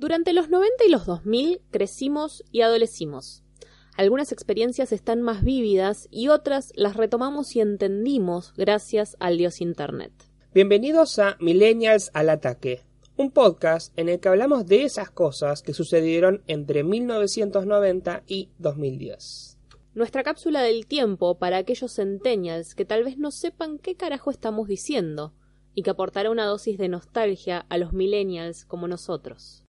Durante los 90 y los 2000 crecimos y adolecimos. Algunas experiencias están más vívidas y otras las retomamos y entendimos gracias al dios Internet. Bienvenidos a Millennials al Ataque, un podcast en el que hablamos de esas cosas que sucedieron entre 1990 y 2010. Nuestra cápsula del tiempo para aquellos centennials que tal vez no sepan qué carajo estamos diciendo y que aportará una dosis de nostalgia a los millennials como nosotros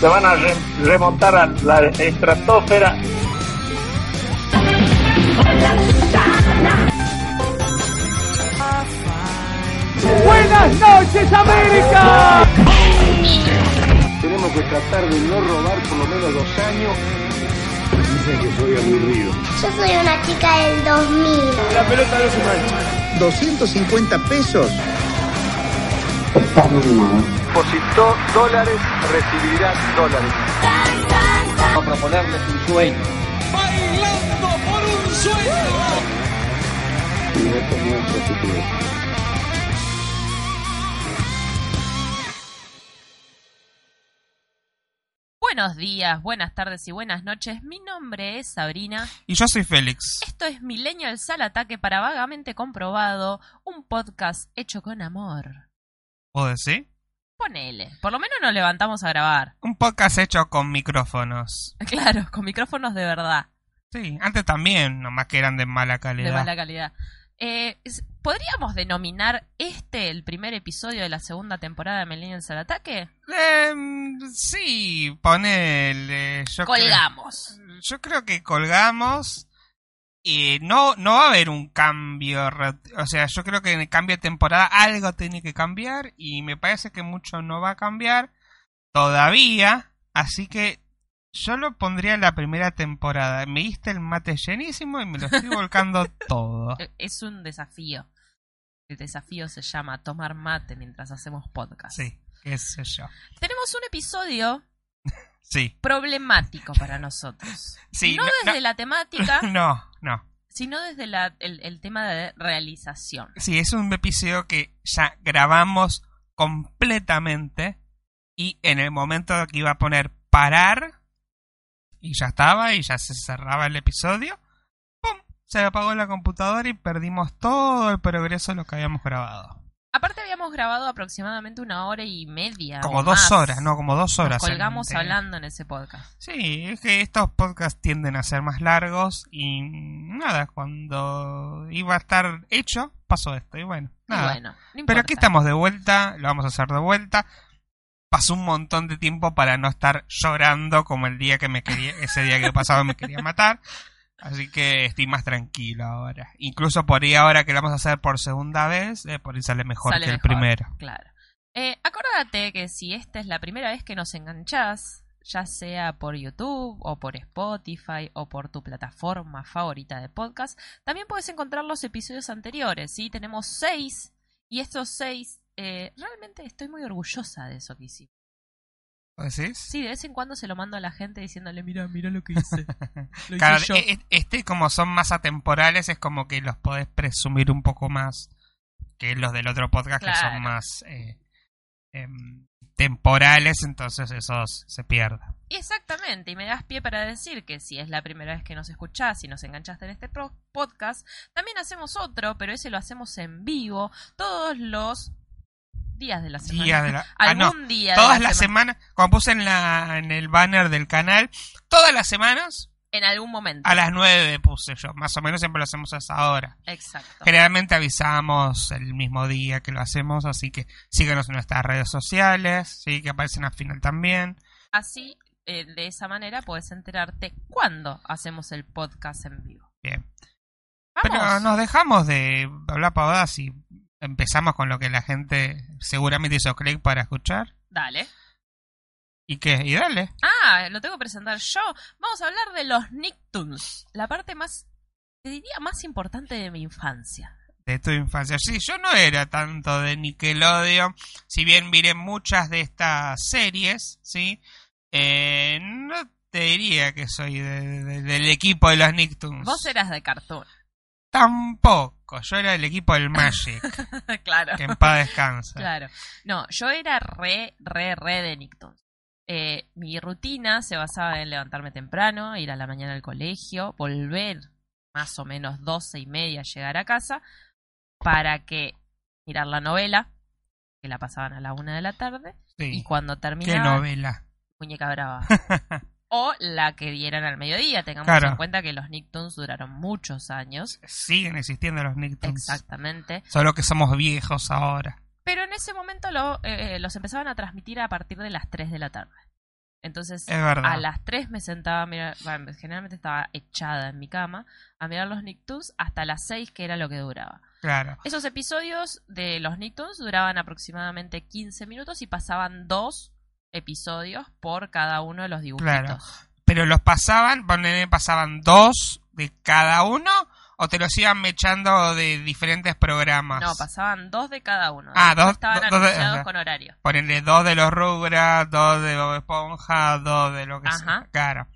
se van a remontar a la estratosfera. Buenas noches América. Tenemos que tratar de no robar por lo menos dos años. Dicen que soy aburrido. Yo soy una chica del 2000. La pelota no se mancha. 250 pesos Depositó dólares, recibirá dólares. Vamos a proponerles un sueño. Bailando por un sueño. Buenos días, buenas tardes y buenas noches. Mi nombre es Sabrina. Y yo soy Félix. Esto es Millennial Sal Ataque para Vagamente Comprobado, un podcast hecho con amor. ¿Puedo decir? Ponele. Por lo menos nos levantamos a grabar. Un podcast hecho con micrófonos. Claro, con micrófonos de verdad. Sí, antes también, nomás que eran de mala calidad. De mala calidad. Eh, ¿Podríamos denominar este el primer episodio de la segunda temporada de Millennials al Ataque? Eh, sí, ponele. Yo colgamos. yo creo que colgamos. Y no, no va a haber un cambio. O sea, yo creo que en el cambio de temporada algo tiene que cambiar. Y me parece que mucho no va a cambiar todavía. Así que yo lo pondría en la primera temporada. Me diste el mate llenísimo y me lo estoy volcando todo. Es un desafío. El desafío se llama tomar mate mientras hacemos podcast. Sí, qué sé yo. Tenemos un episodio sí. problemático para nosotros. Sí, no, desde la temática. No, no. Sino desde la, el, el, tema de realización. Sí, es un episodio que ya grabamos completamente y en el momento que iba a poner parar y ya estaba y ya se cerraba el episodio, ¡pum! Se apagó la computadora y perdimos todo el progreso de lo que habíamos grabado. Aparte habíamos grabado aproximadamente una hora y media. Como dos horas, no, como dos horas. Nos colgamos hablando en ese podcast. Sí, es que estos podcasts tienden a ser más largos y nada, cuando iba a estar hecho, pasó esto y bueno, nada. bueno, no Pero aquí estamos de vuelta, lo vamos a hacer de vuelta. Pasó un montón de tiempo para no estar llorando como el día que me quería, ese día que pasaba me quería matar. Así que estoy más tranquilo ahora. Incluso por ahí ahora que lo vamos a hacer por segunda vez, eh, por ahí sale mejor sale que mejor, el primero. Claro. Eh, acuérdate que si esta es la primera vez que nos enganchás, ya sea por YouTube o por Spotify o por tu plataforma favorita de podcast, también puedes encontrar los episodios anteriores. ¿sí? Tenemos seis y estos seis, eh, realmente estoy muy orgullosa de eso que hicimos. ¿Decís? Sí, de vez en cuando se lo mando a la gente diciéndole, mira, mira lo que hice. Lo claro, hice yo. este como son más atemporales es como que los podés presumir un poco más que los del otro podcast claro. que son más eh, eh, temporales, entonces esos se pierden. Exactamente, y me das pie para decir que si es la primera vez que nos escuchás y nos enganchaste en este podcast, también hacemos otro, pero ese lo hacemos en vivo todos los días de la semana. Días de la... Algún ah, no. día. Todas de la las semanas, como puse en, la, en el banner del canal, todas las semanas. En algún momento. A las 9 puse yo, más o menos siempre lo hacemos a esa hora. Exacto. Generalmente avisamos el mismo día que lo hacemos, así que síguenos en nuestras redes sociales, sí, que aparecen al final también. Así, eh, de esa manera, puedes enterarte cuándo hacemos el podcast en vivo. Bien. ¿Vamos? Pero nos dejamos de hablar pavadas y empezamos con lo que la gente seguramente hizo clic para escuchar. Dale. ¿Y qué? ¿Y dale? Ah, lo tengo que presentar yo. Vamos a hablar de los Nicktoons. La parte más, te diría, más importante de mi infancia. De tu infancia. Sí, yo no era tanto de Nickelodeon. Si bien miré muchas de estas series, ¿sí? Eh, no te diría que soy de, de, del equipo de los Nicktoons. Vos eras de cartoon. Tampoco, yo era del equipo del Magic. claro. Que en paz descansa. Claro. No, yo era re, re, re de Nicktoons. Eh, mi rutina se basaba en levantarme temprano, ir a la mañana al colegio, volver más o menos doce y media, llegar a casa, para que mirar la novela, que la pasaban a la una de la tarde, Sí. y cuando ¿Qué terminaba, novela? Muñeca Brava. o la que dieran al mediodía. Tengamos Claro. en cuenta que los Nicktoons duraron muchos años. Siguen existiendo los Nicktoons. Exactamente. Solo que somos viejos ahora. Pero en ese momento lo, eh, los empezaban a transmitir a partir de las 3 de la tarde. Entonces, a las 3 me sentaba a mirar, bueno, generalmente estaba echada en mi cama, a mirar los Nicktoons hasta las 6, que era lo que duraba. Claro. Esos episodios de los Nicktoons duraban aproximadamente 15 minutos y pasaban dos episodios por cada uno de los dibujitos. Claro. Pero los pasaban, ponele, pasaban dos de cada uno o te los iban mechando de diferentes programas. No, pasaban dos de cada uno. Ah, dos- estaban do- dos de- anunciados ajá. con horario. Ponele dos de los Rugrats, dos de Bob Esponja, dos de lo que Ajá. sea. Claro.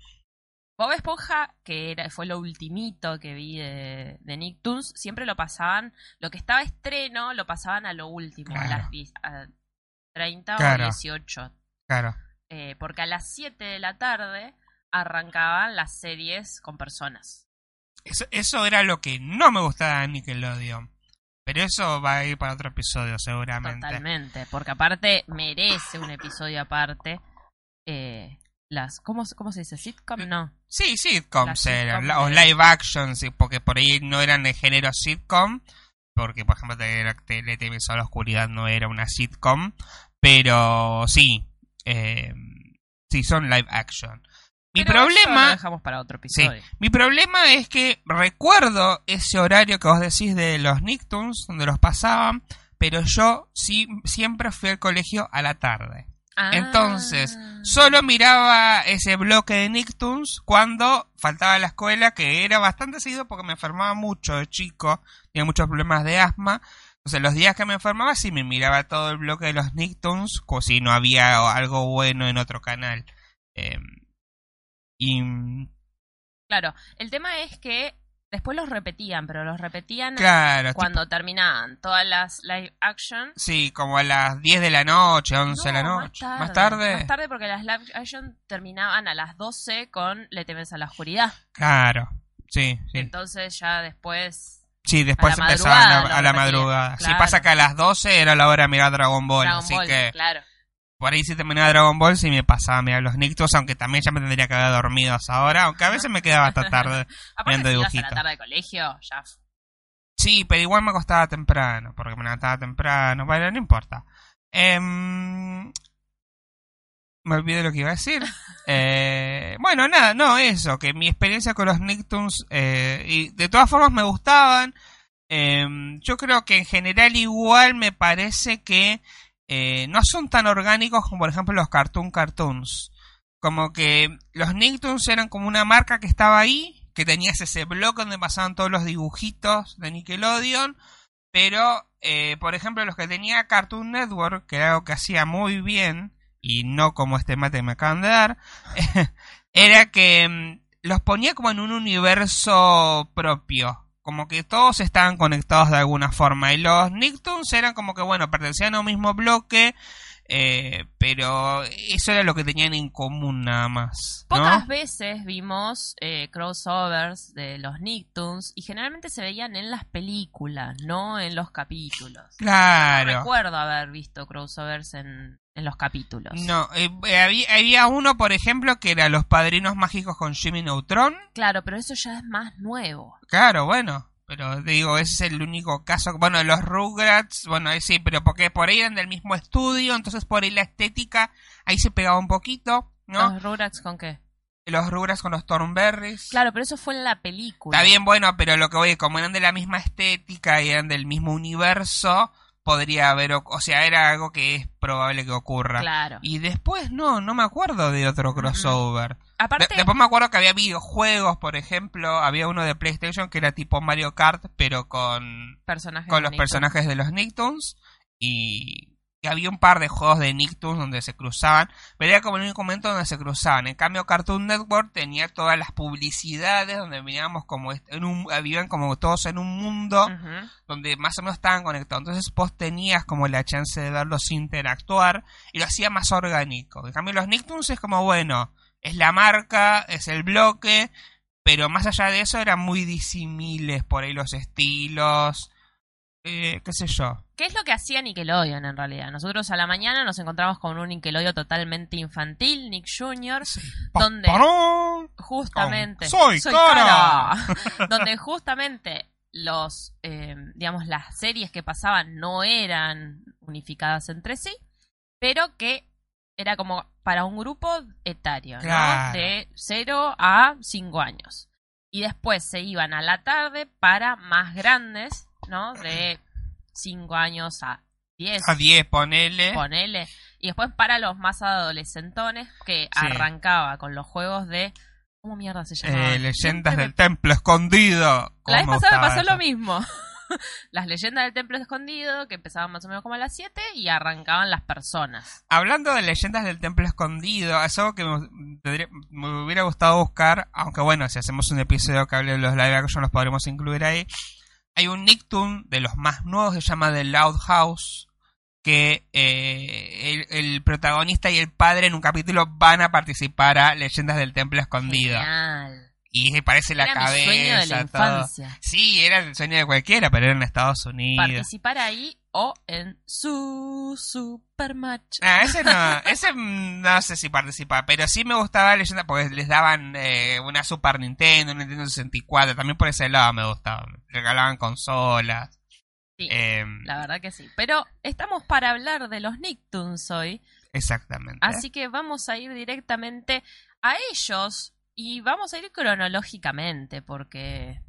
Bob Esponja, que era, fue lo ultimito que vi de, de Nicktoons, siempre lo pasaban, lo que estaba estreno lo pasaban a lo último, a las a 30 Claro. o 18. Claro. Eh, porque a las 7 de la tarde arrancaban las series con personas. Eso, eso era lo que no me gustaba de Nickelodeon. Pero eso va a ir para otro episodio, seguramente. Totalmente, porque aparte merece un episodio aparte. Eh, las ¿cómo, ¿Cómo se dice? ¿Sitcom? No. Sí, sitcoms eran, sitcom o live action, sí, porque por ahí no eran de género sitcom, porque por ejemplo Teletubbies a la oscuridad no era una sitcom, pero sí, eh, sí son live action. Mi Pero eso lo problema, dejamos para otro sí, episodio. mi problema es que recuerdo ese horario que vos decís de los Nicktoons, donde los pasaban, pero yo sí, siempre fui al colegio a la tarde. Ah. Entonces, solo miraba ese bloque de Nicktoons cuando faltaba la escuela, que era bastante seguido porque me enfermaba mucho de chico, tenía muchos problemas de asma. Entonces, los días que me enfermaba, sí me miraba todo el bloque de los Nicktoons, como si no había algo bueno en otro canal. Eh, y. Claro, el tema es que después los repetían, pero los repetían Claro, cuando terminaban todas las live action. Sí, como a las 10 de la noche, 11 de la No, noche. Más ¿Más tarde, tarde? Más tarde porque las live action terminaban a las 12 con Le temes a la oscuridad. Claro, sí, sí. Entonces ya después Sí, después a la empezaban madrugada a, la madrugada. Sí, claro. pasa que a las 12 era la hora de mirar Dragon Ball, Dragon así Ball, que claro. por ahí si terminaba Dragon Ball sí me pasaba a mirar los Nictos, aunque también ya me tendría que haber dormido a esa hora, aunque a veces me quedaba hasta tarde mirando si ibas a la dibujitos. tarde de colegio, ya Sí, pero igual me acostaba temprano, porque me levantaba temprano, bueno, no importa. Em, me olvidé lo que iba a decir. Eh, bueno, nada, no, eso, que mi experiencia con los Nicktoons, eh, y de todas formas me gustaban. Em, yo creo que en general igual me parece que eh, no son tan orgánicos como por ejemplo los Cartoon Cartoons. Como que los Nicktoons eran como una marca que estaba ahí, que tenías ese bloque donde pasaban todos los dibujitos de Nickelodeon, pero eh, por ejemplo los que tenía Cartoon Network, que era algo que hacía muy bien, y no como este mate que me acaban de dar, era que mm, los ponía como en un universo propio. Como que todos estaban conectados de alguna forma. Y los Nicktoons eran como que, bueno, pertenecían a un mismo bloque. eh, pero eso era lo que tenían en común nada más. ¿no? Pocas veces vimos eh, crossovers de los Nicktoons y generalmente se veían en las películas, no en los capítulos. No Claro. recuerdo haber visto crossovers en, en los capítulos. No, eh, eh, había, había uno, por ejemplo, que era Los Padrinos Mágicos con Jimmy Neutron. Claro, pero eso ya es más nuevo. Claro, bueno. Pero digo, ese es el único caso. Bueno, los Rugrats, bueno, sí, pero porque por ahí eran del mismo estudio, entonces por ahí la estética ahí se pegaba un poquito, ¿no? ¿Los Rugrats con qué? Los Rugrats con los Thornberries. Claro, pero eso fue en la película. Está bien, bueno, pero lo que voy, como eran de la misma estética y eran del mismo universo, podría haber, o sea, era algo que es probable que ocurra. Claro. Y después no, no me acuerdo de otro crossover. Aparte, De- después me acuerdo que había videojuegos, por ejemplo, había uno de PlayStation que era tipo Mario Kart, pero con, personajes con los Nicktoons. personajes de los Nicktoons y que había un par de juegos de Nicktoons donde se cruzaban, pero era como el único momento donde se cruzaban. En cambio, Cartoon Network tenía todas las publicidades donde veníamos como en un, vivían como todos en un mundo donde más o menos estaban conectados. Entonces vos tenías como la chance de verlos interactuar y lo hacía más orgánico. En cambio, los Nicktoons es como, bueno, es la marca, es el bloque, pero más allá de eso eran muy disimiles por ahí los estilos eh, qué sé yo. ¿Qué es lo que hacía Nickelodeon en realidad? Nosotros a la mañana nos encontramos con un Nickelodeon totalmente infantil, Nick Jr., donde justamente soy, cara. donde justamente los eh, digamos las series que pasaban no eran unificadas entre sí, pero que era como para un grupo etario, ¿no? De 0 a 5 años. Y después se iban a la tarde para más grandes ¿no? De 5 años a 10. A 10, ponele. Ponele. Y después para los más adolescentones, que arrancaba con los juegos de. ¿Cómo mierda se llama? Eh, leyendas del Templo Escondido. La vez pasada me pasó lo mismo. las leyendas del templo escondido, que empezaban más o menos como a las 7 y arrancaban las personas. Hablando de leyendas del templo escondido, es algo que me, me hubiera gustado buscar, aunque bueno, si hacemos un episodio que hable de los live action los podremos incluir ahí. Hay un Nicktoon de los más nuevos que se llama The Loud House, que eh, el, protagonista y el padre en un capítulo van a participar a Leyendas del Templo Escondido. Genial. Y parece la cabeza. sueño de la infancia. Sí, era el sueño de cualquiera, pero era en Estados Unidos. Participar ahí o en su Supermatch. Ah, ese no, ese no sé si participa, pero sí me gustaba Leyenda porque les daban eh, una Super Nintendo, un Nintendo 64, también por ese lado me gustaba, regalaban consolas. Sí, em, la verdad que sí. Pero estamos para hablar de los Nicktoons hoy. Exactamente. Así que vamos a ir directamente a ellos y vamos a ir cronológicamente porque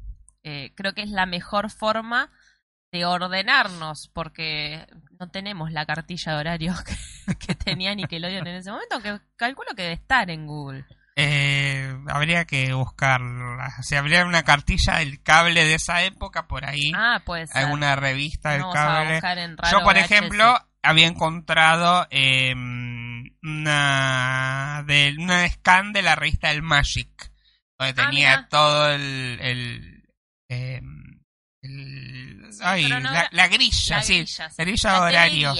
eh, creo que es la mejor forma de ordenarnos, porque no tenemos la cartilla de horarios que, que tenía Nickelodeon en ese momento, aunque calculo que debe estar en Google. Eh, habría que buscarla. O sea, habría una cartilla del cable de esa época por ahí. Ah, pues. Alguna revista del cable. Yo, por ejemplo, había encontrado em, una, de, una scan de la revista del Magic, donde ah, tenía todo el, el em, ay, la, grilla, sí, la grilla de horarios.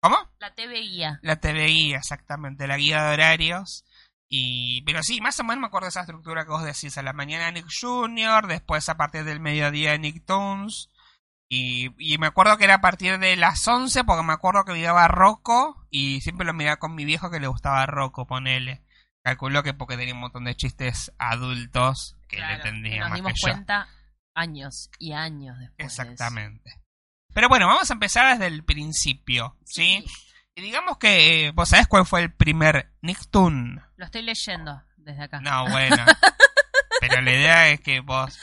¿Cómo? La TV guía. La TV guía, exactamente, la guía de horarios. Y, pero sí, más o menos me acuerdo de esa estructura que vos decís. A la mañana Nick Jr., después a partir del mediodía Nick Toons. Y, y me acuerdo que era a partir de las 11, porque me acuerdo que miraba Rocco. Y siempre lo miraba con mi viejo que le gustaba Rocco, ponele. Calculo que porque tenía un montón de chistes adultos que le entendía nos dimos cuenta años y años después. Exactamente. Pero bueno, vamos a empezar desde el principio, ¿sí? Y digamos que, ¿vos sabés cuál fue el primer Nicktoon? Lo estoy leyendo desde acá. No, bueno. pero la idea es que vos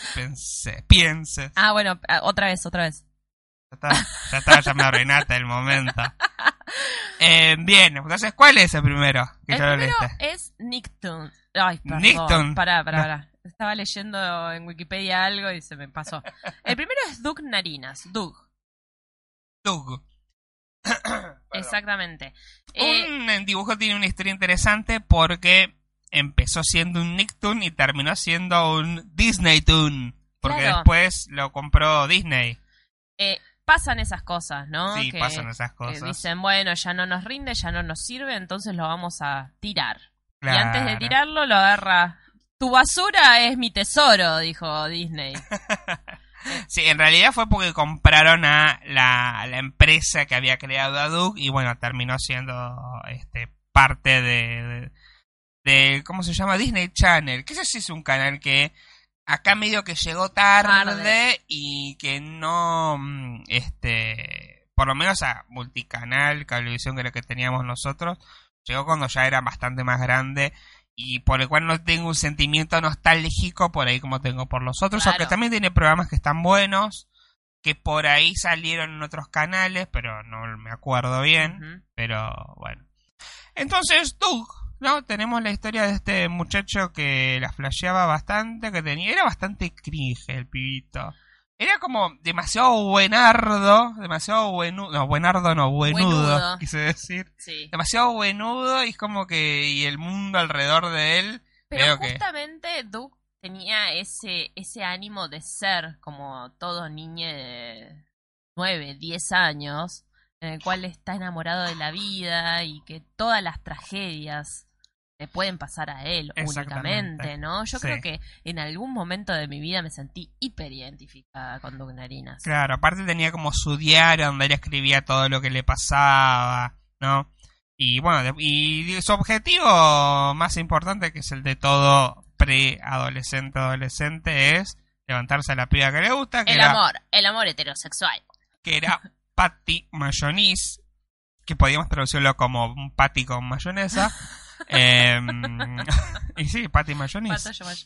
pienses. Ah, bueno, otra vez, otra vez. Ya está, ya, me arruinaste el momento. Eh, bien, entonces, ¿cuál es el primero? el primero es Nicktoon. Ay, perdón. Nicktoon. Pará, pará, pará. Estaba leyendo en Wikipedia algo y se me pasó. El primero es Doug Narinas. Doug. Doug. Exactamente. Un eh, dibujo tiene una historia interesante porque empezó siendo un Nicktoon y terminó siendo un Disney Toon. Porque después lo compró Disney. Eh, pasan esas cosas, ¿no? Sí, pasan esas cosas. dicen, bueno, ya no nos rinde, ya no nos sirve, entonces lo vamos a tirar. Y antes de tirarlo lo agarra tu basura es mi tesoro, dijo Disney. sí, en realidad fue porque compraron a la, empresa que había creado a Duke y bueno, terminó siendo este parte de, de, ¿cómo se llama? Disney Channel. Que ese sí es un canal que acá medio que llegó tarde, y que no mm, este por lo menos a multicanal, cablevisión que era que teníamos nosotros, llegó cuando ya era bastante más grande y por el cual no tengo un sentimiento nostálgico por ahí como tengo por los otros, aunque también tiene programas que están buenos, que por ahí salieron en otros canales, pero no me acuerdo bien, pero bueno. Entonces, Doug, ¿no? Tenemos la historia de este muchacho que la flasheaba bastante, que tenía, era bastante cringe el pibito. Era como demasiado buenardo, demasiado buenudo, no, buenardo no, buenudo, Buenudo. quise decir. Sí. Demasiado buenudo y es como que, y el mundo alrededor de él, Pero que... justamente Duke tenía ese, ese ánimo de ser como todo niño de 9, 10 años, en el cual está enamorado de la vida y que todas las tragedias le pueden pasar a él únicamente, ¿no? Yo Sí. creo que en algún momento de mi vida me sentí hiper identificada con Duke Narinas. Claro, aparte tenía como su diario donde él escribía todo lo que le pasaba, ¿no? Y bueno, y su objetivo más importante, que es el de todo preadolescente, adolescente, es levantarse a la piba que le gusta, que El era, amor, el amor heterosexual. que era Patty Mayonnaise, que podíamos traducirlo como un patty con mayonesa. Em, y sí, Patty Yamash.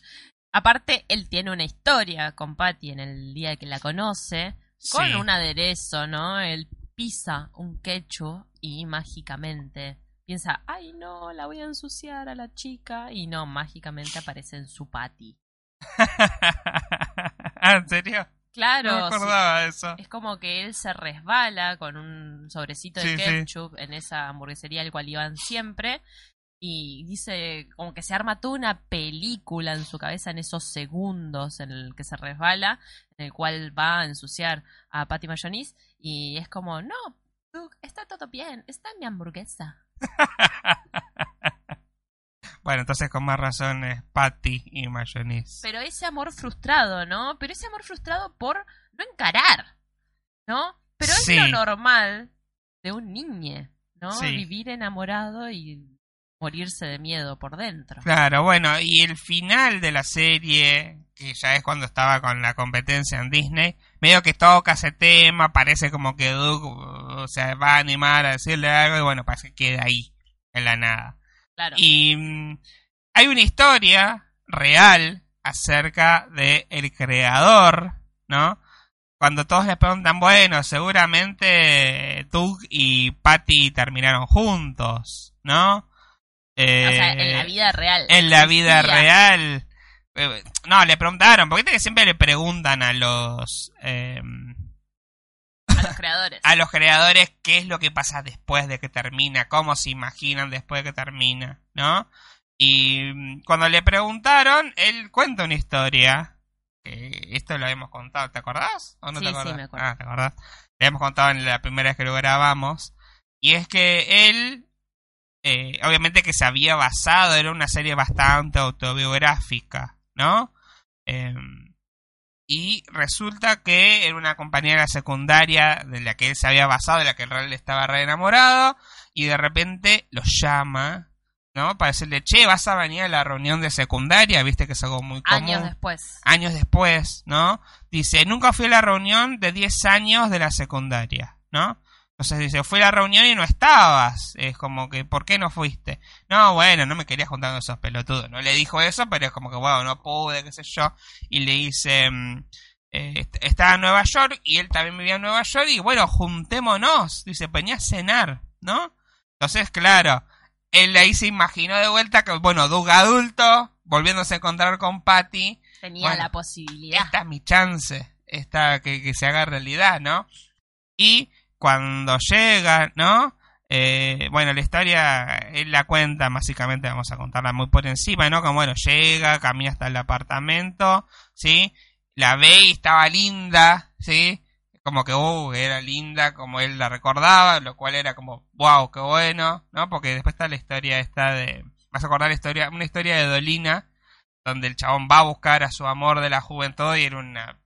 Aparte, él tiene una historia con Patty en el día que la conoce, con Sí. un aderezo, ¿no? Él pisa un ketchup y mágicamente piensa, ay no, la voy a ensuciar a la chica, y no, mágicamente aparece en su Patty. ¿en serio? Claro, no me acordaba eso. es como que él se resbala con un sobrecito de Sí, sí. ketchup en esa hamburguesería al cual iban siempre. Y dice, como que se arma toda una película en su cabeza en esos segundos en el que se resbala, en el cual va a ensuciar a Patty Mayonnaise. Y es como, no, Duke, está todo bien, está en mi hamburguesa. Bueno, entonces con más razón es Patty y Mayonnaise. Pero ese amor frustrado, ¿no? Pero ese amor frustrado por no encarar, ¿no? Pero es Sí. lo normal de un niño, ¿no? Sí. Vivir enamorado y morirse de miedo por dentro. Claro, bueno, y el final de la serie, que ya es cuando estaba con la competencia en Disney, medio que toca ese tema, parece como que Duke uh, se va a animar a decirle algo y bueno, parece que queda ahí, en la nada. Claro. Y mm, hay una historia real acerca de el creador, ¿no? Cuando todos le preguntan, bueno, seguramente Doug y Patty terminaron juntos, ¿no? Eh, o sea, en la vida real. en la vida real. Eh, No, le preguntaron, porque que siempre le preguntan a los eh, A los creadores. a los creadores qué es lo que pasa después de que termina, cómo se imaginan después de que termina, ¿no? Y mm, cuando le preguntaron, él cuenta una historia. Que esto lo habíamos contado, ¿te acordás? ¿O no Sí, te sí, acordás? me acuerdo. Ah, ¿te acordás? Le habíamos contado en la primera vez que lo grabamos. Y es que él, eh, obviamente que se había basado, era una serie bastante autobiográfica, ¿no? Em, y resulta que era una compañera secundaria de la que él se había basado, de la que en realidad estaba re enamorado, y de repente lo llama, ¿no? Para decirle, che, vas a venir a la reunión de secundaria, viste que es algo muy común. Años después. Años después, ¿no? Dice, nunca fui a la reunión de 10 años de la secundaria, ¿no? Entonces dice, fui a la reunión y no estabas. Es como que, ¿por qué no fuiste? No, bueno, no me quería juntar con esos pelotudos. No le dijo eso, pero es como que, bueno, no pude, qué sé yo. Y le dice, mm, eh, est- estaba en Nueva York y él también vivía en Nueva York y bueno, juntémonos. Dice, venía a cenar, ¿no? Entonces, claro, él ahí se imaginó de vuelta que, bueno, Doug adulto, volviéndose a encontrar con Patty. Tenía Bueno, la posibilidad. Esta es mi chance, esta que, que se haga realidad, ¿no? Y cuando llega, ¿no? Eh, bueno, la historia, él la cuenta, básicamente vamos a contarla muy por encima, ¿no? Como bueno, llega, camina hasta el apartamento, ¿sí? La ve y estaba linda, ¿sí? Como que, uh, era linda como él la recordaba, lo cual era como, wow, qué bueno, ¿no? Porque después está la historia esta de, vas a acordar la historia, una historia de Dolina, donde el chabón va a buscar a su amor de la juventud y era una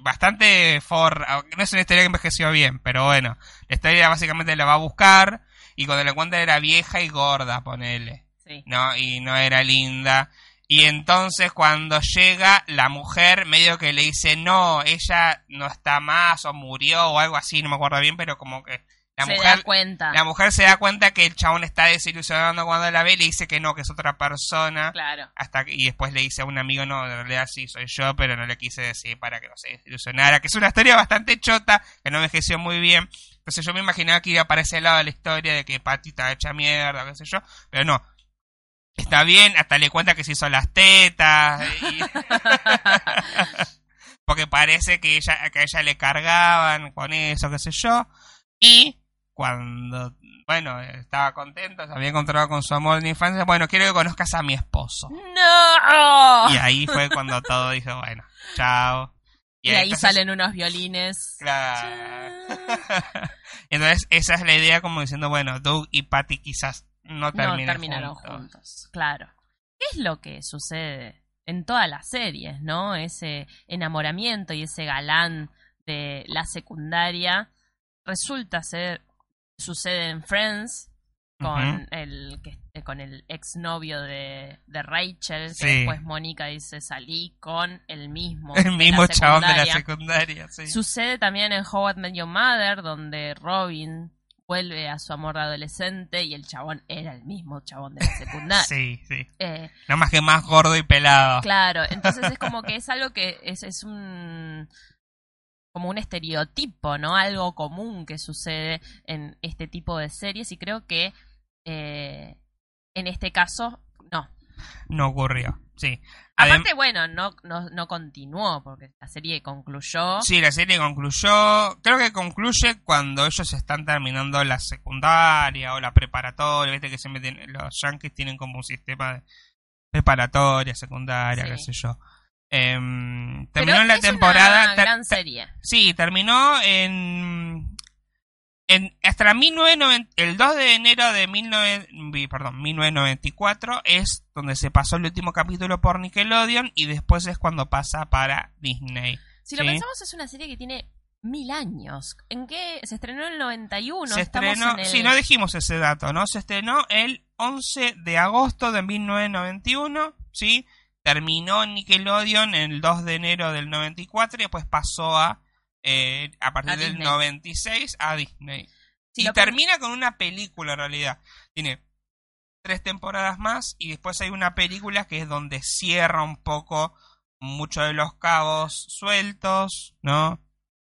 bastante for aunque no es una historia que envejeció bien pero bueno la historia básicamente la va a buscar y cuando la encuentra era vieja y gorda ponele Sí. no y no era linda y entonces cuando llega la mujer medio que le dice no ella no está más o murió o algo así no me acuerdo bien pero como que la se mujer da cuenta. la mujer se da cuenta que el chabón está desilusionando cuando la ve y le dice que no, que es otra persona. Claro. Hasta que, y después le dice a un amigo, no, en realidad sí soy yo, pero no le quise decir para que no se desilusionara. Que es una historia bastante chota, que no envejeció muy bien. Entonces yo me imaginaba que iba para ese lado de la historia de que Patty está hecha mierda, qué sé yo. Pero no. Está bien, hasta le cuenta que se hizo las tetas. y- porque parece que ella que a ella le cargaban con eso, qué sé yo. Y cuando, bueno, estaba contento, se había encontrado con su amor de infancia, bueno, quiero que conozcas a mi esposo. ¡No! Y ahí fue cuando todo dijo, bueno, chao. Y, ahí salen unos violines. Claro. entonces, esa es la idea como diciendo, bueno, Doug y Patty quizás no, terminaron juntos. Claro. ¿Qué es lo que sucede en todas las series, no? Ese enamoramiento y ese galán de la secundaria resulta ser sucede en Friends con el que con el exnovio de, de Rachel que después Mónica dice salí con el mismo el mismo chabón de la secundaria sucede también en How I Met Your Mother donde Robin vuelve a su amor adolescente y el chabón era el mismo chabón de la secundaria. sí, sí. Eh, Nada más que más gordo y pelado. Claro, entonces es como que es algo que es, es un como un estereotipo, ¿no? Algo común que sucede en este tipo de series y creo que eh, en este caso no. No ocurrió, sí. Aparte, bueno, no, no, no continuó porque la serie concluyó. Sí, la serie concluyó. Creo que concluye cuando ellos están terminando la secundaria o la preparatoria. Viste que siempre tienen, los yankees tienen como un sistema de preparatoria, secundaria, qué sé yo. Em, terminó en la temporada. Una gran serie. Sí, terminó en en, hasta el 2 de enero de 19, perdón, 1994 es donde se pasó el último capítulo por Nickelodeon y después es cuando pasa para Disney. Si lo pensamos es una serie que tiene mil años. ¿En qué? Se estrenó en el 91. Se estrenó, sí, no dijimos ese dato, ¿no? Se estrenó el 11 de agosto de 1991, ¿sí? Terminó Nickelodeon el 2 de enero del 94 y después pasó a eh, a partir del 96 a Disney. y termina con una película en realidad. Tiene tres temporadas más y después hay una película que es donde cierra un poco muchos de los cabos sueltos, ¿no?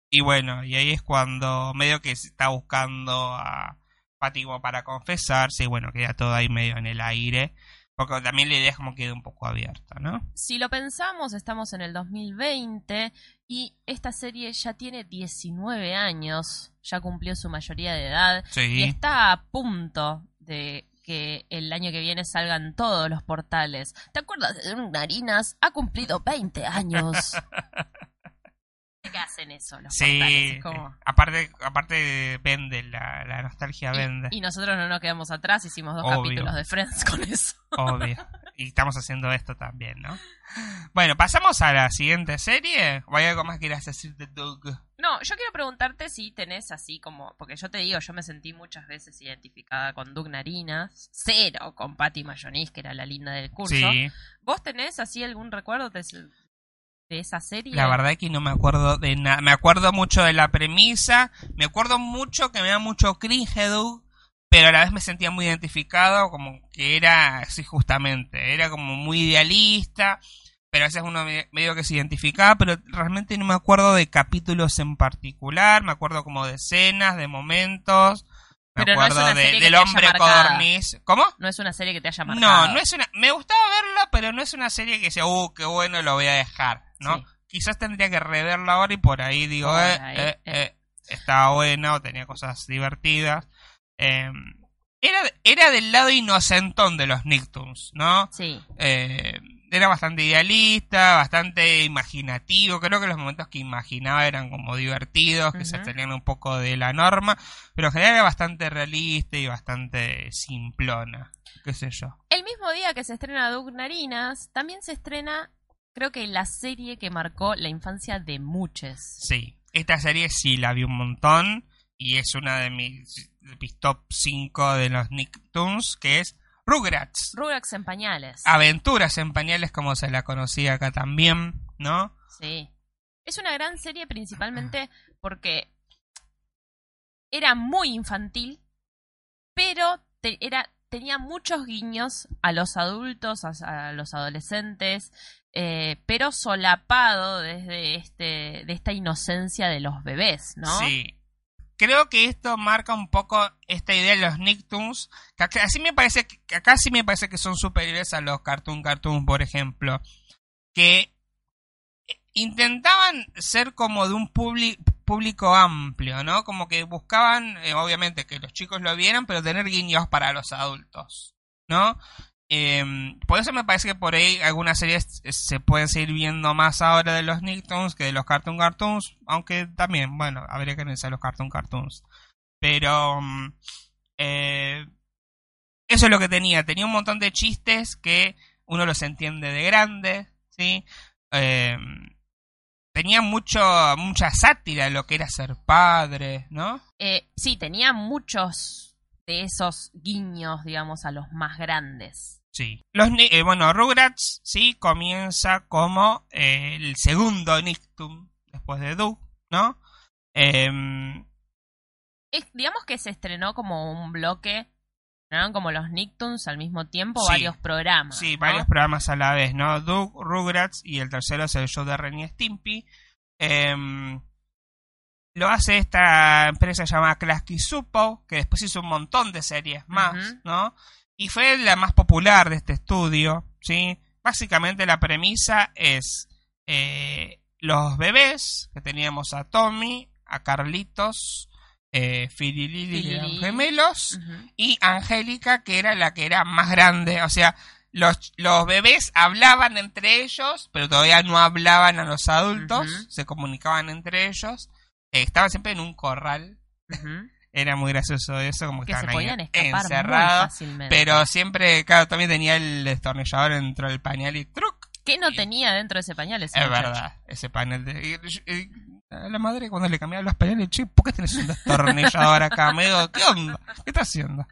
Y bueno, y ahí es cuando medio que se está buscando a Patimo para confesarse y bueno, queda todo ahí medio en el aire. Porque también la idea es como queda un poco abierta, ¿no? Si lo pensamos, estamos en el 2020 y esta serie ya tiene 19 años, ya cumplió su mayoría de edad y está a punto de que el año que viene salgan todos los portales. ¿Te acuerdas de Narinas? Ha cumplido 20 años. que hacen eso los sí, aparte aparte vende la, nostalgia vende. y nosotros no nos quedamos atrás hicimos dos capítulos de Friends con eso. Obvio. Y estamos haciendo esto también no bueno pasamos a la siguiente serie. O hay algo más que quieras decir de Doug no yo quiero preguntarte si tenés así como porque yo te digo yo me sentí muchas veces identificada con Doug Narinas cero con Patty Mayonis que era la linda del curso. Sí. vos tenés así algún recuerdo de de esa serie? La verdad es que no me acuerdo de nada. Me acuerdo mucho de la premisa, me acuerdo mucho que me da mucho cringe Doug, pero a la vez me sentía muy identificado, como que era, sí, justamente, era como muy idealista, pero a veces uno medio que se identificaba, pero realmente no me acuerdo de capítulos en particular, me acuerdo como de escenas, de momentos. Me acuerdo del hombre codorniz. ¿Cómo? No es una serie que te haya marcado. No, no es una. Me gustaba verla, pero no es una serie que sea, uh, qué bueno, lo voy a dejar. ¿no? Quizás tendría que reverla ahora y por ahí digo, eh, eh, eh, estaba buena o tenía cosas divertidas. Em, era, era del lado inocentón de los Nicktoons, ¿no? Sí. Era bastante idealista, bastante imaginativo. Creo que los momentos que imaginaba eran como divertidos, que se tenían un poco de la norma, pero en general era bastante realista y bastante simplona, qué sé yo. El mismo día que se estrena Doug Narinas, también se estrena creo que la serie que marcó la infancia de muchos. Sí, esta serie sí la vi un montón y es una de mis, top 5 de los Nicktoons, que es Rugrats. Rugrats en pañales. Aventuras en pañales, como se la conocía acá también, ¿no? Sí. Es una gran serie principalmente porque era muy infantil, pero era, tenía muchos guiños a los adultos, a los adolescentes, eh, pero solapado desde este, de esta inocencia de los bebés, ¿no? Sí. Creo que esto marca un poco esta idea de los Nicktoons, que así me parece que acá sí me parece que son superiores a los Cartoon Cartoon, por ejemplo, que intentaban ser como de un público amplio, ¿no? Como que buscaban, eh, obviamente, que los chicos lo vieran, pero tener guiños para los adultos, ¿no? Eh, por eso me parece que por ahí algunas series se pueden seguir viendo más ahora de los Nicktoons que de los Cartoon Cartoons, aunque también, bueno, habría que analizar los Cartoon Cartoons. Pero mm, eh, eso es lo que tenía, tenía un montón de chistes que uno los entiende de grande, ¿sí? Eh, tenía mucho, mucha sátira lo que era ser padre, ¿no? Eh, sí, tenía muchos de esos guiños, digamos, a los más grandes. Sí. Los, eh, bueno, Rugrats, sí, comienza como eh, el segundo Nicktoon después de Du, ¿no? Em, digamos que se estrenó como un bloque eran como los Nicktoons al mismo tiempo, varios programas. Sí, varios programas a la vez, ¿no? Doug, Rugrats y el tercero es el show de Ren y Stimpy. Lo hace esta empresa llamada Klasky Supo, que después hizo un montón de series más, ¿no? Y fue la más popular de este estudio, ¿sí? Básicamente la premisa es eh, los bebés, que teníamos a Tommy, a Carlitos, eh, Lili gemelos, y Angélica, que era la que era más grande, o sea, los, los bebés hablaban entre ellos, pero todavía no hablaban a los adultos, se comunicaban entre ellos, eh, estaban siempre en un corral. Era muy gracioso eso, como que, estaban ahí encerrados. Pero siempre, claro, también tenía el destornillador dentro del pañal y truc. ¿Qué no tenía dentro de ese pañal? es verdad, ese pañal de a la madre cuando le cambiaba los pañales, che, ¿por qué tenés un destornillador acá? Medio, ¿qué onda? ¿Qué está haciendo?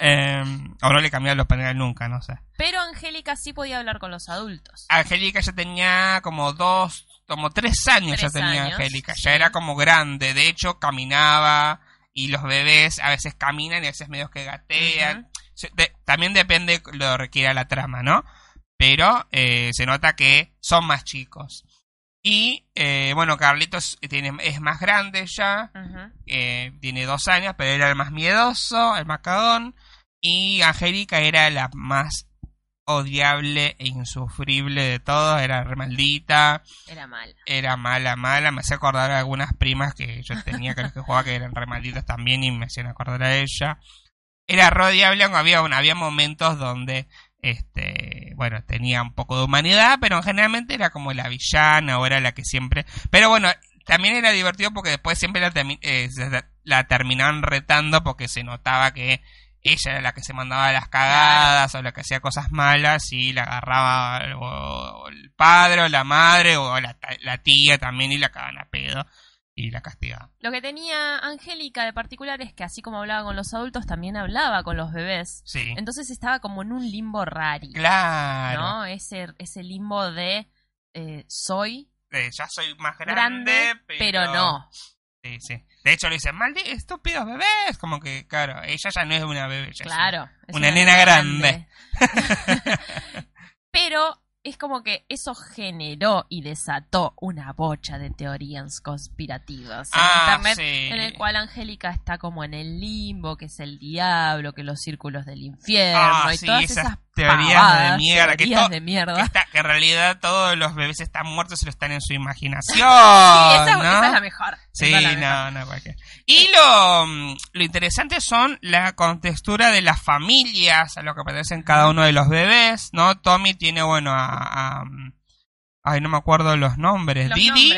Eh, o no le cambiaba los pañales nunca, no sé. Pero Angélica sí podía hablar con los adultos. Angélica ya tenía como dos, como tres años ya tenía Angélica, ya era como grande, de hecho caminaba y los bebés a veces caminan y a veces medio que gatean. también depende lo que requiera la trama, ¿no? Pero eh, se nota que son más chicos. Y eh, bueno, Carlitos tiene, es más grande ya, eh, tiene dos años, pero era el más miedoso, el más cagón. Y Angélica era la más odiable e insufrible de todos, era re maldita. Era mala. Era mala, mala. Me hacía acordar a algunas primas que yo tenía que los que jugaba que eran re malditas también y me hacían acordar a ella. Era re odiable, aunque había, había momentos donde este bueno tenía un poco de humanidad pero generalmente era como la villana o era la que siempre pero bueno también era divertido porque después siempre la, eh, la terminaban retando porque se notaba que ella era la que se mandaba las cagadas o la que hacía cosas malas y la agarraba o, el padre o la madre o la, la tía también y la cagaban a pedo y la castigaba. Lo que tenía Angélica de particular es que así como hablaba con los adultos, también hablaba con los bebés. Sí. Entonces estaba como en un limbo raro. Claro. ¿No? Ese, ese limbo de eh, soy. ya soy más grande, pero... no. Sí, sí. De hecho le dicen, malditos estúpidos bebés. Como que, claro, ella ya no es una bebé. claro. Es una, nena, grande. grande. pero es como que eso generó y desató una bocha de teorías conspirativas en ah, internet en el cual Angélica está como en el limbo, que es el diablo, que los círculos del infierno ah, y todas esas teorías de mierda, que, de mierda. Que, en realidad todos los bebés están muertos y lo están en su imaginación. sí, esa, es la mejor. Sí, no, no, Y lo, lo interesante son la contextura de las familias a lo que pertenecen cada uno de los bebés, ¿no? Tommy tiene, bueno, a... ay, no me acuerdo los nombres. Didi.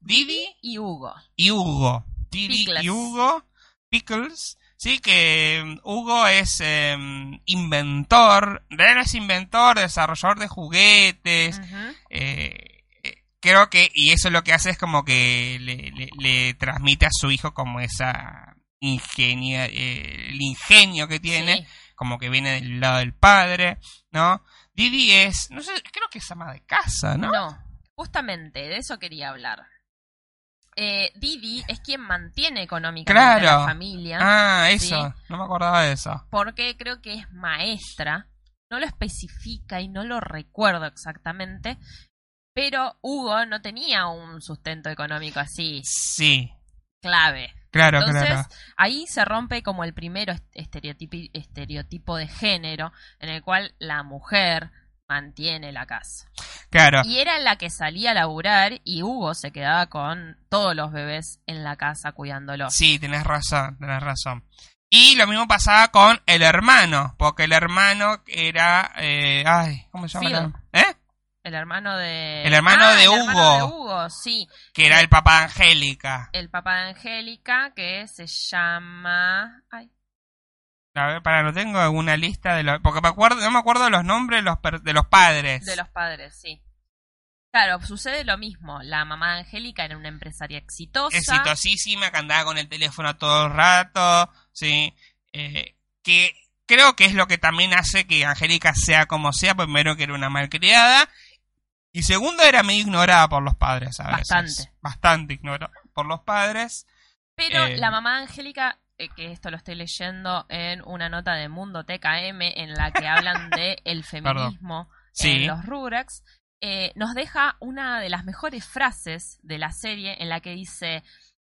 Didi. Y Hugo. Y Hugo. Didi y Hugo. Pickles Sí, que mm, Hugo es em, inventor, no es inventor, desarrollador de juguetes. Eh, eh, creo que, y eso lo que hace es como que le, transmite a su hijo como esa ingenia, eh, el ingenio que tiene, como que viene del lado del padre, ¿no? Didi es, no sé, creo que es ama de casa, ¿no? No, justamente, de eso quería hablar eh, Didi es quien mantiene económicamente a la familia. Ah, eso, no me acordaba de eso. Porque creo que es maestra, no lo especifica y no lo recuerdo exactamente, pero Hugo no tenía un sustento económico así. Sí. Clave. Claro, Entonces, ahí se rompe como el primero estereotipo, estereotipo de género en el cual la mujer mantiene la casa. Claro. Y era la que salía a laburar y Hugo se quedaba con todos los bebés en la casa cuidándolos. Sí, tenés razón, tenés razón. Y lo mismo pasaba con el hermano, porque el hermano era... Eh, ay, ¿cómo se llama? ¿Eh? El hermano de... El hermano, ah, de, el Hugo, hermano de Hugo. sí. Que era el papá de Angélica. El papá de Angélica, que se llama... Ay. A ver, para, no tengo alguna lista de los... Porque me acuerdo, no me acuerdo de los nombres de los, de los padres. De los padres, sí. Claro, sucede lo mismo. La mamá de Angélica era una empresaria exitosa. Exitosísima, que andaba con el teléfono todo el rato, sí. Eh, que creo que es lo que también hace que Angélica sea como sea. Primero que era una malcriada. Y segundo era medio ignorada por los padres a veces. Bastante. Bastante ignorada por los padres. Pero Eh, la mamá de Angélica, eh, que esto lo estoy leyendo en una nota de Mundo TKM en la que hablan de el feminismo Sí. en los Rugrats, eh, nos deja una de las mejores frases de la serie en la que dice,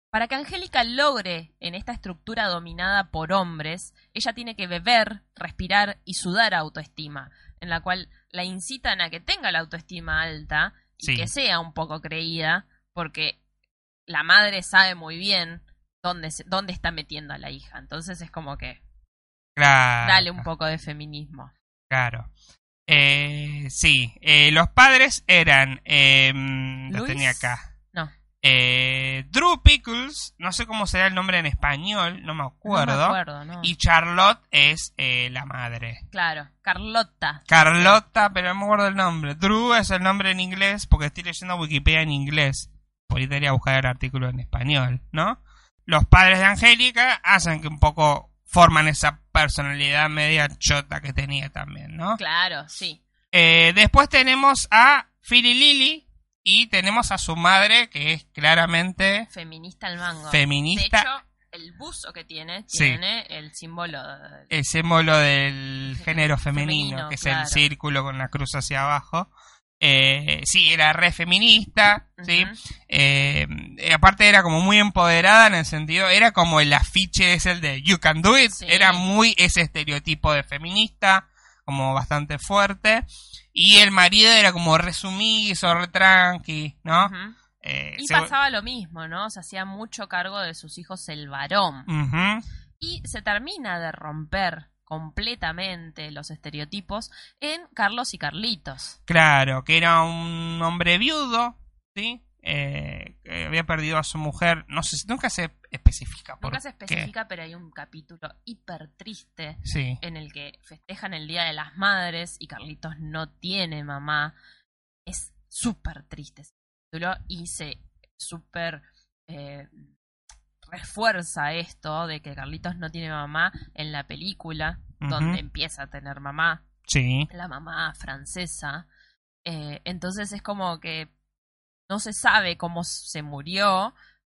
para que Angélica logre en esta estructura dominada por hombres, ella tiene que beber, respirar y sudar autoestima, en la cual la incitan a que tenga la autoestima alta y Sí. que sea un poco creída, porque la madre sabe muy bien dónde, se- dónde está metiendo a la hija. Entonces es como que Claro. dale un poco de feminismo. Claro. Eh, sí, eh, los padres eran. Eh, lo Luis. tenía acá. No. Eh, Drew Pickles, no sé cómo será el nombre en español, no me acuerdo. No me acuerdo, no. Y Charlotte es eh, la madre. Claro, Carlota. Carlota, pero no me acuerdo el nombre. Drew es el nombre en inglés porque estoy leyendo Wikipedia en inglés. Por ahí debería buscar el artículo en español, ¿no? Los padres de Angélica hacen que un poco forman esa personalidad media chota que tenía también, ¿no? Claro, sí. Eh, después tenemos a Philly Lily y tenemos a su madre que es claramente Feminista al mango. Feminista. De hecho, el buzo que tiene Sí. tiene el símbolo. de- el símbolo del género femenino, Femenino, que es claro. el círculo con la cruz hacia abajo. Eh, sí, era re feminista, sí. Eh, eh, aparte era como muy empoderada en el sentido, era como el afiche es el de You Can Do It, Sí. era muy ese estereotipo de feminista, como bastante fuerte. Y el marido era como resumiso, re tranqui, ¿no? Eh, Y se- pasaba lo mismo, ¿no? Se hacía mucho cargo de sus hijos el varón. Y se termina de romper completamente los estereotipos en Carlos y Carlitos. Claro, que era un hombre viudo, ¿sí? Eh, que había perdido a su mujer, no sé, nunca se especifica. por Nunca se qué. especifica, pero hay un capítulo hiper triste Sí, en el que festejan el Día de las Madres y Carlitos no tiene mamá. Es súper triste ese capítulo y se súper eh, refuerza esto de que Carlitos no tiene mamá en la película, donde empieza a tener mamá, sí, la mamá francesa. Eh, entonces es como que no se sabe cómo se murió,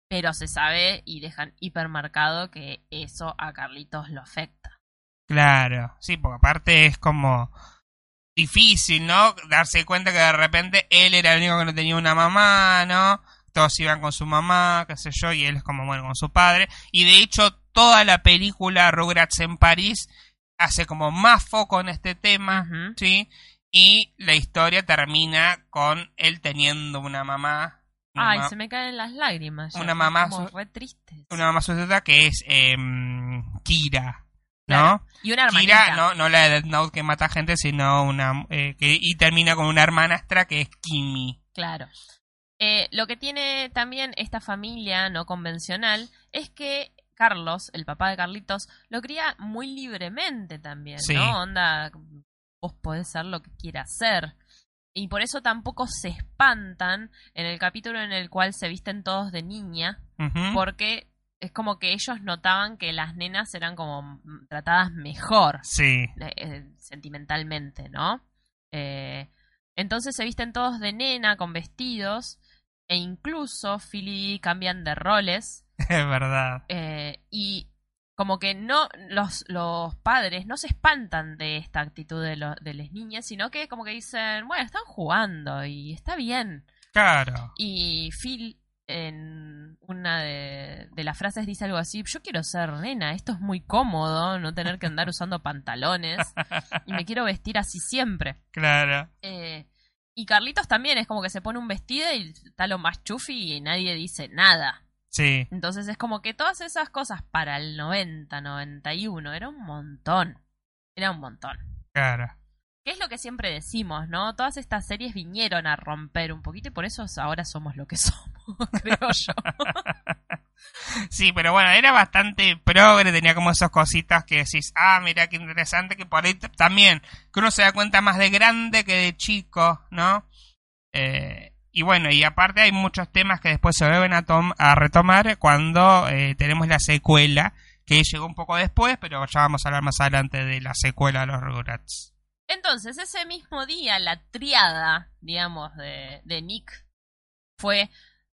pero se sabe y dejan hipermarcado que eso a Carlitos lo afecta. claro, sí, porque aparte es como difícil, ¿no? Darse cuenta que de repente él era el único que no tenía una mamá, ¿no? Todos iban con su mamá, qué sé yo, y él es como, bueno, con su padre. Y de hecho, toda la película Rugrats en París hace como más foco en este tema. ¿sí? Y la historia termina con él teniendo una mamá. Una, Ay, ma- se me caen las lágrimas. una mamá como su- re tristes. una mamá sustituta que es em, Kira, ¿no? Claro. Y una hermanita. Kira, no, no la de Death Note que mata gente, sino una. eh, que, y termina con una hermanastra que es Kimi. Claro. Eh, lo que tiene también esta familia no convencional es que Carlos, el papá de Carlitos, lo cría muy libremente también, Sí. ¿no? Onda, vos podés ser lo que quieras ser. Y por eso tampoco se espantan en el capítulo en el cual se visten todos de niña, porque es como que ellos notaban que las nenas eran como tratadas mejor Sí, eh, eh, sentimentalmente, ¿no? Eh, entonces se visten todos de nena con vestidos e incluso Philly cambian de roles es verdad. eh, y como que no los, los padres no se espantan de esta actitud de, lo- de las niñas, sino que como que dicen, bueno, están jugando y está bien. Claro. Y Phil en una de, de las frases dice algo así, yo quiero ser nena, esto es muy cómodo, no tener que andar usando pantalones y me quiero vestir así siempre. Claro. Eh, Y Carlitos también es como que se pone un vestido y está lo más chufi y nadie dice nada. Sí. Entonces es como que todas esas cosas para el 90, 91 era un montón. Era un montón. Claro. ¿Qué es lo que siempre decimos, no? Todas estas series vinieron a romper un poquito y por eso ahora somos lo que somos, creo yo. Sí, pero bueno, era bastante progre, tenía como esas cositas que decís, ah, mira qué interesante, que por ahí también, que uno se da cuenta más de grande que de chico, ¿no? Eh, y bueno, y aparte hay muchos temas que después se vuelven a, a retomar cuando eh, tenemos la secuela, que llegó un poco después, pero ya vamos a hablar más adelante de la secuela de los Rugrats. Entonces, ese mismo día, la triada, digamos, de, de Nick fue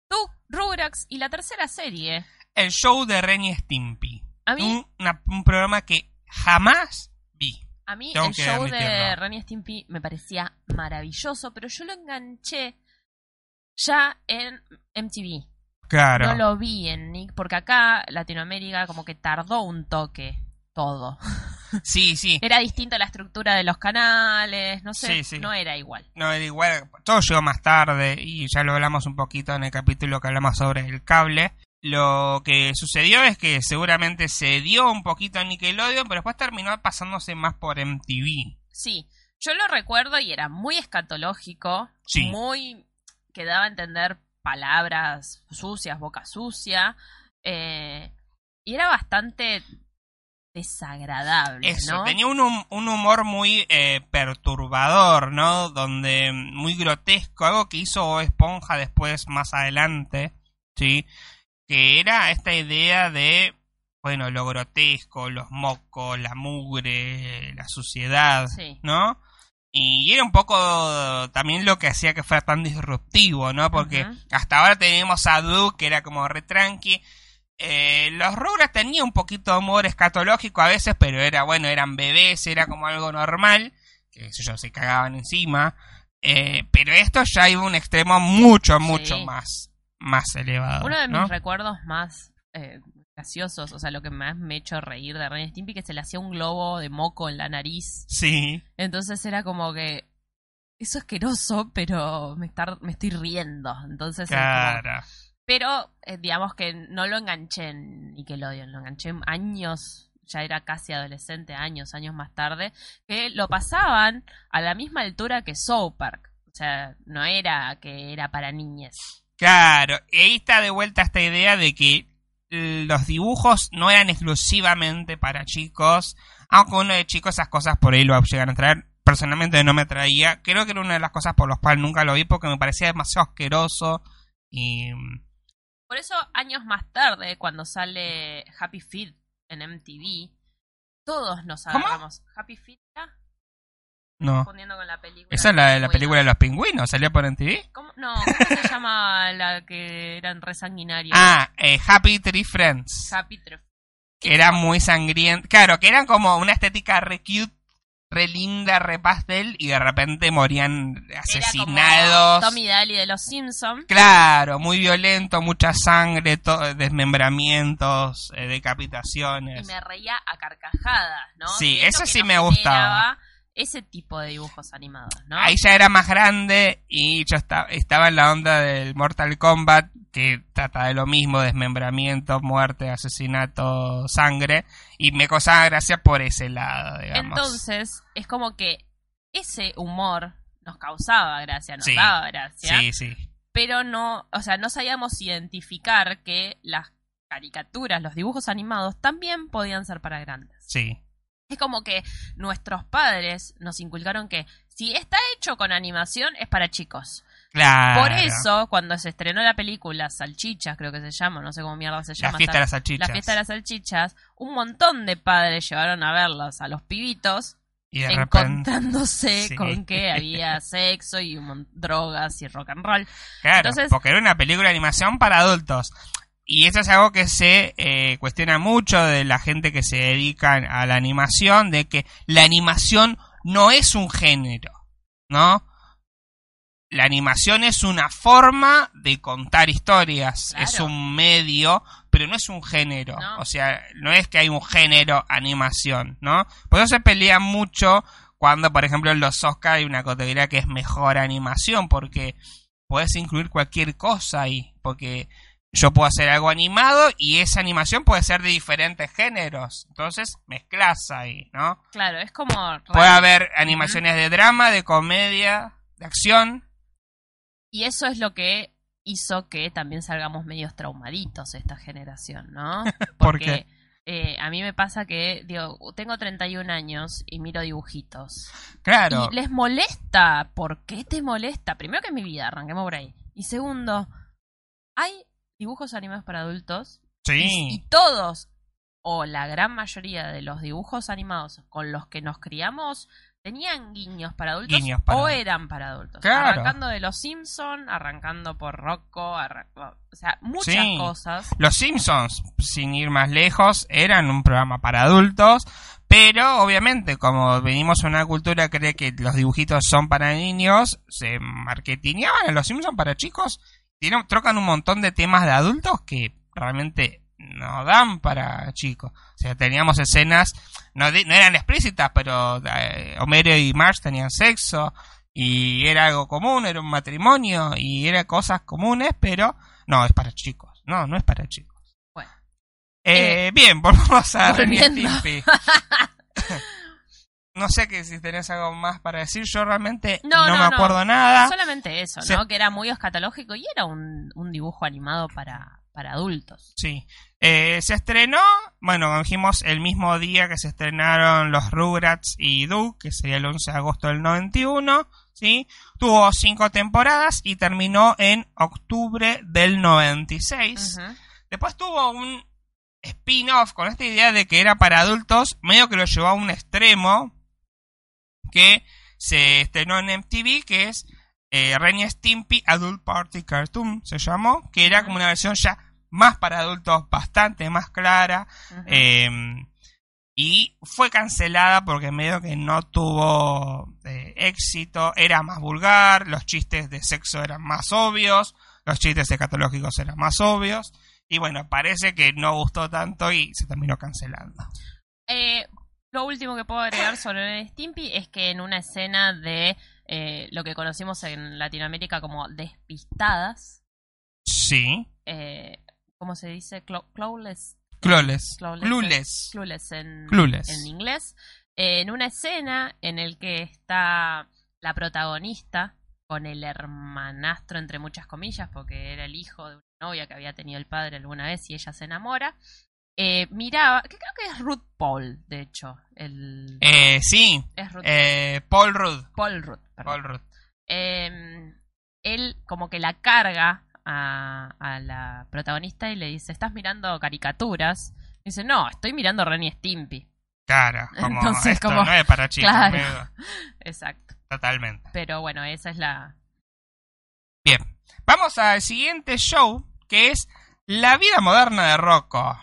tú, Rugrats y la tercera serie. El show de Ren y Stimpy. A mí, un, una, un programa que jamás vi. A mí Tengo el show de. Ren y Stimpy me parecía maravilloso, pero yo lo enganché ya en MTV. Claro. No lo vi en Nick, porque acá Latinoamérica como que tardó un toque todo. Sí, sí. Era distinta la estructura de los canales, no sé, Sí, sí. no era igual. No, era igual, todo llegó más tarde y ya lo hablamos un poquito en el capítulo que hablamos sobre el cable. Lo que sucedió es que seguramente se dio un poquito a Nickelodeon, pero después terminó pasándose más por MTV. Sí, yo lo recuerdo y era muy escatológico, Sí. muy que daba a entender palabras sucias, boca sucia, eh, y era bastante desagradable, Eso, ¿no? tenía un, hum- un humor muy eh, perturbador, ¿no? Donde muy grotesco, algo que hizo Esponja después, más adelante, ¿sí? Que era esta idea de, bueno, lo grotesco, los mocos, la mugre, la suciedad, Sí. ¿no? Y era un poco también lo que hacía que fuera tan disruptivo, ¿no? Porque hasta ahora teníamos a Duke, que era como re tranqui. Eh, los Rugrats tenían un poquito de humor escatológico a veces, pero era bueno, eran bebés, era como algo normal, que sé yo, se cagaban encima. Eh, pero esto ya iba a un extremo mucho, mucho Sí. más, más elevado. Uno de ¿no? mis recuerdos más eh, graciosos, o sea, lo que más me ha hecho reír de Ren Stimpy, que se le hacía un globo de moco en la nariz. Sí, Entonces era como que eso es asqueroso, pero me, me estoy riendo. Entonces, como- claro. Pero eh, digamos que no lo enganché en Nickelodeon, lo enganché en años, ya era casi adolescente, años, años más tarde, que lo pasaban a la misma altura que South Park. O sea, no era que era para niñas. Claro, y ahí está de vuelta esta idea de que los dibujos no eran exclusivamente para chicos, aunque uno de chicos esas cosas por ahí lo llegan a traer. Personalmente no me traía, creo que era una de las cosas por las cuales nunca lo vi porque me parecía demasiado asqueroso y Por eso, años más tarde, cuando sale Happy Feet en MTV, todos nos ¿Cómo? agarramos. ¿Happy Feet? ¿era? no. Confundiendo con la película. Esa es la de la película de los pingüinos, salió por MTV. ¿Cómo? No, ¿cómo se llama la que eran re sanguinarios? Ah, eh, Happy Tree Friends, Happy Tree. que era muy sangriento. Claro, que eran como una estética re cute, re linda, re pastel y de repente morían Era asesinados. como Tommy Daly de los Simpsons. Claro, muy violento, mucha sangre, to- desmembramientos, eh, Y decapitaciones. me reía a carcajadas, ¿no? Sí, Y es eso sí me gustaba. Ese tipo de dibujos animados, ¿no? Ahí ya era más grande y yo estaba, estaba en la onda del Mortal Kombat, que trata de lo mismo, desmembramiento, muerte, asesinato, sangre, y me causaba gracia por ese lado, digamos. Entonces, es como que ese humor nos causaba gracia, nos Sí. daba gracia. Sí, sí. pero no, o sea, no sabíamos identificar que las caricaturas, los dibujos animados también podían ser para grandes. Sí. Es como que nuestros padres nos inculcaron que si está hecho con animación es para chicos. Claro. Por eso, cuando se estrenó la película Salchichas, creo que se llama, no sé cómo mierda se La llama. fiesta esta- de las salchichas. La fiesta de las salchichas, un montón de padres llevaron a verlos a los pibitos Y de repente. encontrándose Sí. con que había sexo y drogas y rock and roll. Claro, Entonces- porque era una película de animación para adultos. Y eso es algo que se eh, cuestiona mucho de la gente que se dedica a la animación, de que la animación no es un género, ¿no? La animación es una forma de contar historias, Claro. es un medio, pero no es un género. No. O sea, no es que hay un género animación, ¿no? Por eso se pelea mucho cuando, por ejemplo, en los Oscar hay una categoría que es mejor animación, porque puedes incluir cualquier cosa ahí, porque yo puedo hacer algo animado y esa animación puede ser de diferentes géneros. Entonces, mezclas ahí, ¿no? Claro, es como... Puede haber animaciones de drama, de comedia, de acción. Y eso es lo que hizo que también salgamos medios traumaditos esta generación, ¿no? Porque eh, a mí me pasa que, digo, tengo 31 años y miro dibujitos. Claro. Y les molesta. ¿Por qué te molesta? Primero que mi vida, arranquemos por ahí. Y segundo, hay dibujos animados para adultos. Sí. Y, todos, o la gran mayoría de los dibujos animados con los que nos criamos, tenían guiños para adultos Guiños para o eran para adultos. Claro. Arrancando de Los Simpson, arrancando por Rocco, arran- o sea, muchas Sí. cosas. Los Simpsons, sin ir más lejos, eran un programa para adultos, pero obviamente como venimos a una cultura que cree que los dibujitos son para niños, se marketineaban a los Simpsons para chicos, tienen, trocan un montón de temas de adultos que realmente no dan para chicos. O sea, teníamos escenas, no, di- no eran explícitas, pero eh, Homero y Marge tenían sexo, y era algo común, era un matrimonio, y eran cosas comunes, pero no, es para chicos. No, no es para chicos. Bueno. Eh, bien, volvamos a Ren y volviendo. Stimpy. no sé que si tenés algo más para decir, yo realmente No, no, no, me acuerdo nada. Solamente eso, Se- ¿no? Que era muy escatológico y era un, un dibujo animado para, para adultos. Sí. Eh, se estrenó, bueno, como dijimos, el mismo día que se estrenaron los Rugrats y Doug, que sería el 11 de agosto del 91, ¿sí? Tuvo cinco temporadas y terminó en octubre del 96. Ujú. Después tuvo un spin-off con esta idea de que era para adultos, medio que lo llevó a un extremo, que se estrenó en MTV, que es eh, Ren Stimpy Adult Party Cartoon, se llamó, que era como una versión ya más para adultos, bastante más clara, eh, y fue cancelada porque medio que no tuvo eh, éxito, era más vulgar, los chistes de sexo eran más obvios, los chistes escatológicos eran más obvios, y bueno, parece que no gustó tanto y se terminó cancelando. Eh, lo último que puedo agregar sobre y Stimpy es que en una escena de eh, lo que conocimos en Latinoamérica como despistadas, Sí, eh, ¿cómo se dice? Clo- Clawless. Clueless. Clueless. Clueless. Clueless en, Clueless. en inglés. Eh, en una escena en el que está la protagonista con el hermanastro, entre muchas comillas, porque era el hijo de una novia que había tenido el padre alguna vez y ella se enamora. Eh, miraba, que creo que es Ruth Paul, de hecho. El, Eh, sí, es Ruth eh, Paul Rudd. Paul Rudd, perdón. Paul Rudd. Eh, él como que la carga a, a la protagonista y le dice, ¿estás mirando caricaturas? Y dice, no, estoy mirando Ren y Stimpy. Claro, como Entonces, esto como- no es para chicos, Claro. Exacto. totalmente. Pero bueno, esa es la... Bien, vamos al siguiente show, que es La vida moderna de Rocco.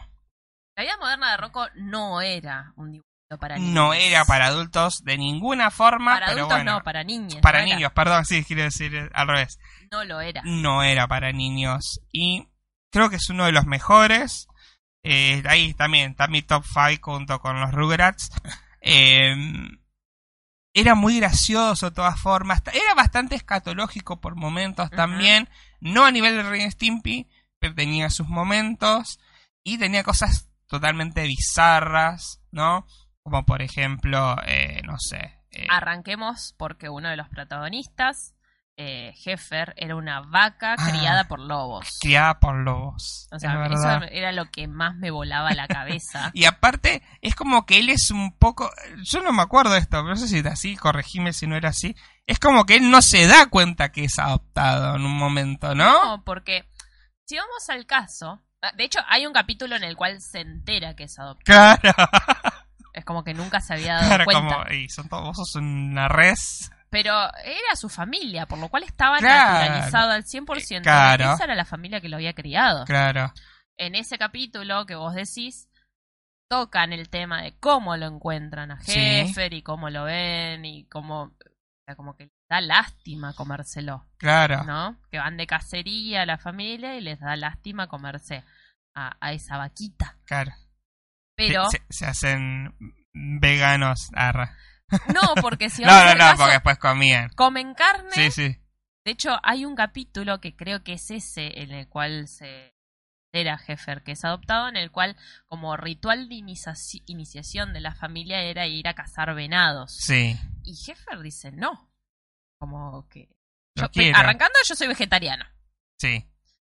La vida moderna de Rocco no era un dibujito para niños. No era para adultos de ninguna forma, Para pero adultos bueno, no, para niños. para no era. niños, perdón, sí, quiero decir eh, al revés. No lo era. No era para niños y creo que es uno de los mejores. Eh, ahí también está mi top 5 junto con los Rugrats. Eh, era muy gracioso de todas formas. Era bastante escatológico por momentos también. No a nivel de Ren y Stimpy, pero tenía sus momentos. Y tenía cosas totalmente bizarras, ¿no? Como por ejemplo, eh, no sé. eh, Arranquemos porque uno de los protagonistas, eh, Heffer, era una vaca Ah. criada por lobos. criada por lobos. O sea, eso era lo que más me volaba la cabeza. Y aparte, es como que él es un poco. Yo no me acuerdo de esto, pero no sé si es así, corregime si no era así. Es como que él no se da cuenta que es adoptado en un momento, ¿no? No, porque si vamos al caso, de hecho hay un capítulo en el cual se entera que es adoptado. Claro, Es como que nunca se había dado claro, cuenta. como. Y son todos, vos sos una res. Pero era su familia, por lo cual estaba Claro. naturalizado al 100%. de que Claro. Esa era la familia que lo había criado. Claro, En ese capítulo que vos decís, tocan el tema de cómo lo encuentran a Sí. Heffer y cómo lo ven y cómo, o sea, como que les da lástima comérselo, claro. ¿no? Que van de cacería a la familia y les da lástima comerse a, a esa vaquita. claro. Pero, Se, se hacen veganos. Arra. No, porque si no, no, no, porque después comían. Comen carne. Sí, sí. De hecho, hay un capítulo que creo que es ese en el cual se era Heffer, que es adoptado, en el cual como ritual de iniciación de la familia era ir a cazar venados. Sí. Y Heffer dice no. Como que... arrancando yo soy vegetariano. Sí.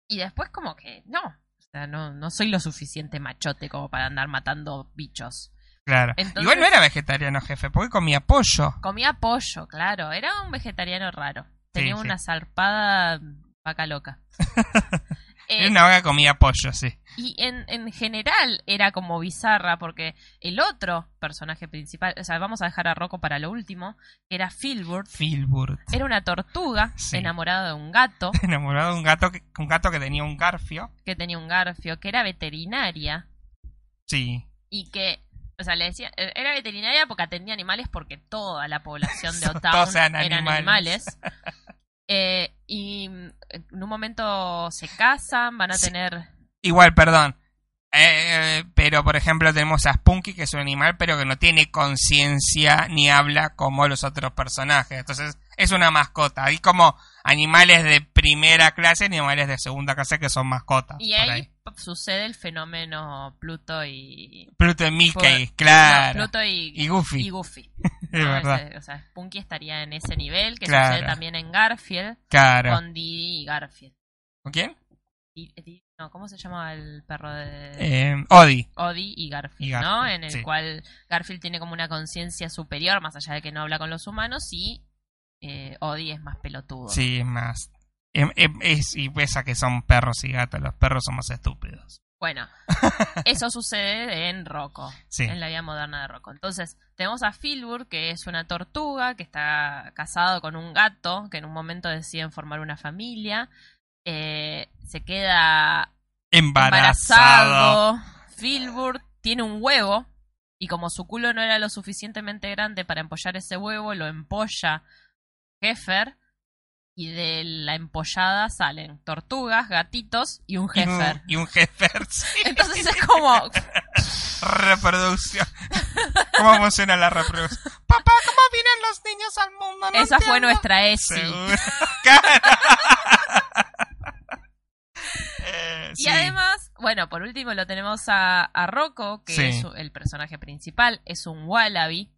Y después como que no. O sea, no, no soy lo suficiente machote como para andar matando bichos. Claro. Igual no era vegetariano, jefe, porque comía pollo. Comía pollo, claro. Era un vegetariano raro. Tenía una zarpada vaca loca. era una vaca que comía pollo, sí. Y en, en general era como bizarra porque el otro personaje principal, o sea, vamos a dejar a Rocco para lo último, era Filbert. Filbert. Era una tortuga enamorado de un gato. enamorado de un gato, que, un gato que tenía un garfio. Que tenía un garfio, que era veterinaria. Sí. Y que o sea, le decía, e, era veterinaria porque atendía animales porque toda la población de Ottawa eran animales. Eh, y en un momento se casan, van a tener... Igual, perdón. Eh, pero, por ejemplo, tenemos a Spunky, que es un animal, pero que no tiene conciencia ni habla como los otros personajes. Entonces, es una mascota. Hay como animales de primera clase y animales de segunda clase que son mascotas. Y ahí, sucede el fenómeno Pluto y... Pluto y Mickey, claro. Pluto y, Goofy. Y Goofy. es verdad. o sea, Spunky estaría en ese nivel, que sucede también en Garfield. Claro. Con Didi y Garfield. ¿Con quién? no, ¿cómo se llama el perro de...? Eh, Odi. Odi y Garfield, ¿no? En el cual Garfield tiene como una conciencia superior, más allá de que no habla con los humanos, y eh, Odi es más pelotudo. Sí, es más. Em, em, es, y pesa que son perros y gatos, los perros somos estúpidos. Bueno, eso sucede en Rocco, en la vida moderna de Rocco. Entonces, tenemos a Filbur, que es una tortuga, que está casado con un gato, que en un momento deciden formar una familia. Eh, se queda embarazado. embarazado. Filbur tiene un huevo, y como su culo no era lo suficientemente grande para empollar ese huevo, lo empolla Heffer y de la empollada salen tortugas, gatitos y un jefer. Y un, jefer, Entonces es como... reproducción. ¿Cómo funciona la reproducción? Papá, ¿cómo vienen los niños al mundo? Esa fue nuestra ESI. Eh, y además, bueno, por último lo tenemos a, a Rocco, que es el personaje principal, es un wallaby.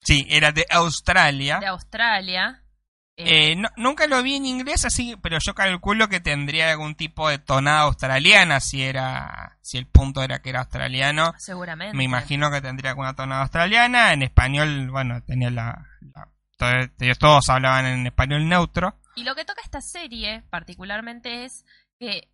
Sí, era de Australia. De Australia. Eh, nunca lo vi en inglés así, pero yo calculo que tendría algún tipo de tonada australiana si era, si el punto era que era australiano. Seguramente. Me imagino que tendría alguna tonada australiana. En español, bueno, tenía la, todos hablaban en español neutro. Y lo que toca esta serie particularmente es que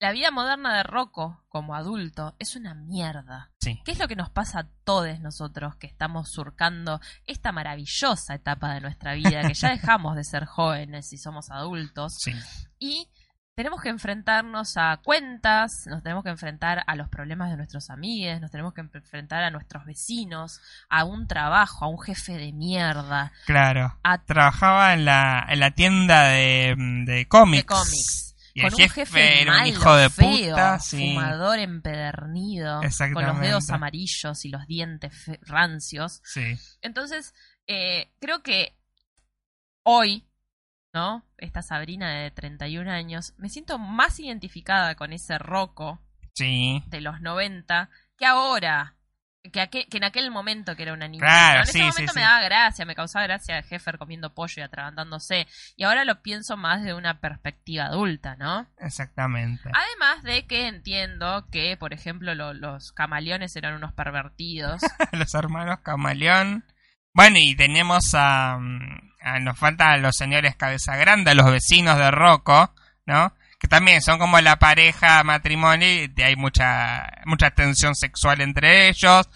la vida moderna de Rocco como adulto es una mierda. Sí. ¿Qué es lo que nos pasa a todos nosotros que estamos surcando esta maravillosa etapa de nuestra vida, que ya dejamos de ser jóvenes y somos adultos? Sí. Y tenemos que enfrentarnos a cuentas, nos tenemos que enfrentar a los problemas de nuestros amigos, nos tenemos que enfrentar a nuestros vecinos, a un trabajo, a un jefe de mierda. Claro. Trabajaba en la, en la tienda de, de cómics. De cómics con un jefe, era un hijo de puta, fumador empedernido, con los dedos amarillos y los dientes rancios. Sí. Entonces, eh, creo que hoy, ¿no? Esta Sabrina de 31 años, me siento más identificada con ese roco de los 90 que ahora que, en aquel momento que era una niña. en ese momento me daba gracia, me causaba gracia el Jeffer comiendo pollo y atragantándose. Y ahora lo pienso más de una perspectiva adulta, ¿no? Exactamente. Además de que entiendo que, por ejemplo, los camaleones eran unos pervertidos. los hermanos camaleón. Bueno, y tenemos a, a, Nos faltan los señores Cabeza Grande, los vecinos de Rocco, ¿no? Que también son como la pareja matrimonio y hay mucha, mucha tensión sexual entre ellos,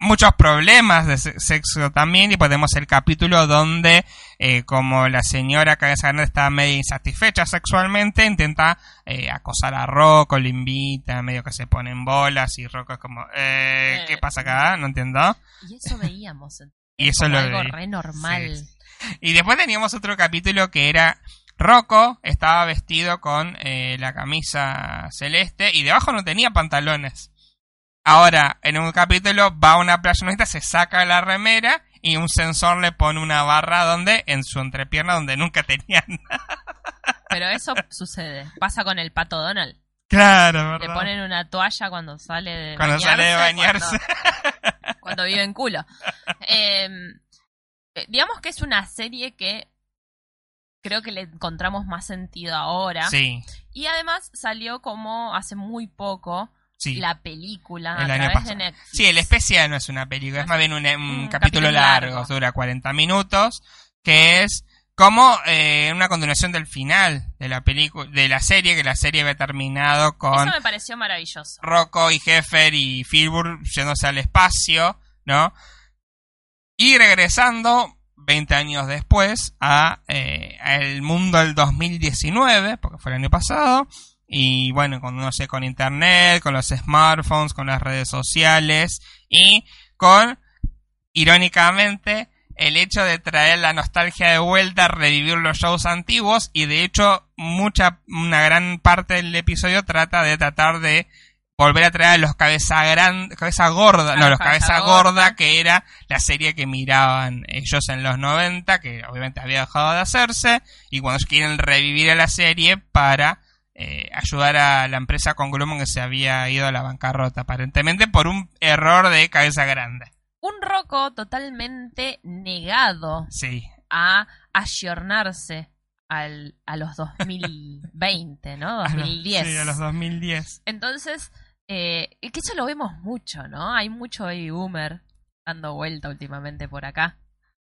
muchos problemas de sexo también y podemos el capítulo donde eh, como la señora Cabeza Grande está medio insatisfecha sexualmente, intenta eh, acosar a Rocco, lo invita, medio que se pone en bolas y Rocco es como, eh, ¿qué pasa acá? No entiendo. Y eso veíamos. y eso lo algo re normal. Y después teníamos otro capítulo que era Rocco estaba vestido con eh, la camisa celeste y debajo no tenía pantalones. Ahora, en un capítulo va a una playa nudista, se saca la remera y un sensor le pone una barra donde en su entrepierna donde nunca tenía nada. Pero eso sucede, pasa con el pato Donald. Claro, ¿verdad? Le ponen una toalla cuando sale de cuando bañarse. sale de bañarse. Cuando, cuando vive en culo. Eh, digamos que es una serie que creo que le encontramos más sentido ahora. Sí. Y además salió como hace muy poco Sí. la película El a año través de Netflix. Sí, el especial no es una película, es más bien un, un Un capítulo capítulo largo, largo. dura 40 minutos, que es como eh, una continuación del final de la película, de la serie, que la serie había terminado con Eso me pareció maravilloso. Rocco y Heffer y Filbur yéndose al espacio, ¿no? Y regresando 20 años después a eh, al mundo del 2019, porque fue el año pasado, y bueno, cuando uno se con internet, con los smartphones, con las redes sociales y con, irónicamente, el hecho de traer la nostalgia de vuelta, revivir los shows antiguos y de hecho mucha una gran parte del episodio trata de tratar de volver a traer a los cabeza gran cabeza gorda, no, los cabeza gorda, que era la serie que miraban ellos en los 90, que obviamente había dejado de hacerse y cuando ellos quieren revivir a la serie para eh, ayudar a la empresa Conglomerate que se había ido a la bancarrota aparentemente por un error de cabeza grande. Un Rocco totalmente negado Sí. a ayornarse al, a los 2020, ¿no? A los- 2010. Sí, a los 2010. Entonces, eh, que eso lo vemos mucho, ¿no? Hay mucho baby boomer dando vuelta últimamente por acá,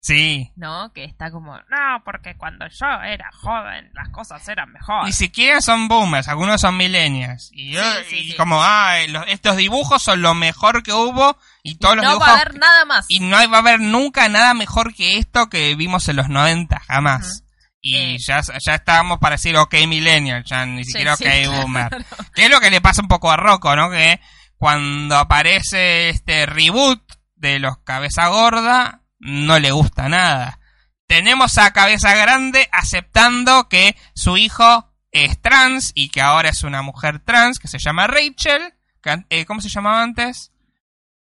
Sí. ¿no? Que está como, no, porque cuando yo era joven las cosas eran Ni mejores. siquiera son boomers, algunos son millennials. Y, yo- Sí, sí, y sí. como, ah, los- estos dibujos son lo mejor que hubo y todos los no dibujos... va a haber nada más. Y no va a haber nunca nada mejor que esto que vimos en los 90, jamás. Y Eh. ya, ya estábamos para decir ok millennial, ya ni siquiera sí, ok boomer. Que es lo que le pasa un poco a Rocco, ¿no? Que cuando aparece este reboot de los Cabeza Gorda, no le gusta nada. Tenemos a Cabeza Grande aceptando que su hijo es trans y que ahora es una mujer trans que se llama Rachel. que eh, ¿Cómo se llamaba antes?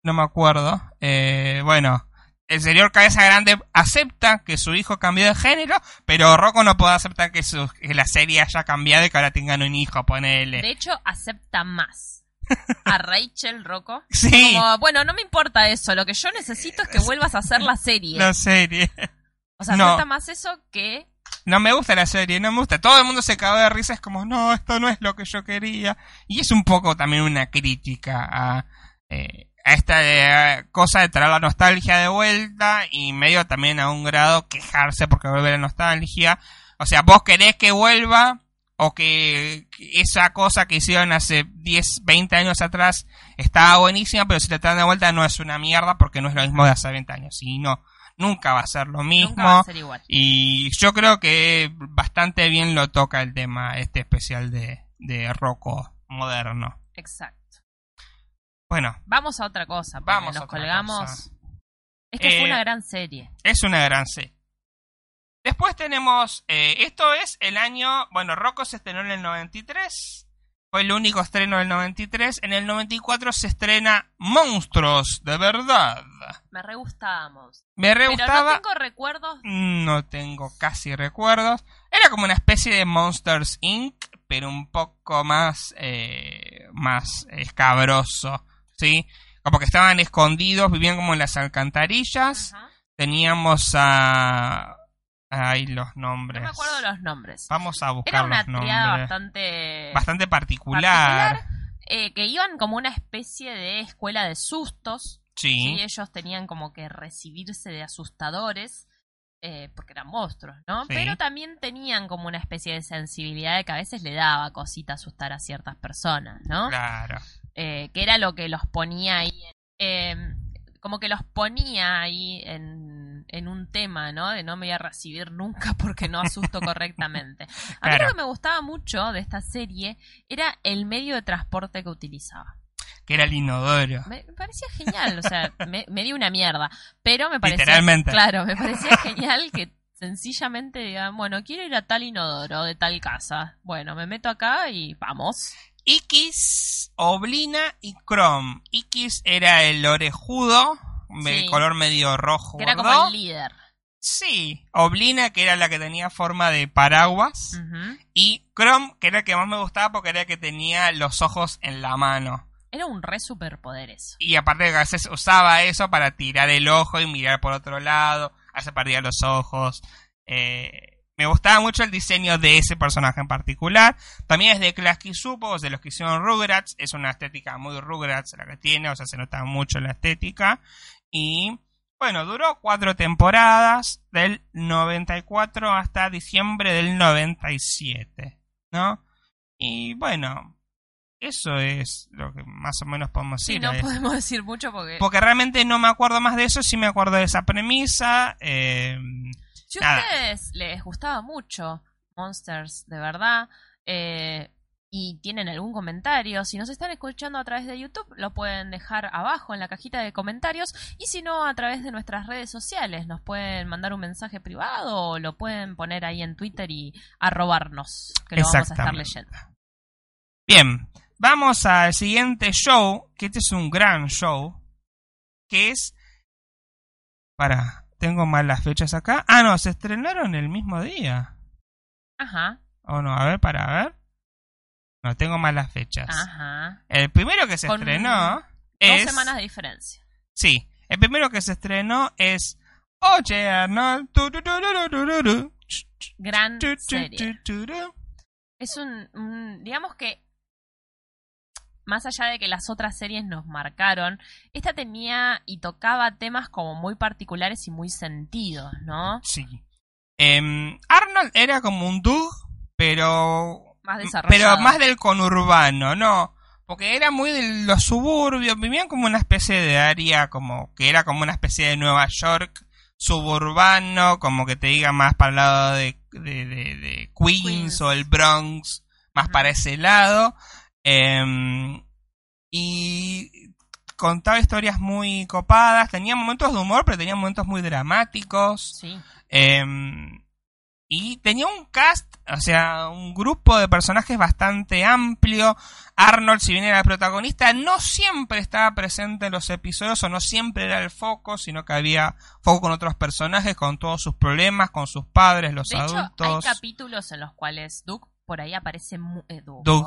No me acuerdo. Eh, bueno, el señor Cabeza Grande acepta que su hijo cambió de género, pero Rocco no puede aceptar que, su- que la serie haya cambiado y que ahora tengan un hijo, ponele. De hecho, acepta más a Rachel Rocco. Sí. Como, bueno, no me importa eso, lo que yo necesito es que vuelvas a hacer la serie. La serie. o sea, no. acepta más eso que... No me gusta la serie, no me gusta. Todo el mundo se cagó de risa, es como, no, esto no es lo que yo quería. Y es un poco también una crítica a, eh, a esta eh, cosa de traer la nostalgia de vuelta y medio también a un grado quejarse porque vuelve la nostalgia. O sea, vos querés que vuelva o que esa cosa que hicieron hace 10, 20 años atrás estaba buenísima, pero si te traen de vuelta no es una mierda porque no es lo mismo de hace 20 años. Y no, nunca va a ser lo mismo. Nunca va a ser igual. Y yo creo que bastante bien lo toca el tema este especial de, de Rocco moderno. Exacto. Bueno, Vamos a otra cosa. Vamos a nos otra colgamos. cosa. Es que Eh, fue una gran serie. es una gran serie. Después tenemos, eh, esto es el año, bueno, Rocco se estrenó en el 93, fue el único estreno del 93, en el 94 se estrena Monstruos, de verdad. Me re gustábamos. Me re Pero no gustaba, tengo recuerdos. no tengo casi recuerdos, era como una especie de Monsters Inc., pero un poco más, eh, más escabroso, ¿sí? Como que estaban escondidos, vivían como en las alcantarillas, Ajá. teníamos a... Ay, los nombres. No me acuerdo los nombres. Vamos a buscar Era una los nombres. bastante. Bastante particular. particular, eh, que iban como una especie de escuela de sustos. Sí. Y ellos tenían como que recibirse de asustadores. eh, porque eran monstruos, ¿no? Sí. Pero también tenían como una especie de sensibilidad de que a veces le daba cosita asustar a ciertas personas, ¿no? Claro. Eh, que era lo que los ponía ahí. eh, como que los ponía ahí en, en un tema, ¿no? De no me voy a recibir nunca porque no asusto correctamente. A mí Claro. lo que me gustaba mucho de esta serie era el medio de transporte que utilizaba. Que era el inodoro. Me, me parecía genial, o sea, me, me dio una mierda, pero me parecía... Literalmente. Claro, me parecía genial que sencillamente digan, bueno, quiero ir a tal inodoro de tal casa. Bueno, me meto acá y vamos. X, Oblina y Chrome. X era el orejudo, sí. color medio rojo. Que era como el líder. Sí, Oblina, que era la que tenía forma de paraguas, uh -huh. y Chrome, que era el que más me gustaba porque era el que tenía los ojos en la mano. Era un re superpoder eso. Y aparte a veces usaba eso para tirar el ojo y mirar por otro lado, hace perdía los ojos. Eh, me gustaba mucho el diseño de ese personaje en particular. También es de Klasky Supo, de los que hicieron Rugrats. Es una estética muy Rugrats la que tiene, o sea, se nota mucho la estética. Y bueno, duró cuatro temporadas, del 94 hasta diciembre del 97, ¿no? Y bueno, eso es lo que más o menos podemos decir. Sí, no podemos decir mucho porque... Porque realmente no me acuerdo más de eso, sí me acuerdo de esa premisa. Eh, si a ustedes les gustaba mucho Monsters, de verdad, eh, y tienen algún comentario, si nos están escuchando a través de YouTube, lo pueden dejar abajo en la cajita de comentarios y si no, a través de nuestras redes sociales, nos pueden mandar un mensaje privado o lo pueden poner ahí en Twitter y arrobarnos, que lo vamos a estar leyendo. Bien, vamos al siguiente show, que este es un gran show, que es... Para, tengo mal las fechas acá. Ah, no, se estrenaron el mismo día. Ajá. O no, a ver, para ver. No, tengo malas fechas. Ajá. El primero que se Con estrenó Dos es... semanas de diferencia. Sí, el primero que se estrenó es... Oye, Arnold. Gran serie. Es un, un- digamos que más allá de que las otras series nos marcaron, esta tenía y tocaba temas como muy particulares y muy sentidos, ¿no? Sí. Em, Arnold era como un Doug, pero... Más Pero desarrollado. más del conurbano, ¿no? Porque era muy de los suburbios, vivían como una especie de área, como que era como una especie de Nueva York suburbano, como que te diga más para el lado de, de, de- de Queens, Queens. o el Bronx, más para ese lado. Em, y contaba historias muy copadas, tenía momentos de humor, pero tenía momentos muy dramáticos. Sí. Em, y tenía un cast, o sea, un grupo de personajes bastante amplio. Arnold, si bien era el protagonista, no siempre estaba presente en los episodios o no siempre era el foco, sino que había foco con otros personajes, con todos sus problemas, con sus padres, los De hecho, adultos. hay capítulos en los cuales Duke por ahí aparece muy... eh, Doug. No,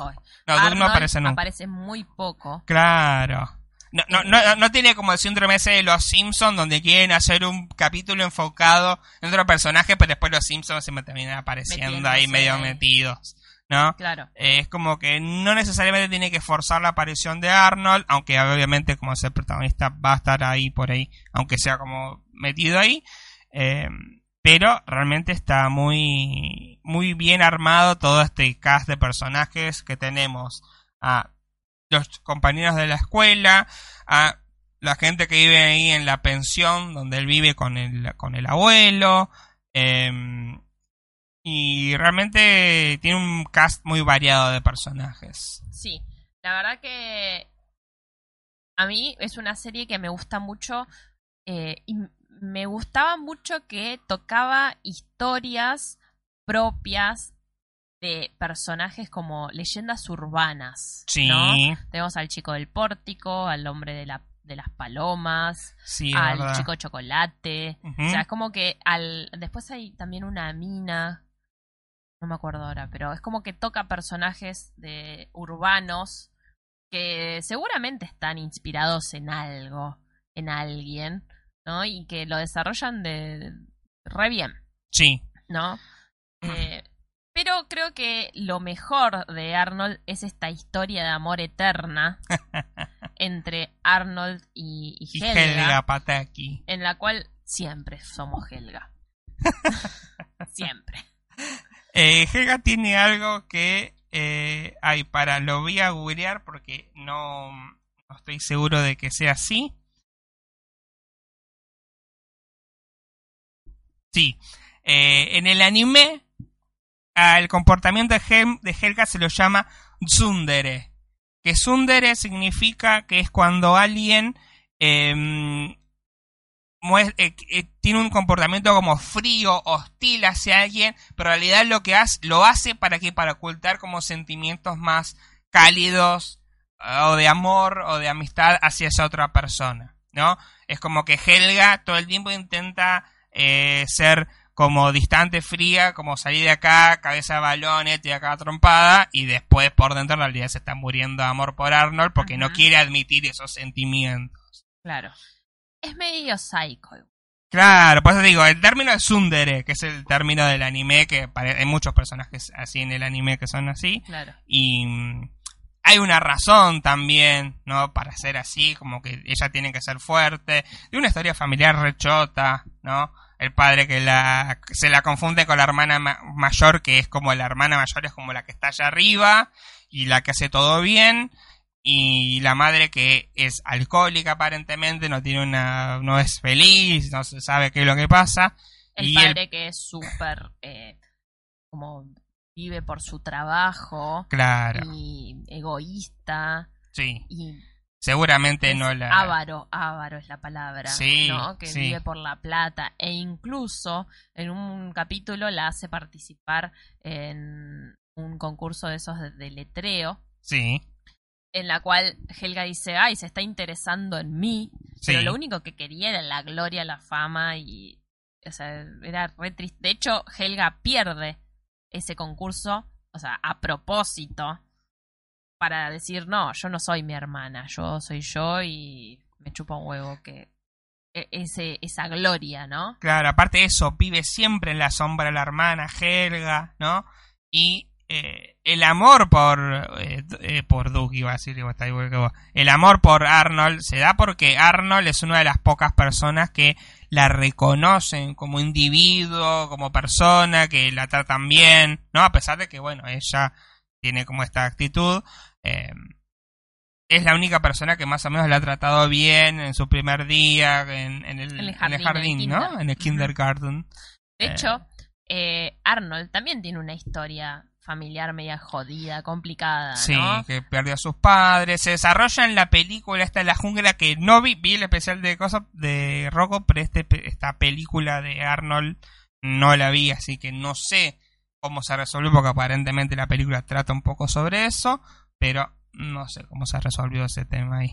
Doug no aparece nunca. aparece muy poco. Claro. No, no, no, no tiene como el síndrome ese de los Simpsons, donde quieren hacer un capítulo enfocado en otro personaje, pero después los Simpsons se me terminan apareciendo ahí medio ahí. metidos. ¿No? Claro. Eh, es como que no necesariamente tiene que forzar la aparición de Arnold, aunque obviamente como es el protagonista va a estar ahí por ahí, aunque sea como metido ahí. Eh, pero realmente está muy, muy bien armado todo este cast de personajes que tenemos a los compañeros de la escuela, a la gente que vive ahí en la pensión donde él vive con el, con el abuelo. em, y realmente tiene un cast muy variado de personajes. Sí, la verdad que a mí es una serie que me gusta mucho eh, me gustaba mucho que tocaba historias propias de personajes como leyendas urbanas. Sí, ¿no? Tenemos al chico del pórtico, al hombre de, la, de las palomas, sí, al verdad. chico chocolate. O sea, es como que al después hay también una mina, no me acuerdo ahora, pero es como que toca personajes de urbanos que seguramente están inspirados en algo, en alguien, ¿no? Y que lo desarrollan de, de- re bien, Sí, ¿no? Eh, pero creo que lo mejor de Arnold es esta historia de amor eterna entre Arnold y, y y Helga Helga Pataki. en la cual siempre somos Helga. siempre. Eh, Helga tiene algo que... Eh, ay, para, lo voy a googlear porque no, no estoy seguro de que sea así. Sí, eh, en el anime al comportamiento de, de Helga se lo llama tsundere. Que tsundere significa que es cuando alguien em, eh, eh, tiene un comportamiento como frío, hostil hacia alguien, pero en realidad lo que hace, lo hace para que para ocultar como sentimientos más cálidos o de amor o de amistad hacia esa otra persona, ¿no? Es como que Helga todo el tiempo intenta eh, ser como distante, fría, como salir de acá, cabeza de balón, y acá trompada, y después por dentro en realidad se está muriendo de amor por Arnold porque no quiere admitir esos sentimientos. Claro. Es medio psycho. Claro, por eso digo, el término es Sundere, que es el término del anime, que hay muchos personajes así en el anime que son así. Claro. Y mm, hay una razón también, ¿no? Para ser así, como que ella tiene que ser fuerte. De una historia familiar rechota, ¿no? El padre que la, se la confunde con la hermana mayor, que es como la hermana mayor, es como la que está allá arriba y la que hace todo bien. Y la madre que es alcohólica aparentemente, no tiene una, no es feliz, no se sabe qué es lo que pasa. El y padre que es súper, eh, como vive por su trabajo. Claro. Y egoísta. Sí. Y seguramente no la avaro avaro es la palabra sí, ¿no? que vive por la plata. E incluso en un capítulo la hace participar en un concurso de esos de, letreo. Sí. En la cual Helga dice ay se está interesando en mí pero lo único que quería era la gloria la fama y o sea era re triste. De hecho Helga pierde ese concurso o sea a propósito para decir, no, yo no soy mi hermana, yo soy yo y me chupa un huevo que e, ese, esa gloria, ¿no? Claro, aparte de eso, vive siempre en la sombra la hermana Helga, ¿no? Y eh, el amor por eh, eh, por Duke iba a decir está igual que vos. el amor por Arnold se da porque Arnold es una de las pocas personas que la reconocen como individuo como persona que la tratan bien no a pesar de que bueno ella tiene como esta actitud Em, es la única persona que más o menos la ha tratado bien en su primer día en, el, jardín, ¿no? En el kindergarten. De hecho, eh, Arnold también tiene una historia familiar media jodida, complicada. Sí, que perdió a sus padres. Se desarrolla en la película esta de la jungla que no vi, vi el especial de cosas de Rocco, pero este, esta película de Arnold no la vi, así que no sé cómo se resolvió, porque aparentemente la película trata un poco sobre eso pero no sé cómo se ha resolvido ese tema ahí.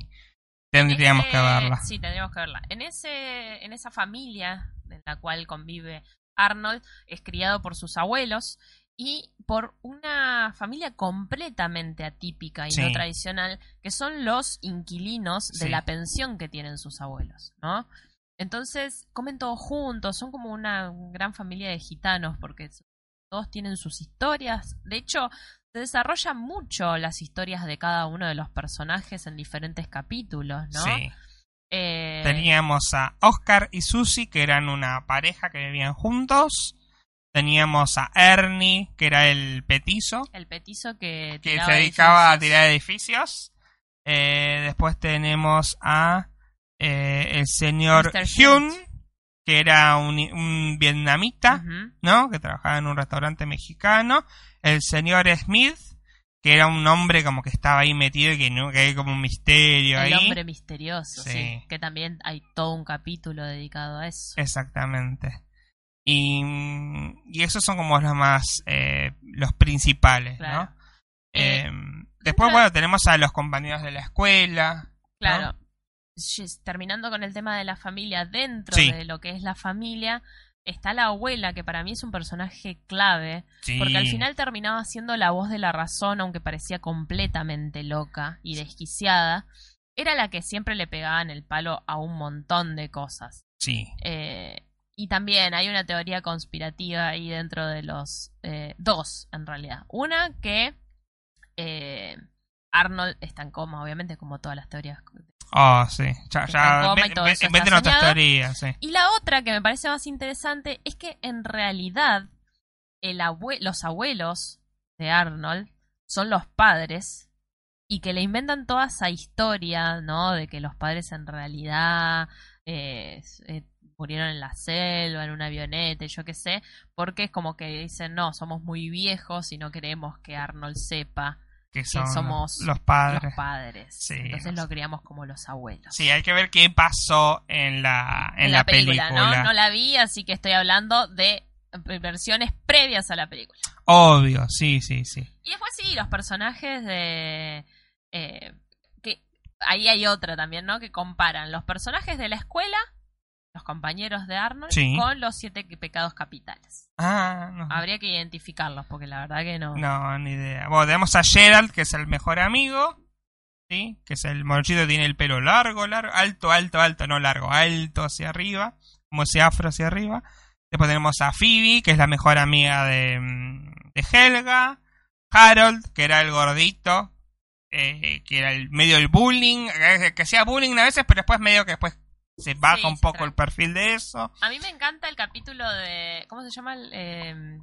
Tendríamos que verla. Sí, tendríamos que verla. En, ese, en esa familia en la cual convive Arnold, es criado por sus abuelos y por una familia completamente atípica y no tradicional, que son los inquilinos de la pensión que tienen sus abuelos, ¿no? Entonces, comen todos juntos, son como una gran familia de gitanos, porque todos tienen sus historias. De hecho, se desarrollan mucho las historias de cada uno de los personajes en diferentes capítulos, ¿no? Sí. Eh, Teníamos a Oscar y Susie, que eran una pareja que vivían juntos. Teníamos a Ernie, que era el petizo. El petizo que, que se dedicaba a tirar edificios. Eh, después tenemos a eh, el señor Hyun, que era un, vietnamita, ¿no? Que trabajaba en un restaurante mexicano. El señor Smith, que era un hombre como que estaba ahí metido y que, ¿no? que hay como un misterio ahí. El hombre misterioso, sí. Que también hay todo un capítulo dedicado a eso. Exactamente. Y, y esos son como los más, eh, los principales, ¿no? Eh, em, después, bueno, tenemos a los compañeros de la escuela. Claro terminando con el tema de la familia, dentro de lo que es la familia, está la abuela, que para mí es un personaje clave, porque al final terminaba siendo la voz de la razón, aunque parecía completamente loca y desquiciada. Era la que siempre le pegaba en el palo a un montón de cosas. Sí. Eh, y también hay una teoría conspirativa ahí dentro de los eh, dos, en realidad. Una que eh, Arnold está en coma, obviamente, como todas las teorías Ah, sí. Ya, ya. teorías, sí. Y la otra que me parece más interesante es que en realidad el los abuelos de Arnold son los padres y que le inventan toda esa historia, ¿no? De que los padres en realidad eh, eh, murieron en la selva, en una avioneta, yo qué sé, porque es como que dicen, no, somos muy viejos y no queremos que Arnold sepa que, somos los padres. Los padres. Entonces lo criamos como los abuelos. Sí, hay que ver qué pasó en la, en, la, película. ¿no? no la vi, así que estoy hablando de versiones previas a la película. Obvio, sí, sí, sí. Y después sí, los personajes de... Eh, que, ahí hay otra también, ¿no? Que comparan los personajes de la escuela, los compañeros de Arnold, Sí. con los siete pecados capitales. Ah, no. Habría que identificarlos, porque la verdad que no. No, ni idea. Bueno, tenemos a Gerald, que es el mejor amigo. ¿Sí? Que es el monochito, tiene el pelo largo, largo, alto, alto, alto, no largo, alto hacia arriba, como ese afro hacia arriba. Después tenemos a Phoebe, que es la mejor amiga de, mm, de Helga. Harold, que era el gordito, eh, que era el medio del bullying, eh, que hacía bullying a veces, pero después medio que después se baja Sí, un poco trae. el perfil de eso. A mí me encanta el capítulo de. ¿Cómo se llama? El, eh,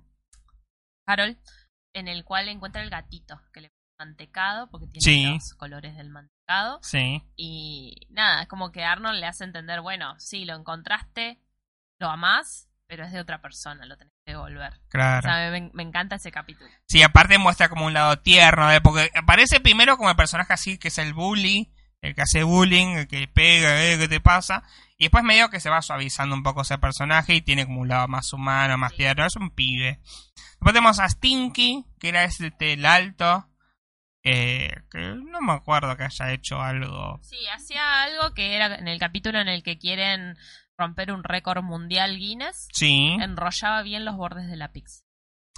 Harold, en el cual encuentra el gatito, que le mantecado, porque tiene Sí. los colores del mantecado. Sí, Y nada, es como que Arnold le hace entender, bueno, sí, lo encontraste, lo amás, pero es de otra persona, lo tenés que devolver. O claro. sea, me, me encanta ese capítulo. Sí, aparte muestra como un lado tierno, ¿eh? porque aparece primero como el personaje así, que es el bully, el que hace bullying, el que pega, ¿eh? ¿qué te pasa? Y después medio que se va suavizando un poco ese personaje y tiene como un lado más humano, más tierno, es un pibe. Después tenemos a Stinky, que era este, el alto, eh, que no me acuerdo que haya hecho algo. Sí, hacía algo que era en el capítulo en el que quieren romper un récord mundial Guinness, Sí. enrollaba bien los bordes de la pizza.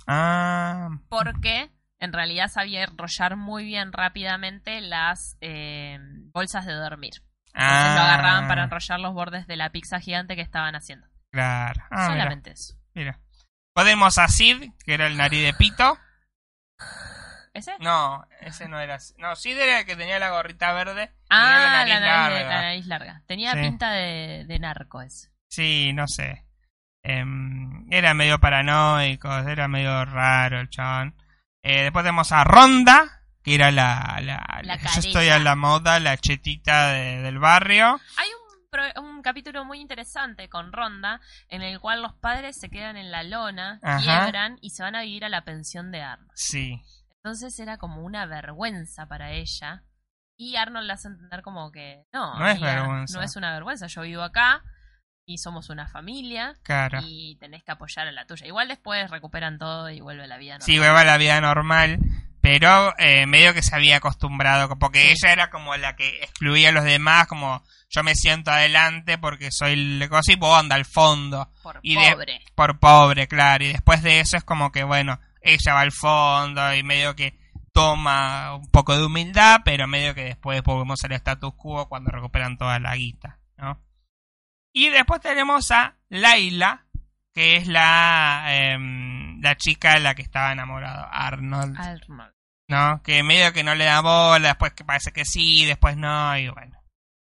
Ah, porque en realidad sabía enrollar muy bien rápidamente las eh, bolsas de dormir. Entonces lo ah, agarraban para enrollar los bordes de la pizza gigante que estaban haciendo. Claro. Ah, mira, Solamente eso. mira. Podemos a Sid, que era el nariz de pito. ¿Ese? No, ese no era. No, Sid era el que tenía la gorrita verde. ah, tenía la nariz, de- larga. la nariz larga. Tenía Sí. pinta de, de narco ese. Sí, no sé. Em, era medio paranoico, era medio raro el chabón. Eh, después tenemos a Ronda, que era la. la, La yo estoy a la moda, la chetita de- del barrio. Hay un, pro- un capítulo muy interesante con Ronda en el cual los padres se quedan en la lona, Ajá. quiebran y se van a vivir a la pensión de Arnold. Sí. Entonces era como una vergüenza para ella. Y Arnold le hace entender como que no, No es vergüenza. No es una vergüenza. Yo vivo acá y somos una familia Claro. y tenés que apoyar a la tuya. Igual después recuperan todo y vuelve a la vida normal. Sí, vuelve a la vida normal. Pero eh, medio que se había acostumbrado, porque ella era como la que excluía a los demás, como yo me siento adelante porque soy el cosa y vos anda al fondo. Por y de- pobre. por pobre, claro. Y después de eso es como que, bueno, ella va al fondo y medio que toma un poco de humildad, pero medio que después volvemos al status quo cuando recuperan toda la guita, ¿no? Y después tenemos a Laila, que es la, em, la chica de la que estaba enamorado, Arnold, Arnold. ¿no? Que medio que no le da bola, después que parece que sí, después no, y bueno.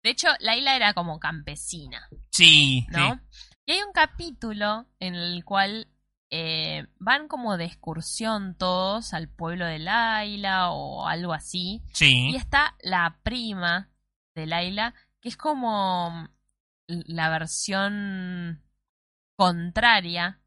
De hecho, Laila era como campesina, Sí, ¿no? sí. Y hay un capítulo en el cual eh, van como de excursión todos al pueblo de Laila o algo así. Sí. Y está la prima de Laila, que es como la versión contraria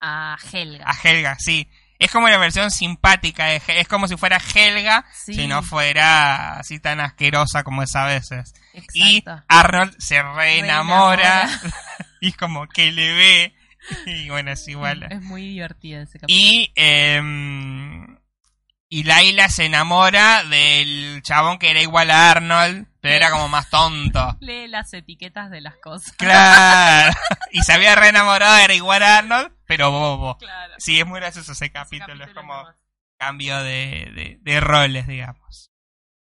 a Helga. A Helga, sí. Es como la versión simpática de Es como si fuera Helga, Sí. si no fuera así tan asquerosa como es a veces. Y Exacto. Arnold se reenamora Reenamora. y como que le ve. Y bueno, es igual. Es muy divertido ese capítulo. Y, em, y Laila se enamora del chabón que era igual a Arnold, pero era como más tonto. Lee las etiquetas de las cosas. Claro. Y se había reenamorado, era igual a Arnold, pero bobo. Claro. Sí, es muy gracioso ese capítulo, capítulo es como nomás. cambio de, de, de roles, digamos.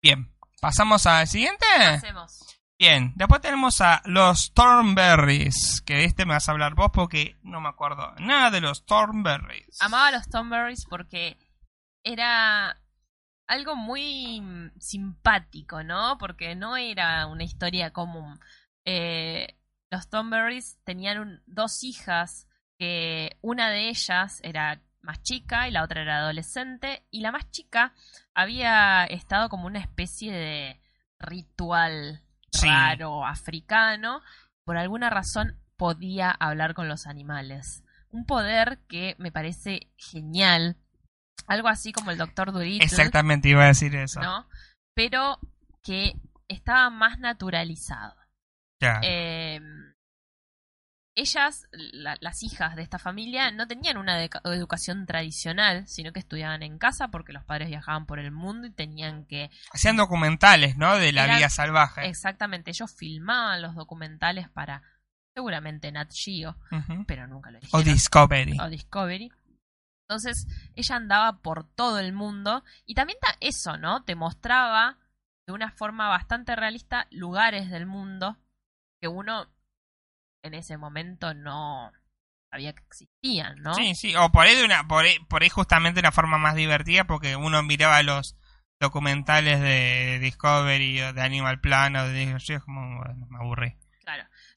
Bien, pasamos al siguiente. Hacemos. Bien, después tenemos a los Thornberries, que de este me vas a hablar vos porque no me acuerdo nada de los Thornberries. Amaba los Tomberries porque era algo muy mm, simpático, ¿no? Porque no era una historia común. Eh, los Tomberries tenían un- dos hijas que una de ellas era más chica y la otra era adolescente y la más chica había estado como una especie de ritual Sí. raro africano por alguna razón podía hablar con los animales un poder que me parece genial algo así como el Doctor Dolittle Exactamente, iba a decir eso. ¿no? pero que estaba más naturalizado Ya. eh, ellas, la, las hijas de esta familia, no tenían una educación tradicional, sino que estudiaban en casa porque los padres viajaban por el mundo y tenían que... Hacían documentales, ¿no? De la vida salvaje. Exactamente, ellos filmaban los documentales para seguramente Nat Geo, pero nunca lo hicieron. O Discovery. O Discovery. Entonces, ella andaba por todo el mundo y también eso, ¿no? Te mostraba de una forma bastante realista lugares del mundo que uno en ese momento no sabía que existían, ¿no? Sí, sí, o por ahí, de una, por ahí, por ahí justamente una forma más divertida porque uno miraba los documentales de Discovery o de Animal Planet o de como me aburrí.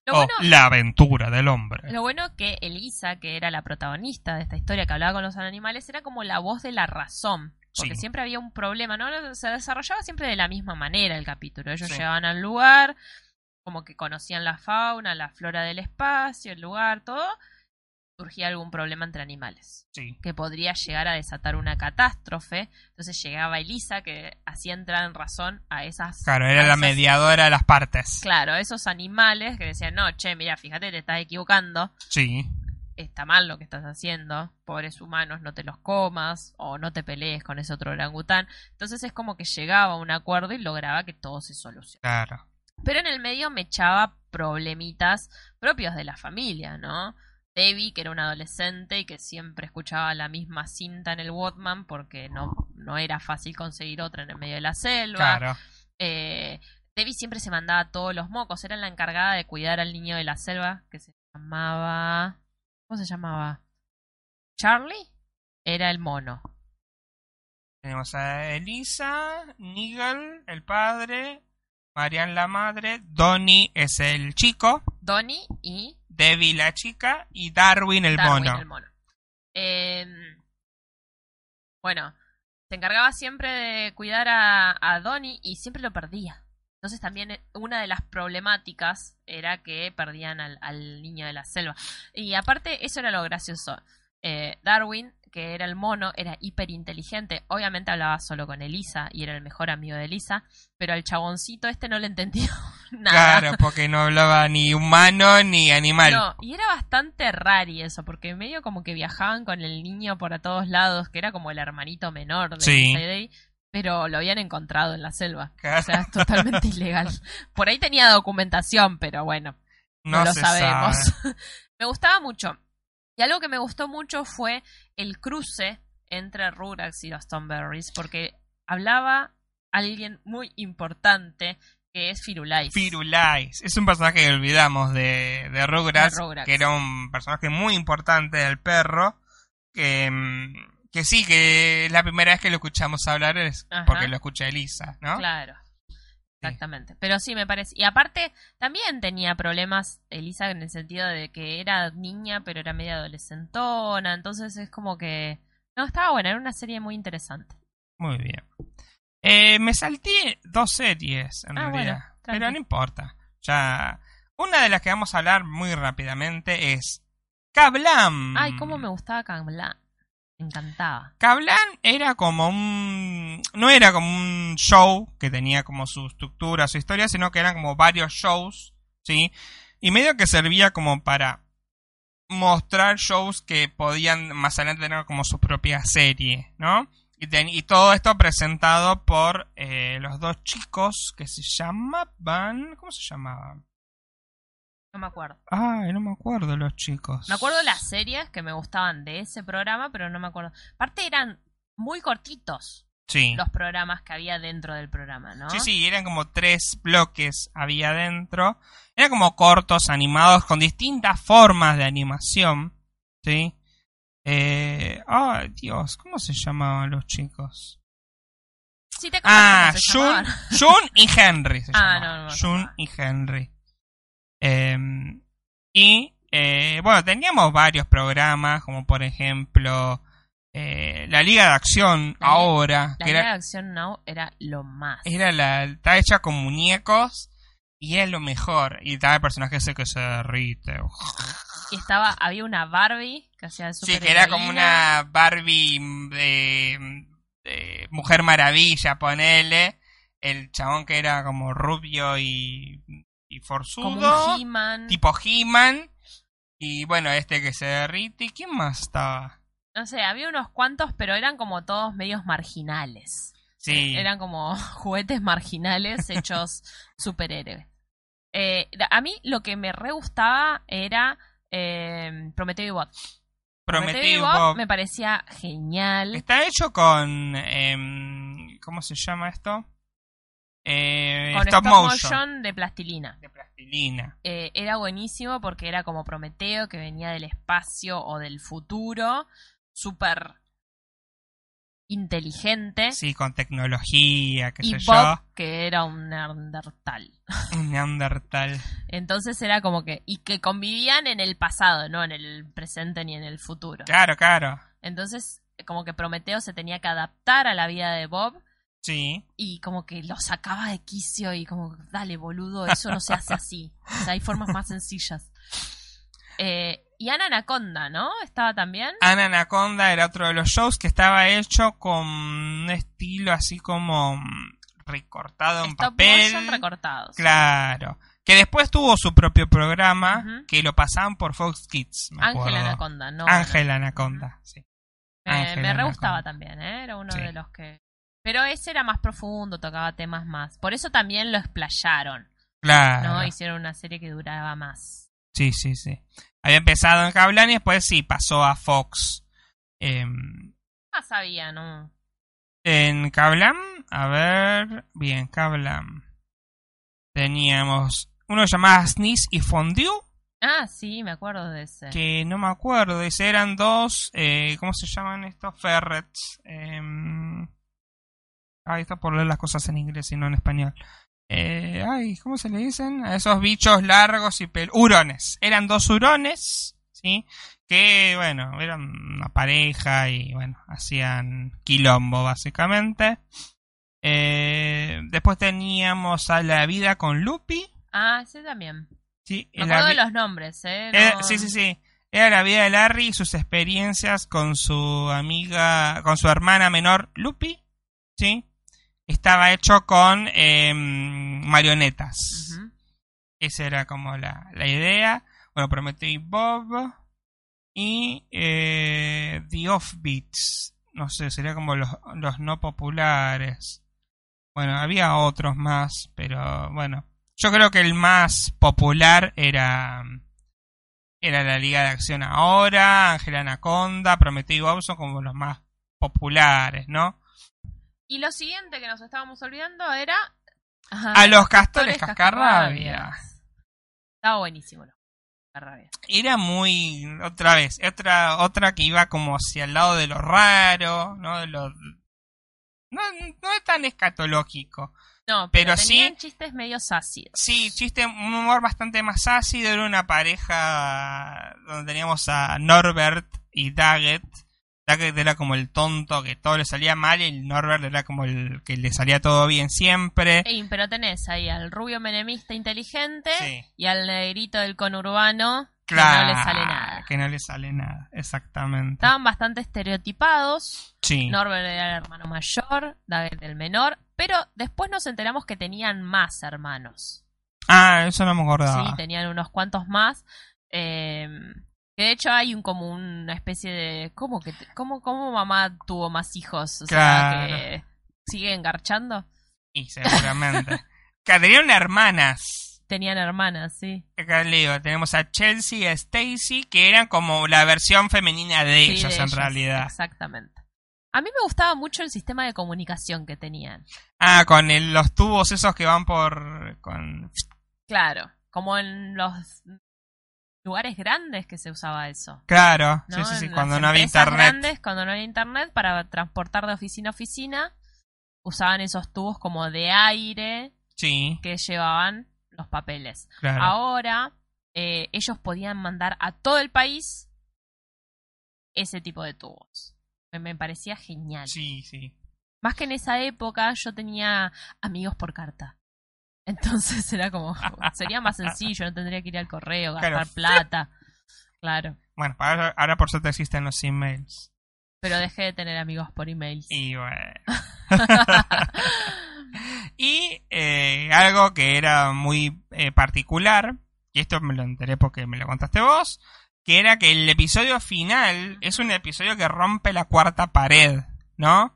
Claro. o la aventura del hombre. Lo bueno que Elisa, que era la protagonista de esta historia que hablaba con los animales, era como la voz de la razón. Porque siempre había un problema, ¿no? Se desarrollaba siempre de la misma manera el capítulo. Ellos llegaban al lugar, como que conocían la fauna, la flora del espacio, el lugar, todo, surgía algún problema entre animales. Sí. Que podría llegar a desatar una catástrofe. Entonces llegaba Elisa que hacía entrar en razón a esas. Claro, era la mediadora de las partes. Claro, esos animales que decían, no, che, mira, fíjate, te estás equivocando. Sí. Está mal lo que estás haciendo. Pobres humanos, no te los comas. O no te pelees con ese otro orangután. Entonces es como que llegaba a un acuerdo y lograba que todo se solucionara. Claro. Pero en el medio me echaba problemitas propios de la familia, ¿no? Debbie, que era una adolescente y que siempre escuchaba la misma cinta en el Walkman porque no, no era fácil conseguir otra en el medio de la selva. Claro. Eh, Debbie siempre se mandaba todos los mocos. Era la encargada de cuidar al niño de la selva que se llamaba. ¿Cómo se llamaba? ¿Charlie? Era el mono. Tenemos a Elisa, Nigel, el padre, Marian la madre, Donnie es el chico. Donnie y... Debbie la chica y Darwin el Darwin, mono. El mono. Em, bueno, se encargaba siempre de cuidar a, a Donnie y siempre lo perdía. Entonces también eh, una de las problemáticas era que perdían al, al niño de la selva. Y aparte, eso era lo gracioso. Eh, Darwin que era el mono, era hiper inteligente. Obviamente hablaba solo con Elisa y era el mejor amigo de Elisa, pero al chaboncito este no le entendió nada. Claro, porque no hablaba ni humano ni animal. No, y era bastante raro eso, porque medio como que viajaban con el niño por a todos lados, que era como el hermanito menor de sí. pero lo habían encontrado en la selva. O sea, es totalmente ilegal. Por ahí tenía documentación, pero bueno, no, lo sabemos. Me gustaba mucho. Y algo que me gustó mucho fue el cruce entre Rugrats y los Stoneberries, porque hablaba alguien muy importante que es Firulais. Firulais. Es un personaje que olvidamos de, de, Rugrats, que era un personaje muy importante del perro, que, mm, que sí, que es la primera vez que lo escuchamos hablar es porque lo escucha Elisa, ¿no? Claro. Exactamente. Pero sí, me parece. Y aparte, también tenía problemas Elisa en el sentido de que era niña, pero era media adolescentona. Entonces es como que. No, estaba buena, era una serie muy interesante. Muy bien. Eh, me salté dos series, en ah, realidad. pero no importa. Ya. Una de las que vamos a hablar muy rápidamente es. Kablam. Ay, cómo me gustaba Kablam encantaba. Era como un. No era como un show que tenía como su estructura, su historia, sino que eran como varios shows, ¿sí? Y medio que servía como para mostrar shows que podían más adelante tener como su propia serie, ¿no? Y, todo esto presentado por eh, los dos chicos que se llamaban. ¿Cómo se llamaban? No me acuerdo. Ay, no me acuerdo los chicos. Me acuerdo las series que me gustaban de ese programa, pero no me acuerdo. Aparte eran muy cortitos. Sí. Los programas que había dentro del programa, ¿no? Sí, sí, eran como tres bloques había dentro. Eran como cortos, animados, con distintas formas de animación. ¿Sí? Eh... Ay, Dios, ¿cómo se llamaban los chicos? Sí, te ah, Jun, Jun y Henry se ah, no, no, Jun y Henry. Em, y eh, bueno, teníamos varios programas, como por ejemplo eh, la Liga de Acción ahora. La Liga de Acción Now era lo más. Era la, está hecha con muñecos y es lo mejor. Y estaba el personaje ese que se derrite. Y estaba, había una Barbie que hacía Sí, que era como una Barbie de, de Mujer Maravilla, ponele. El chabón que era como rubio y y forzudo. Como He-Man. Tipo He-Man. Y bueno, este que se derrite. ¿Y quién más estaba? No sé, había unos cuantos, pero eran como todos medios marginales. Sí. Eran como juguetes marginales hechos superhéroes. Eh, a mí lo que me re gustaba era eh, Prometeo y Bot. Prometeo y Bob, Bob. me parecía genial. Está hecho con. em, ¿Cómo se llama esto? Eh, con stop, stop motion. motion de plastilina. De plastilina. Eh, era buenísimo porque era como Prometeo que venía del espacio o del futuro, súper inteligente. Sí, con tecnología, qué y sé Bob que era un neandertal. yo. Un neandertal. Entonces era como que y que convivían en el pasado, no en el presente ni en el futuro. Claro, claro. Entonces como que Prometeo se tenía que adaptar a la vida de Bob Sí. y como que lo sacaba de quicio y como, dale, boludo, eso no se hace así. O sea, hay formas más sencillas. Eh, y Ana Anaconda, ¿no? Estaba también. Ana Anaconda era otro de los shows que estaba hecho con un estilo así como mm, recortado en Stop papel. recortados. Claro. Que después tuvo su propio programa que lo pasaban por Fox Kids. Ángel. Anaconda, ¿no? Ángel Anaconda, sí. Me, re gustaba también, ¿eh? Era uno Sí. de los que... Pero ese era más profundo, tocaba temas más. Por eso también lo explayaron, Claro. ¿no? Hicieron una serie que duraba más. Sí, sí, sí. Había empezado en Cablan y después sí pasó a Fox. Em, Ah, sabía, ¿no? en Cablan, a ver, bien, Cablan. Teníamos uno llamado Sneeze y Fondue, Ah, sí, me acuerdo de ese. que no me acuerdo, ese eran dos, eh, ¿cómo se llaman estos? Ferrets. Em, Ahí está por leer las cosas en inglés y no en español. Eh, ay, ¿cómo se le dicen? A esos bichos largos y pel... Hurones. Eran dos hurones, ¿sí? Que, bueno, eran una pareja y, bueno, hacían quilombo, básicamente. Eh, después teníamos a La Vida con Lupi. Ah, ese también. Sí, Me acuerdo de los nombres, ¿eh? era- sí, sí, sí. Era la vida de Larry y sus experiencias con su amiga, con su hermana menor Lupi, ¿sí? Estaba hecho con em, marionetas. Esa era como la, la idea. Bueno, Prometeo y Bob. Y eh, The Offbeats. No sé, sería como los, los no populares. Bueno, había otros más, pero bueno. Yo creo que el más popular era. Era la Liga de Acción Ahora, Ángela Anaconda, Prometeo y Bob son como los más populares, ¿no? Y lo siguiente que nos estábamos olvidando era... Ajá, A los castores cascarrabias. cascarrabias. Estaba buenísimo. los cascarrabias. era muy otra vez otra otra que iba como hacia el lado de lo raro no de lo no, no es tan escatológico No, Pero pero, sí- tenían chistes medio ácidos. sí chiste un humor bastante más ácido era una pareja donde teníamos a Norbert y Daggett Daggett era como el tonto que todo le salía mal y Norbert era como el que le salía todo bien siempre Ey, pero tenés ahí al rubio menemista inteligente Sí. y al negrito del conurbano claro que no le sale nada. que no le sale nada exactamente Estaban bastante estereotipados. sí Norbert era el hermano mayor, David el menor, pero después nos enteramos que tenían más hermanos. ah eso no me acordaba Sí, tenían unos cuantos más. eh, que de hecho hay un como una especie de ¿cómo que te- cómo, cómo mamá tuvo más hijos? O Claro. sea, que sigue engarchando. Y seguramente. tenían hermanas. Tenían hermanas, sí. Acá leo, tenemos a Chelsea y a Stacy, que eran como la versión femenina de Sí, ellos de en ellos, realidad. Exactamente. A mí me gustaba mucho el sistema de comunicación que tenían. Ah, con el- los tubos esos que van por... con Claro, como en los lugares grandes que se usaba eso. Claro, ¿no? sí, sí, sí, En cuando no había internet. grandes, cuando no había internet, para transportar de oficina a oficina, usaban esos tubos como de aire Sí, que llevaban los papeles. claro. Ahora, eh, ellos podían mandar a todo el país ese tipo de tubos. Me, me parecía genial. Sí, sí. Más que en esa época yo tenía amigos por carta. Entonces era como, sería más sencillo, no tendría que ir al correo, gastar Claro. plata. Claro. Bueno, ahora, ahora por suerte existen los emails. Pero dejé de tener amigos por emails. Y bueno. y eh, algo que era muy eh, particular, y esto me lo enteré porque me lo contaste vos, que era que el episodio final es un episodio que rompe la cuarta pared, ¿no?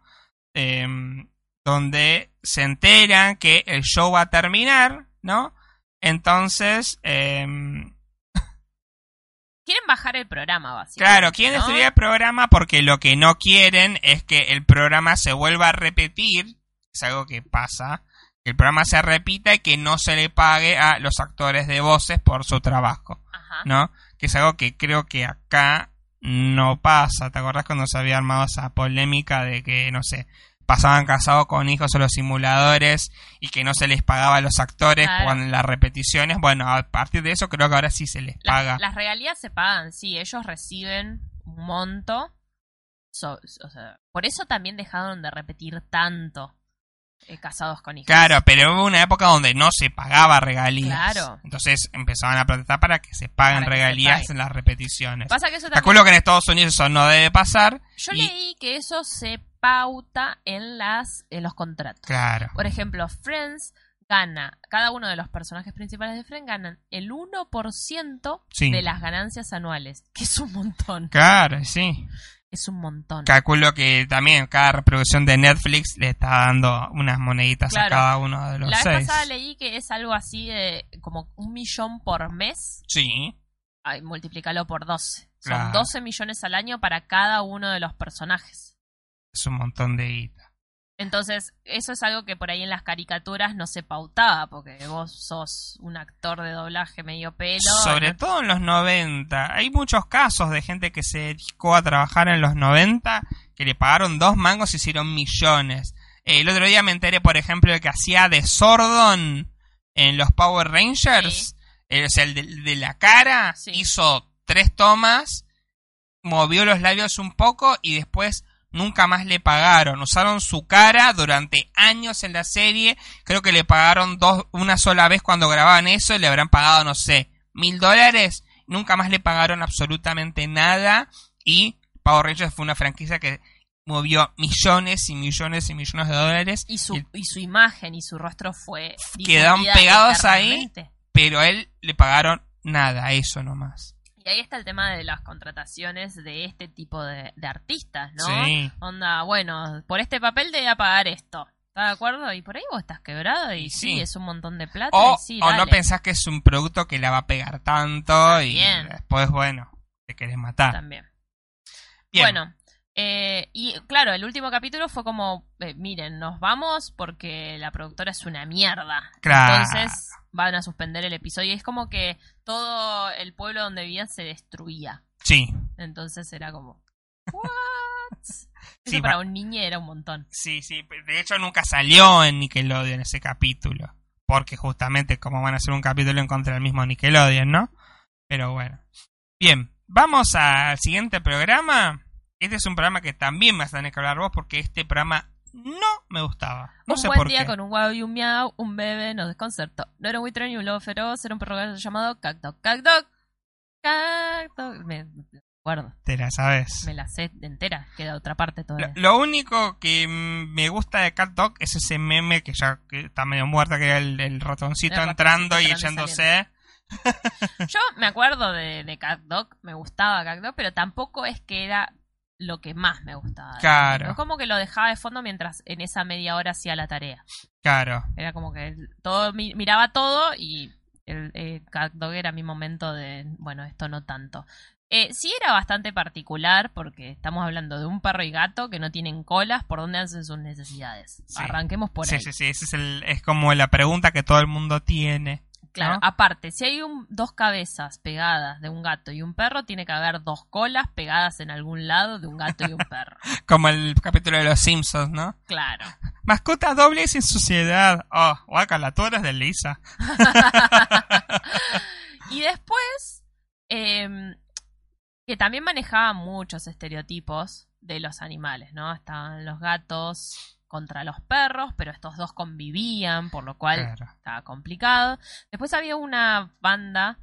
Em, donde se enteran que el show va a terminar, ¿no? Entonces, em, Quieren bajar el programa, básicamente. Claro, quieren ¿no? destruir el programa porque lo que no quieren es que el programa se vuelva a repetir. Es algo que pasa. Que el programa se repita y que no se le pague a los actores de voces por su trabajo. Ajá. ¿No? Que es algo que creo que acá no pasa. ¿Te acordás cuando se había armado esa polémica de que, no sé, pasaban casados con hijos o los simuladores y que no se les pagaba a los actores Claro. con las repeticiones? Bueno, a partir de eso creo que ahora sí se les paga. Las, regalías se pagan, sí, ellos reciben un monto. So- o sea, por eso también dejaron de repetir tanto eh, casados con hijos. Claro, pero hubo una época donde no se pagaba regalías. Claro. Entonces empezaban a protestar para que se paguen Para que se regalías pague. en las repeticiones. Pasa que eso también- Calculo que en Estados Unidos eso no debe pasar. Yo y- leí que eso se pauta en las en los contratos. Claro. Por ejemplo, Friends gana, cada uno de los personajes principales de Friends ganan el 1% Sí. de las ganancias anuales, que es un montón. Claro, sí. Es un montón. Calculo que también cada reproducción de Netflix le está dando unas moneditas a cada uno de los La vez seis. pasada leí que es algo así de como un millón por mes. Sí, Ay, multiplícalo por 12. Claro. Son 12 millones al año para cada uno de los personajes. es un montón de guita. Entonces, eso es algo que por ahí en las caricaturas no se pautaba, porque vos sos un actor de doblaje medio pelo. Sobre no- todo en los 90. Hay muchos casos de gente que se dedicó a trabajar en los 90 que le pagaron dos mangos y hicieron millones. El otro día me enteré, por ejemplo, de que hacía de Sordon en los Power Rangers. Eh, o sea, el de, de la cara. Sí. Hizo tres tomas, movió los labios un poco y después nunca más le pagaron. Usaron su cara durante años en la serie. Creo que le pagaron dos, una sola vez cuando grababan eso y le habrán pagado, no sé, mil dólares. Nunca más le pagaron absolutamente nada. Y Power Rangers fue una franquicia que movió millones y millones y millones de dólares. Y su, y su imagen y su rostro fue. Quedaron pegados ahí. Pero a él le pagaron nada, eso nomás. Y ahí está el tema de las contrataciones de este tipo de, de artistas, ¿no? Sí. Onda, bueno, por este papel te voy a pagar esto. ¿Estás de acuerdo? Y por ahí vos estás quebrado y, sí. sí. es un montón de plata. O, y sí, o no pensás que es un producto que la va a pegar tanto También. y después, bueno, te querés matar. También. Bien. Bueno, eh, y claro, el último capítulo fue como, eh, miren, nos vamos porque la productora es una mierda. Claro. Entonces van a suspender el episodio. Y es como que todo el pueblo donde vivían se destruía. Sí, Entonces era como, ¿what? Eso Sí, para un niño era un montón. sí, sí. De hecho, nunca salió en Nickelodeon ese capítulo. Porque justamente, como van a hacer un capítulo en contra del mismo Nickelodeon, ¿no? Pero bueno. Bien, vamos al siguiente programa. Este es un programa que también me vas a tener que hablar vos porque este programa no me gustaba. No un sé buen por día qué. con un guau y un miau, un bebé nos desconcertó. No era un buitre ni un lobo feroz, era un perro gallo llamado Cactoc. Cactoc. Cactoc. Me, acuerdo, Te la sabes. me la sé entera, queda otra parte todavía. lo único que me gusta de Cat Dog es ese meme que ya que está medio muerta, que era el, el ratoncito El entrando y ratoncito entrando y echándose. Yo me acuerdo de, de Cactoc, me gustaba Cactoc, pero tampoco es que era lo que más me gustaba. Claro. Es como que lo dejaba de fondo mientras en esa media hora hacía la tarea. Claro. Era como que todo mi- miraba todo y el, el Cat Dog era mi momento de, bueno, esto no tanto. Eh, sí era bastante particular porque estamos hablando de un perro y gato que no tienen colas por donde hacen sus necesidades. Sí. Arranquemos por sí, ahí. sí, sí, ese es, el, es como la pregunta que todo el mundo tiene. Claro, ¿no? aparte, si hay un, dos cabezas pegadas de un gato y un perro, tiene que haber dos colas pegadas en algún lado de un gato y un perro. Como el capítulo de los Simpsons, ¿no? Claro. Mascota doble sin suciedad. Oh, guacala, tú eres de Lisa. y después, em, que también manejaba muchos estereotipos de los animales, ¿no? Estaban los gatos contra los perros, pero estos dos convivían, por lo cual Claro. estaba complicado. Después había una banda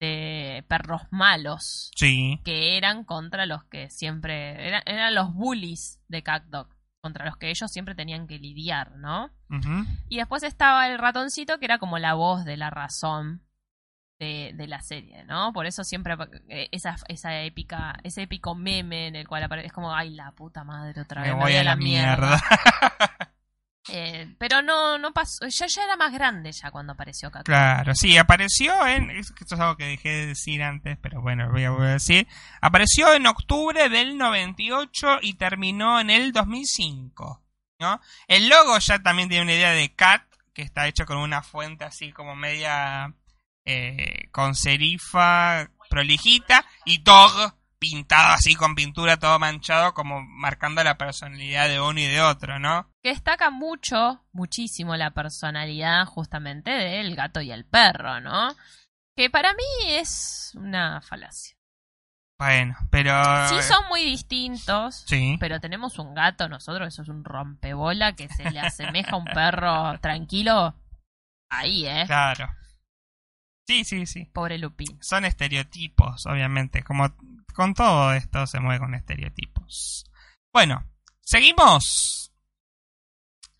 de perros malos Sí. que eran contra los que siempre eran, eran los bullies de CatDog, contra los que ellos siempre tenían que lidiar, ¿no? Y después estaba el ratoncito que era como la voz de la razón de, de, la serie, ¿no? Por eso siempre eh, esa, esa épica, ese épico meme en el cual aparece, es como, ay, la puta madre, otra vez. Me voy, a la, mierda. eh, pero no, no pasó, ya, ya era más grande ya cuando apareció Kaku. Claro, sí, apareció en, esto es algo que dejé de decir antes, pero bueno, voy a volver a decir, apareció en octubre del 98 y terminó en el 2005, ¿no? El logo ya también tiene una idea de Cat, que está hecho con una fuente así como media eh, con serifa prolijita y Dog pintado así con pintura todo manchado como marcando la personalidad de uno y de otro, ¿no? Que destaca mucho, muchísimo la personalidad justamente del gato y el perro, ¿no? Que para mí es una falacia. Bueno, pero... Sí son muy distintos, sí. pero tenemos un gato nosotros, eso es un rompebola que se le asemeja a un perro tranquilo. Ahí, ¿eh? Claro. Sí, sí, sí. Pobre Lupín. Son estereotipos, obviamente. Como con todo esto se mueve con estereotipos. Bueno, seguimos.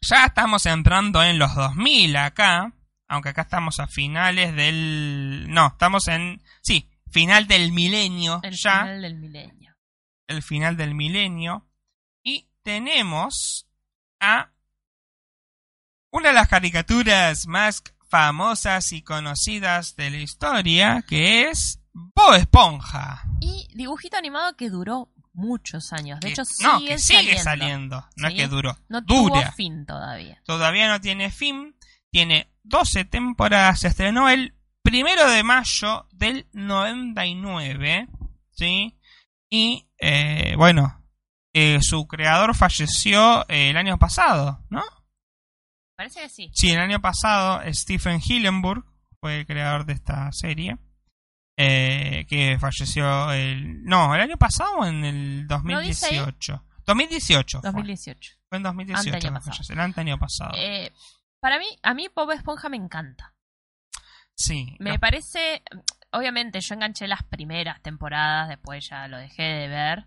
Ya estamos entrando en los 2000 acá. Aunque acá estamos a finales del... No, estamos en... Sí, final del milenio El ya. final del milenio. El final del milenio. Y tenemos a una de las caricaturas más famosas y conocidas de la historia, que es Bob Esponja. Y dibujito animado que duró muchos años. De Que- hecho, no, sigue que sigue saliendo. saliendo. No es que duró. No Dura. tuvo fin todavía. Todavía no tiene fin. Tiene 12 temporadas. Se estrenó el primero de mayo del 99. ¿Sí? Y, eh, bueno, eh, su creador falleció eh, el año pasado, ¿no? Parece que sí. Sí, el año pasado Stephen Hillenburg fue el creador de esta serie. eh, que falleció el... No, el año pasado o en el ¿No dice ahí? 2018. 2018. fue. 2018. Fue en 2018. Anteaño que pasado. falleció, el año pasado. Eh, para mí, a mí Bob Esponja me encanta. sí. Me parece, obviamente yo enganché las primeras temporadas, después ya lo dejé de ver.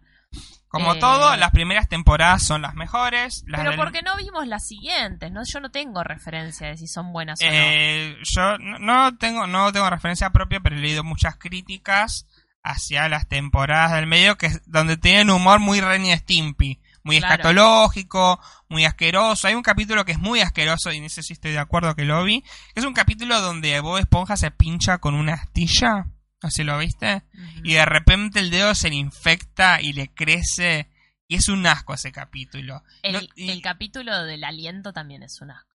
Como eh, todo, las primeras temporadas son las mejores. Las Pero del- porque no vimos las siguientes, ¿no? Yo no tengo referencia de si son buenas o no. Eh, yo no, tengo no tengo referencia propia, pero he leído muchas críticas hacia las temporadas del medio que es donde tienen humor muy Ren y Stimpy, muy Claro. escatológico, muy asqueroso. Hay un capítulo que es muy asqueroso y no sé si estoy de acuerdo que lo vi, es un capítulo donde Bob Esponja se pincha con una astilla, si lo viste, y de repente el dedo se le infecta y le crece y es un asco ese capítulo. el, no- y- el capítulo del aliento también es una.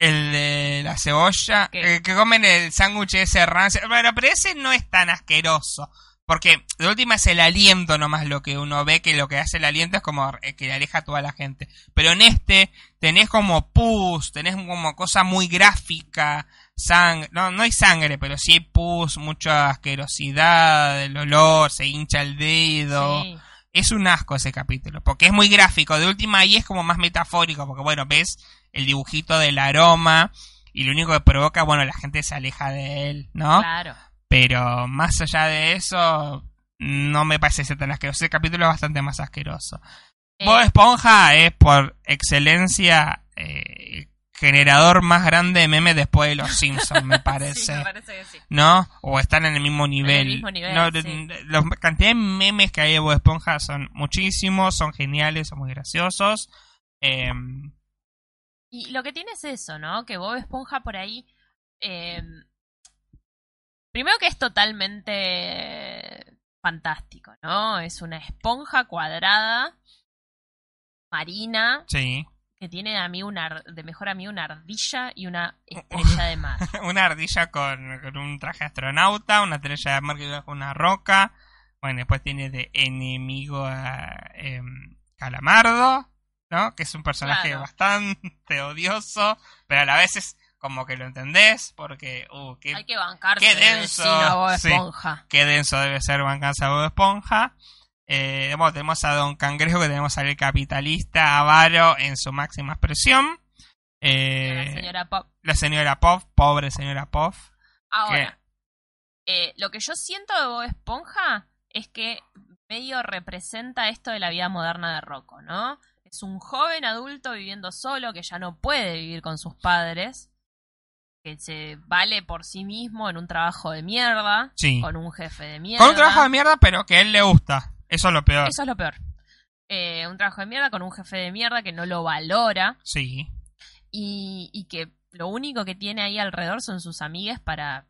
El de la cebolla, ¿Qué? eh, que comen el sándwich ese rancio. Bueno, pero ese no es tan asqueroso. Porque de última es el aliento nomás lo que uno ve, que lo que hace el aliento es como eh, que le aleja a toda la gente. Pero en este tenés como pus, tenés como cosa muy gráfica, sangre, no, no hay sangre, pero sí hay pus, mucha asquerosidad, el olor, se hincha el dedo. Sí. Es un asco ese capítulo, porque es muy gráfico. De última ahí es como más metafórico, porque bueno, ves el dibujito del aroma y lo único que provoca, bueno, la gente se aleja de él, ¿no? Claro. Pero más allá de eso, no me parece ser tan asqueroso. Ese capítulo es bastante más asqueroso. Eh, Bob Esponja es por excelencia eh, generador más grande de memes después de los Simpsons, me parece. sí, me parece que sí. ¿no? O están en el mismo nivel. mismo nivel, No, sí. La cantidad de memes que hay de Bob Esponja son muchísimos, son geniales, son muy graciosos. Eh, Y lo que tiene es eso, ¿no? Que Bob Esponja por ahí. eh, primero que es totalmente fantástico, ¿no? Es una esponja cuadrada, marina, sí. Que tiene a mí una, de mejor a mí una ardilla y una estrella de mar. una ardilla con, con un traje astronauta, una estrella de mar que con una roca. Bueno, después tiene de enemigo a em, Calamardo, ¿no? Que es un personaje Claro. bastante odioso, pero a la vez es como que lo entendés, porque, uh, qué, Hay que bancarse qué de denso, vecino a Bob sí. Esponja. qué denso debe ser Bancanza Bob Esponja. Eh, bueno, tenemos a Don Cangrejo, que tenemos al capitalista avaro en su máxima expresión. Eh, La señora Pop. la señora Puff, pobre señora Puff. Ahora, eh, lo que yo siento de Bob Esponja es que medio representa esto de la vida moderna de Rocco, ¿no? Es un joven adulto viviendo solo que ya no puede vivir con sus padres, que se vale por sí mismo en un trabajo de mierda, Sí. con un jefe de mierda. Con un trabajo de mierda, pero que a él le gusta. Eso es lo peor. Eso es lo peor. Eh, un trabajo de mierda con un jefe de mierda que no lo valora Sí. y, y que lo único que tiene ahí alrededor son sus amigues para,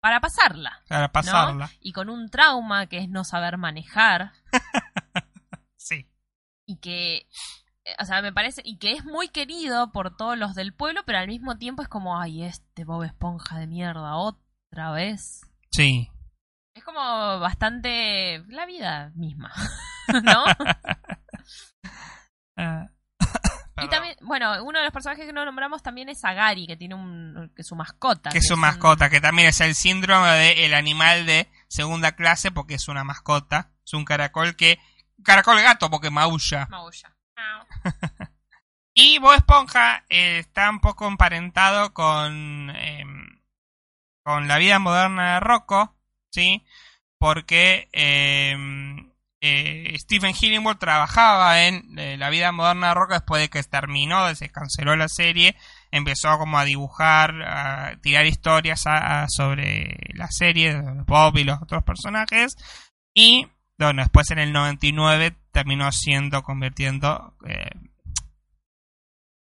para pasarla. Para ¿no? pasarla. Y con un trauma que es no saber manejar Sí. y que, eh, o sea, me parece, y que es muy querido por todos los del pueblo, pero al mismo tiempo es como, ay, este Bob Esponja de mierda, otra vez. Sí. Es como bastante la vida misma, ¿no? Ah, y también, bueno, uno de los personajes que no nombramos también es Agari, que tiene un, que es su mascota. que es su un- mascota, que también es el síndrome del animal de segunda clase porque es una mascota. Es un caracol que... Caracol gato porque maulla. Maulla. Y Bob Esponja eh, está un poco emparentado con, em, con la vida moderna de Rocco, ¿sí? Porque em, eh, Stephen Hillingworth trabajaba en eh, la vida moderna de Rocco después de que terminó, se canceló la serie, empezó como a dibujar, a tirar historias a- sobre la serie, Bob y los otros personajes, y bueno, después en el 99 terminó siendo, convirtiendo... eh,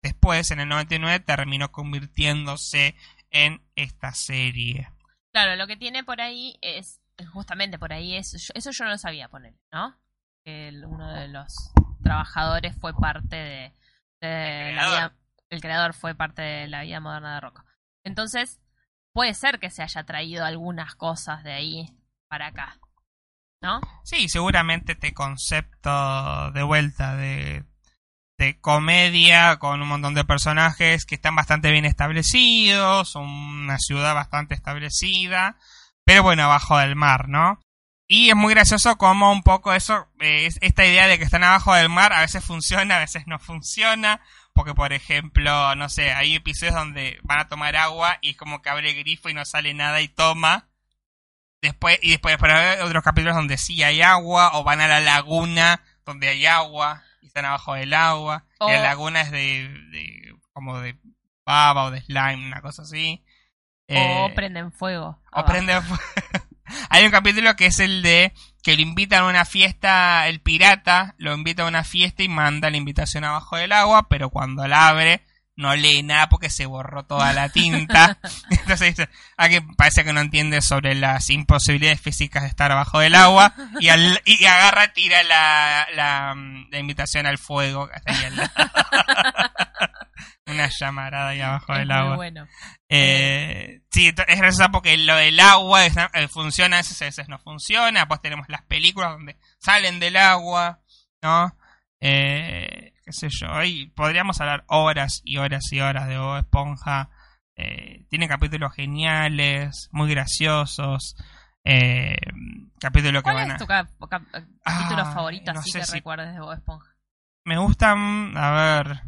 después, en el 99, terminó convirtiéndose en esta serie. Claro, lo que tiene por ahí es, justamente por ahí es, eso yo no lo sabía poner, ¿no? Que el- uno de los trabajadores fue parte de, de El la creador. vida, el creador fue parte de la vida moderna de Rocco. Entonces, puede ser que se haya traído algunas cosas de ahí para acá, ¿no? Sí, seguramente este concepto de vuelta de, de comedia con un montón de personajes que están bastante bien establecidos, una ciudad bastante establecida, pero bueno, abajo del mar, ¿no? Y es muy gracioso como un poco eso, eh, es- esta idea de que están abajo del mar a veces funciona, a veces no funciona, porque por ejemplo, no sé, hay episodios donde van a tomar agua y es como que abre el grifo y no sale nada y toma, Después, y después pero hay otros capítulos donde sí hay agua, o van a la laguna donde hay agua, y están abajo del agua, y la O- laguna es de, de- como de baba o de slime, una cosa así. o Eh, prenden fuego. o abajo. prende fu- Hay un capítulo que es el de que lo invitan a una fiesta, el pirata lo invita a una fiesta y manda la invitación abajo del agua, pero cuando la abre no lee nada porque se borró toda la tinta. Entonces dice, alguien parece que no entiende sobre las imposibilidades físicas de estar abajo del agua y, al- y agarra, tira la, la, mm, la invitación al fuego. que. Una llamarada ahí abajo Es del muy agua. bueno. Eh, sí, es gracioso porque lo del agua es- eh, funciona, a veces, a veces no funciona. Después tenemos las películas donde salen del agua, ¿no? Eh, qué sé yo. Y podríamos hablar horas y horas y horas de Bob Esponja. Eh, tiene capítulos geniales, muy graciosos. Eh, capítulo que ¿Cuál van a... es tu cap- cap- capítulo Ah, favorito no así sé que si- recuerdes de Bob Esponja? Me gustan, a ver,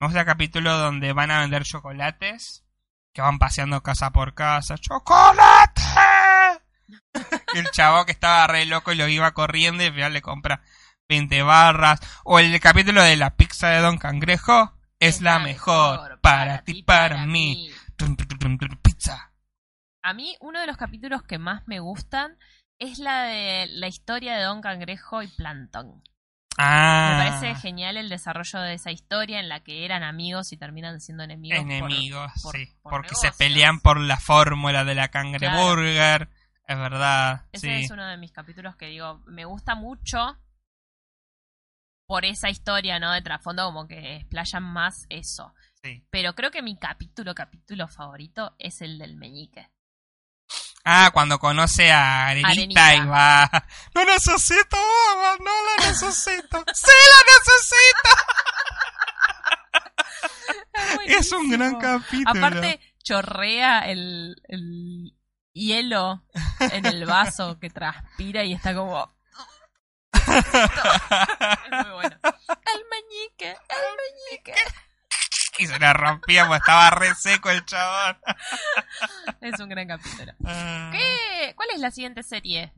me gusta el capítulo donde van a vender chocolates, que van paseando casa por casa, ¡chocolate! el chavo que estaba re loco y lo iba corriendo y al final le compra 20 barras. O el capítulo de la pizza de Don Cangrejo, es, la mejor, para, ti, para, mí. Tum, tum, tum, tum, pizza. A mí, uno de los capítulos que más me gustan es la de la historia de Don Cangrejo y Plankton. Ah, Me parece genial el desarrollo de esa historia en la que eran amigos y terminan siendo enemigos. enemigos, por- sí, por porque se pelean por la fórmula de la cangreburger, es verdad, Ese sí. es uno de mis capítulos que digo, me gusta mucho por esa historia, ¿no? De trasfondo, como que explayan más eso. Sí. Pero creo que mi capítulo, capítulo favorito es el del meñique. Ah, cuando conoce a Arenita, Arenita. y va. No necesito no la necesito. ¡Sí la necesito! es un gran capítulo. Aparte, chorrea el, el hielo en el vaso que transpira y está como. Es muy bueno. El meñique, el meñique. y se la rompía porque estaba re seco el chabón. Es un gran capítulo. Ah. ¿Qué? ¿Cuál es la siguiente serie?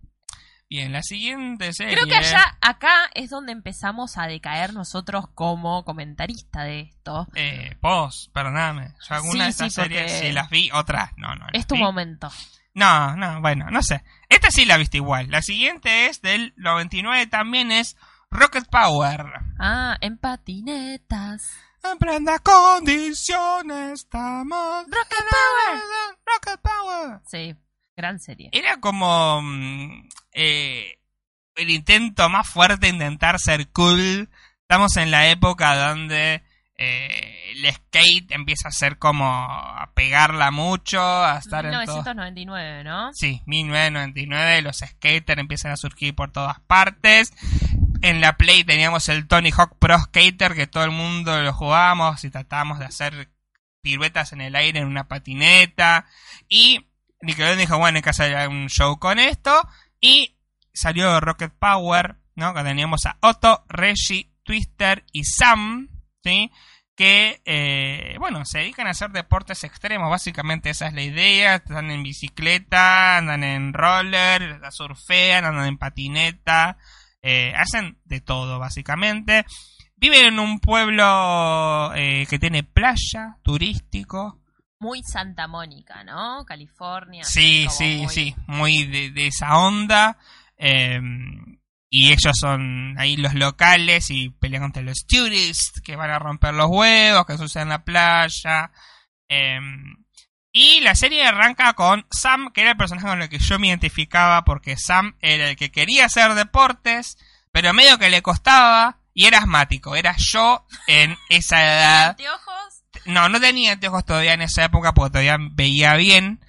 Y en la siguiente serie. Creo que allá, acá es donde empezamos a decaer nosotros como comentarista de esto. Eh, vos, perdóname. Yo algunas Sí, de estas sí, series sí las vi, otras no, no. las Es tu vi. momento. No, no, bueno, no sé. Esta sí la viste igual. La siguiente es del 99, también es Rocket Power. Ah, en patinetas. En prendas condiciones estamos. Rocket Power. Rocket Power. Sí, gran serie. Era como mm, eh, el intento más fuerte de intentar ser cool. Estamos en la época donde eh, el skate empieza a ser como a pegarla mucho, a estar en todo. 1999, ¿no? Sí, 1999, los skaters empiezan a surgir por todas partes. En la Play teníamos el Tony Hawk Pro Skater, que todo el mundo lo jugábamos y tratábamos de hacer piruetas en el aire en una patineta. Y Nickelodeon dijo, bueno, hay que hacer un show con esto. Y salió Rocket Power, ¿no? Que teníamos a Otto, Reggie, Twister y Sam, ¿sí? que, eh, bueno, se dedican a hacer deportes extremos, básicamente esa es la idea, están en bicicleta, andan en roller, surfean, andan en patineta, eh, hacen de todo, básicamente. Viven en un pueblo eh, que tiene playa, turístico. Muy Santa Mónica, ¿no? California. Sí, sí, muy- sí, muy de, de esa onda. eh, y ellos son ahí los locales y pelean contra los tourists que van a romper los huevos, que sucede en la playa. eh, y la serie arranca con Sam, que era el personaje con el que yo me identificaba, porque Sam era el que quería hacer deportes, pero medio que le costaba y era asmático. Era yo en esa edad. ¿Anteojos? No, no tenía anteojos todavía en esa época porque todavía veía bien.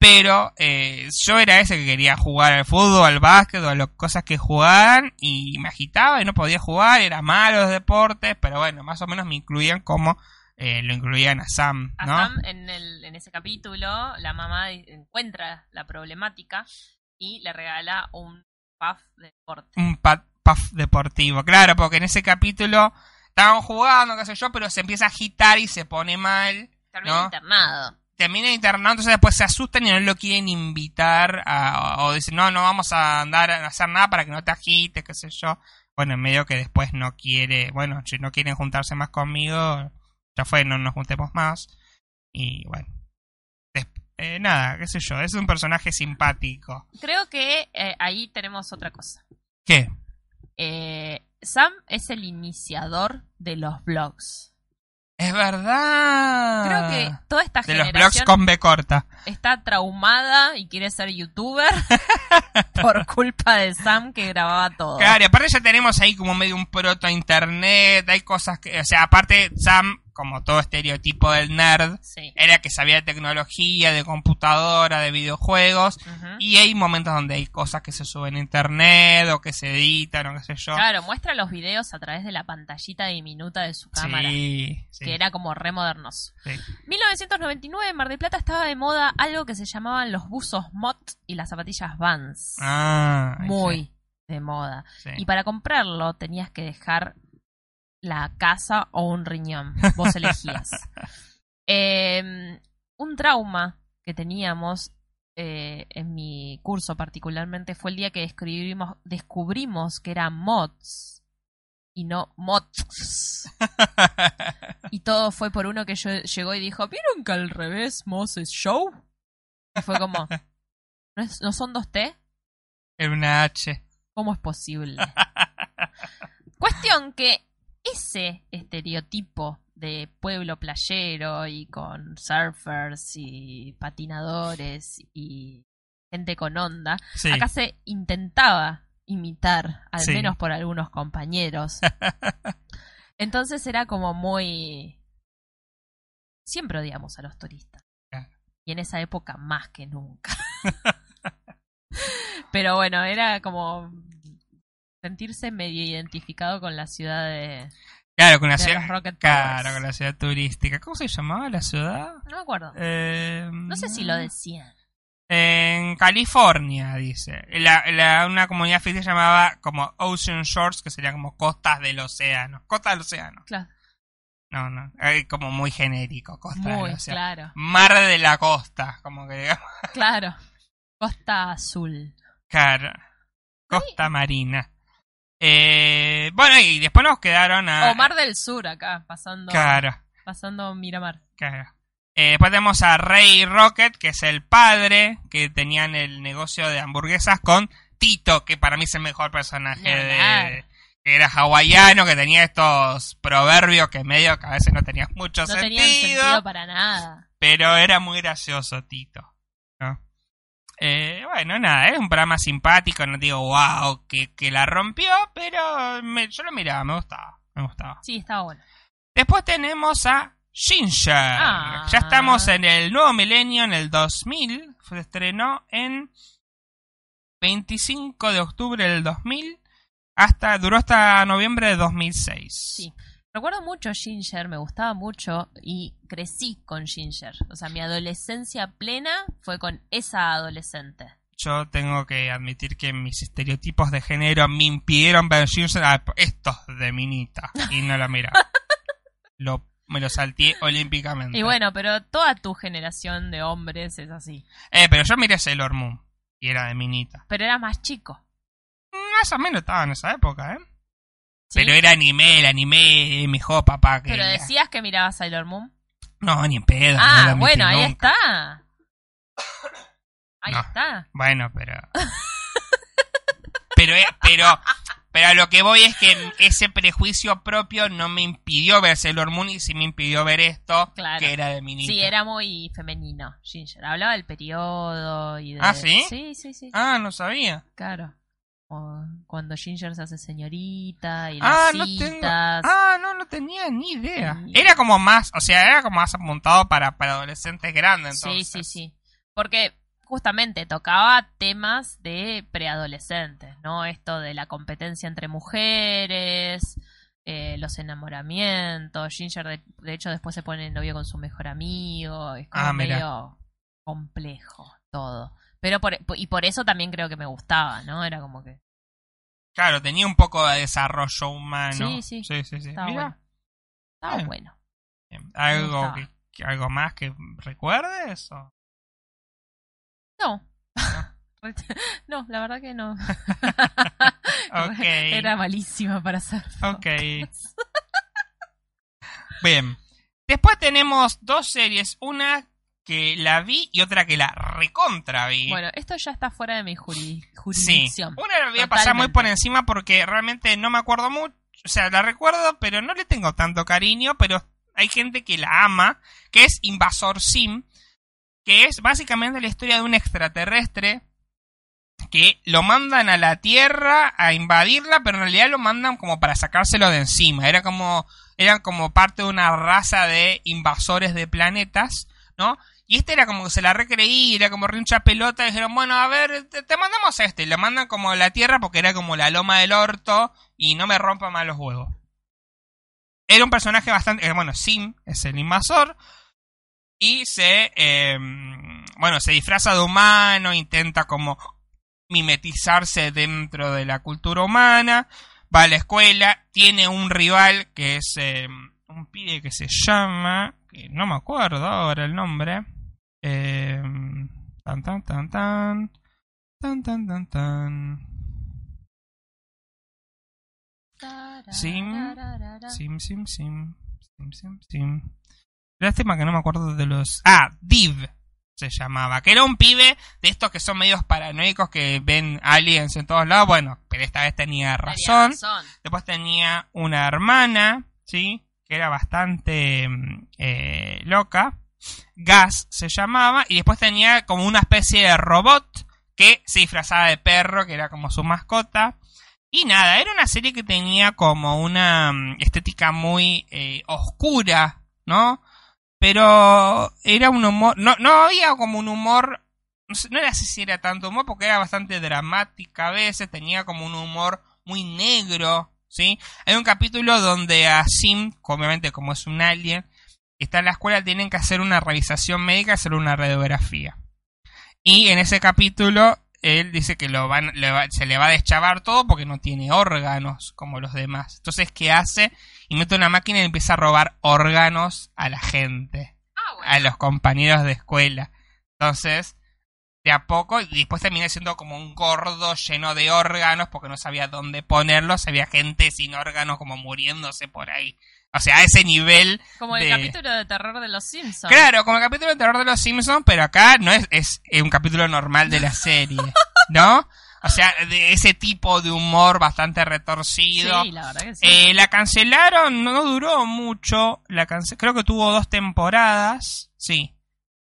Pero eh, yo era ese que quería jugar al fútbol, al básquet, o a las cosas que jugaban. Y me agitaba y no podía jugar. Era malo los deportes. Pero bueno, más o menos me incluían como eh, lo incluían a Sam, A ¿no? Sam, en, el, en ese capítulo, la mamá encuentra la problemática y le regala un puff de deporte. un puff deportivo. Claro, porque en ese capítulo estaban jugando, qué sé yo, pero se empieza a agitar y se pone mal. Termina ¿no? internado. Termina internado, entonces después se asustan y no lo quieren invitar a, o dicen, no, no vamos a andar a hacer nada para que no te agites, qué sé yo. Bueno, en medio que después no quiere, bueno, si no quieren juntarse más conmigo, ya fue, no nos juntemos más. Y bueno. Eh, nada, qué sé yo, es un personaje simpático. Creo que eh, ahí tenemos otra cosa. ¿Qué? Eh, Sam es el iniciador de los blogs. Es verdad. Creo que toda esta. De los blogs generación con B corta. está traumada y quiere ser youtuber por culpa de Sam que grababa todo. Claro, y aparte ya tenemos ahí como medio un proto internet, hay cosas que, o sea, aparte Sam, como todo estereotipo del nerd, Sí. era que sabía de tecnología, de computadora, de videojuegos, y hay momentos donde hay cosas que se suben a internet o que se editan o qué sé yo. Claro, muestra los videos a través de la pantallita diminuta de su cámara. Sí, sí, Que era como re modernos. sí. 1999 en Mar del Plata estaba de moda algo que se llamaban los buzos Mott y las zapatillas Vans. Ah, Muy de moda. Y para comprarlo tenías que dejar la casa o un riñón. Vos elegías. Eh, un trauma que teníamos eh, en mi curso particularmente fue el día que descubrimos, descubrimos que eran mods y no mods. Y todo fue por uno que yo- llegó y dijo, ¿vieron que al revés Moss es show? Y fue como, ¿no, es- ¿no son dos T? Era una H. ¿Cómo es posible? Cuestión que ese estereotipo de pueblo playero y con surfers y patinadores y gente con onda, Sí. acá se intentaba imitar, al Sí. menos por algunos compañeros. Entonces era como muy... Siempre odiamos a los turistas. Y en esa época más que nunca. Pero bueno, era como sentirse medio identificado con la ciudad de, Claro, con la de ciudad. los Rocket Claro, con la ciudad turística. ¿Cómo se llamaba la ciudad? No me acuerdo. Eh, No sé si lo decían. En California, dice. La, la- una comunidad ficticia llamaba como Ocean Shores, que sería como costas del océano. Costas del océano. Claro, No, no. eh, como muy genérico, costa muy del océano. claro. Mar de la costa, como que digamos. Claro. Costa Azul. Claro. Costa Marina. Eh, bueno, y después nos quedaron a... O Mar del Sur acá, pasando... Claro. Pasando Miramar. Claro. Eh, después tenemos a Rey Rocket, que es el padre que tenían el negocio de hamburguesas con Tito, que para mí es el mejor personaje de, que era hawaiano, que tenía estos proverbios que medio que a veces no tenían mucho no sentido. Tenían sentido para nada. Pero era muy gracioso Tito. Eh, bueno, nada, es un programa simpático, no digo wow, que, que la rompió, pero me, yo lo miraba, me gustaba, me gustaba. Sí, estaba bueno. Después tenemos a Ginger. Ah. Ya estamos en el nuevo milenio, en el 2000. Se estrenó en 25 de octubre del 2000. Hasta, duró hasta noviembre de 2006. Sí. Recuerdo mucho Ginger, me gustaba mucho y crecí con Ginger. O sea, mi adolescencia plena fue con esa adolescente. Yo tengo que admitir que mis estereotipos de género me impidieron ver Ginger a estos de minita. Y no la miraba. lo, me lo salté olímpicamente. Y bueno, pero toda tu generación de hombres es así. Eh, pero yo miré Sailor Moon. Y era de minita. Pero era más chico. Más o menos estaba en esa época, ¿eh? ¿Sí? Pero era anime, el anime mejor papá que... ¿Pero decías que mirabas Sailor Moon? No, ni en pedo. Ah, no bueno, ahí nunca. está. Ahí No. está. Bueno, pero... pero, eh, pero, pero a lo que voy es que ese prejuicio propio no me impidió ver Sailor Moon y sí me impidió ver esto, Claro. que era de minita. Sí, era muy femenino, Ginger. Hablaba del periodo y de... ¿Ah, sí? Sí, sí, sí. Ah, no sabía. Claro. O cuando Ginger se hace señorita y Ah, las no tengo... citas. Ah, no, no tenía ni idea. Sí. Era como más, o sea, era como más apuntado para, para adolescentes grandes, sí, entonces. sí, sí. Porque justamente tocaba temas de preadolescentes, ¿no? Esto de la competencia entre mujeres, eh, los enamoramientos. Ginger, de, de hecho, después se pone en novio con su mejor amigo. Es como Ah, medio complejo todo. Pero por, y por eso también creo que me gustaba, ¿no? Era como que. Claro, tenía un poco de desarrollo humano. Sí, sí. Sí, sí, sí. Estaba Mira, bueno. Estaba Bien. bueno. bien. ¿Algo, que, que- ¿Algo más que recuerdes? o? No. no, la verdad que no. Ok. Era malísima para hacer. Ok. Bien. Después tenemos dos series. Una que la vi y otra que la recontra vi. Bueno, esto ya está fuera de mi sí. jurisdicción. Una la voy a pasar muy por encima porque realmente no me acuerdo mucho. O sea, la recuerdo, pero no le tengo tanto cariño. Pero hay gente que la ama. Que es Invasor Sim. Que es básicamente la historia de un extraterrestre que lo mandan a la Tierra a invadirla, pero en realidad lo mandan como para sacárselo de encima. Era como, eran como parte de una raza de invasores de planetas, ¿no? Y este era como que se la recreí, era como rincha pelota, y dijeron, bueno, a ver, te, mandamos a este, y lo mandan como a la Tierra porque era como la loma del orto, y no me rompa más los huevos. Era un personaje bastante, eh, bueno, Sim es el invasor, y se, eh, bueno, se disfraza de humano, intenta como mimetizarse dentro de la cultura humana, va a la escuela, tiene un rival que es eh, un pibe que se llama, que no me acuerdo ahora el nombre, eh, tan tan tan tan, tan tan tan tan, Sim, sim, sim, sim, sim, sim, sim. Lástima que no me acuerdo de los... Ah, Div se llamaba, que era un pibe de estos que son medios paranoicos que ven aliens en todos lados, bueno, pero esta vez tenía razón. Después tenía una hermana, ¿sí? Que era bastante mm, eh, loca. Gas se llamaba. Y después tenía como una especie de robot que se disfrazaba de perro, que era como su mascota. Y nada, era una serie que tenía como una mm, estética muy eh, oscura, ¿no? Pero era un humor, no, no había como un humor, no, era así si era tanto humor, porque era bastante dramática a veces, tenía como un humor muy negro, ¿sí? Hay un capítulo donde a Sim, obviamente como es un alien, está en la escuela, tienen que hacer una revisación médica, hacer una radiografía. Y en ese capítulo, él dice que lo van, le va- se le va a deschavar todo porque no tiene órganos como los demás. Entonces, ¿qué hace? Y mete una máquina y empieza a robar órganos a la gente, Ah, bueno. a los compañeros de escuela. Entonces, de a poco y después terminé siendo como un gordo lleno de órganos porque no sabía dónde ponerlos, había gente sin órganos como muriéndose por ahí. O sea, a ese nivel. Como el capítulo de terror de los Simpsons. Claro, como el capítulo de terror de los Simpsons, pero acá no es, es un capítulo normal de la serie, ¿no? O sea, de ese tipo de humor bastante retorcido. Sí, la verdad que sí. Eh, la cancelaron, no duró mucho. La cance creo que tuvo dos temporadas. Sí,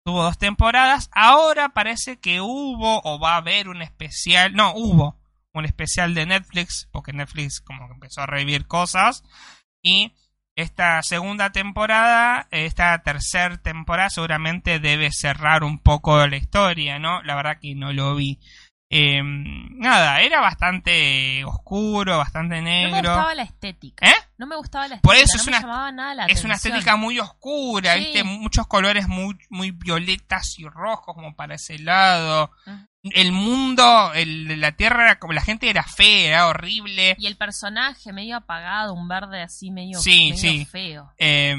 tuvo dos temporadas. Ahora parece que hubo o va a haber un especial. No, hubo un especial de Netflix, porque Netflix como que empezó a revivir cosas. Y esta segunda temporada, esta tercera temporada seguramente debe cerrar un poco la historia, ¿no? La verdad que no lo vi. Eh, nada, era bastante oscuro, bastante negro. No me gustaba la estética. ¿Eh? No me gustaba la estética. Por eso no es, me una, nada la es una estética muy oscura, Sí. ¿viste? Muchos colores muy, muy violetas y rojos, como para ese lado. El mundo, el, la tierra, era como la gente era fea, era horrible. Y el personaje medio apagado, un verde así medio, Sí, medio sí. feo. Eh,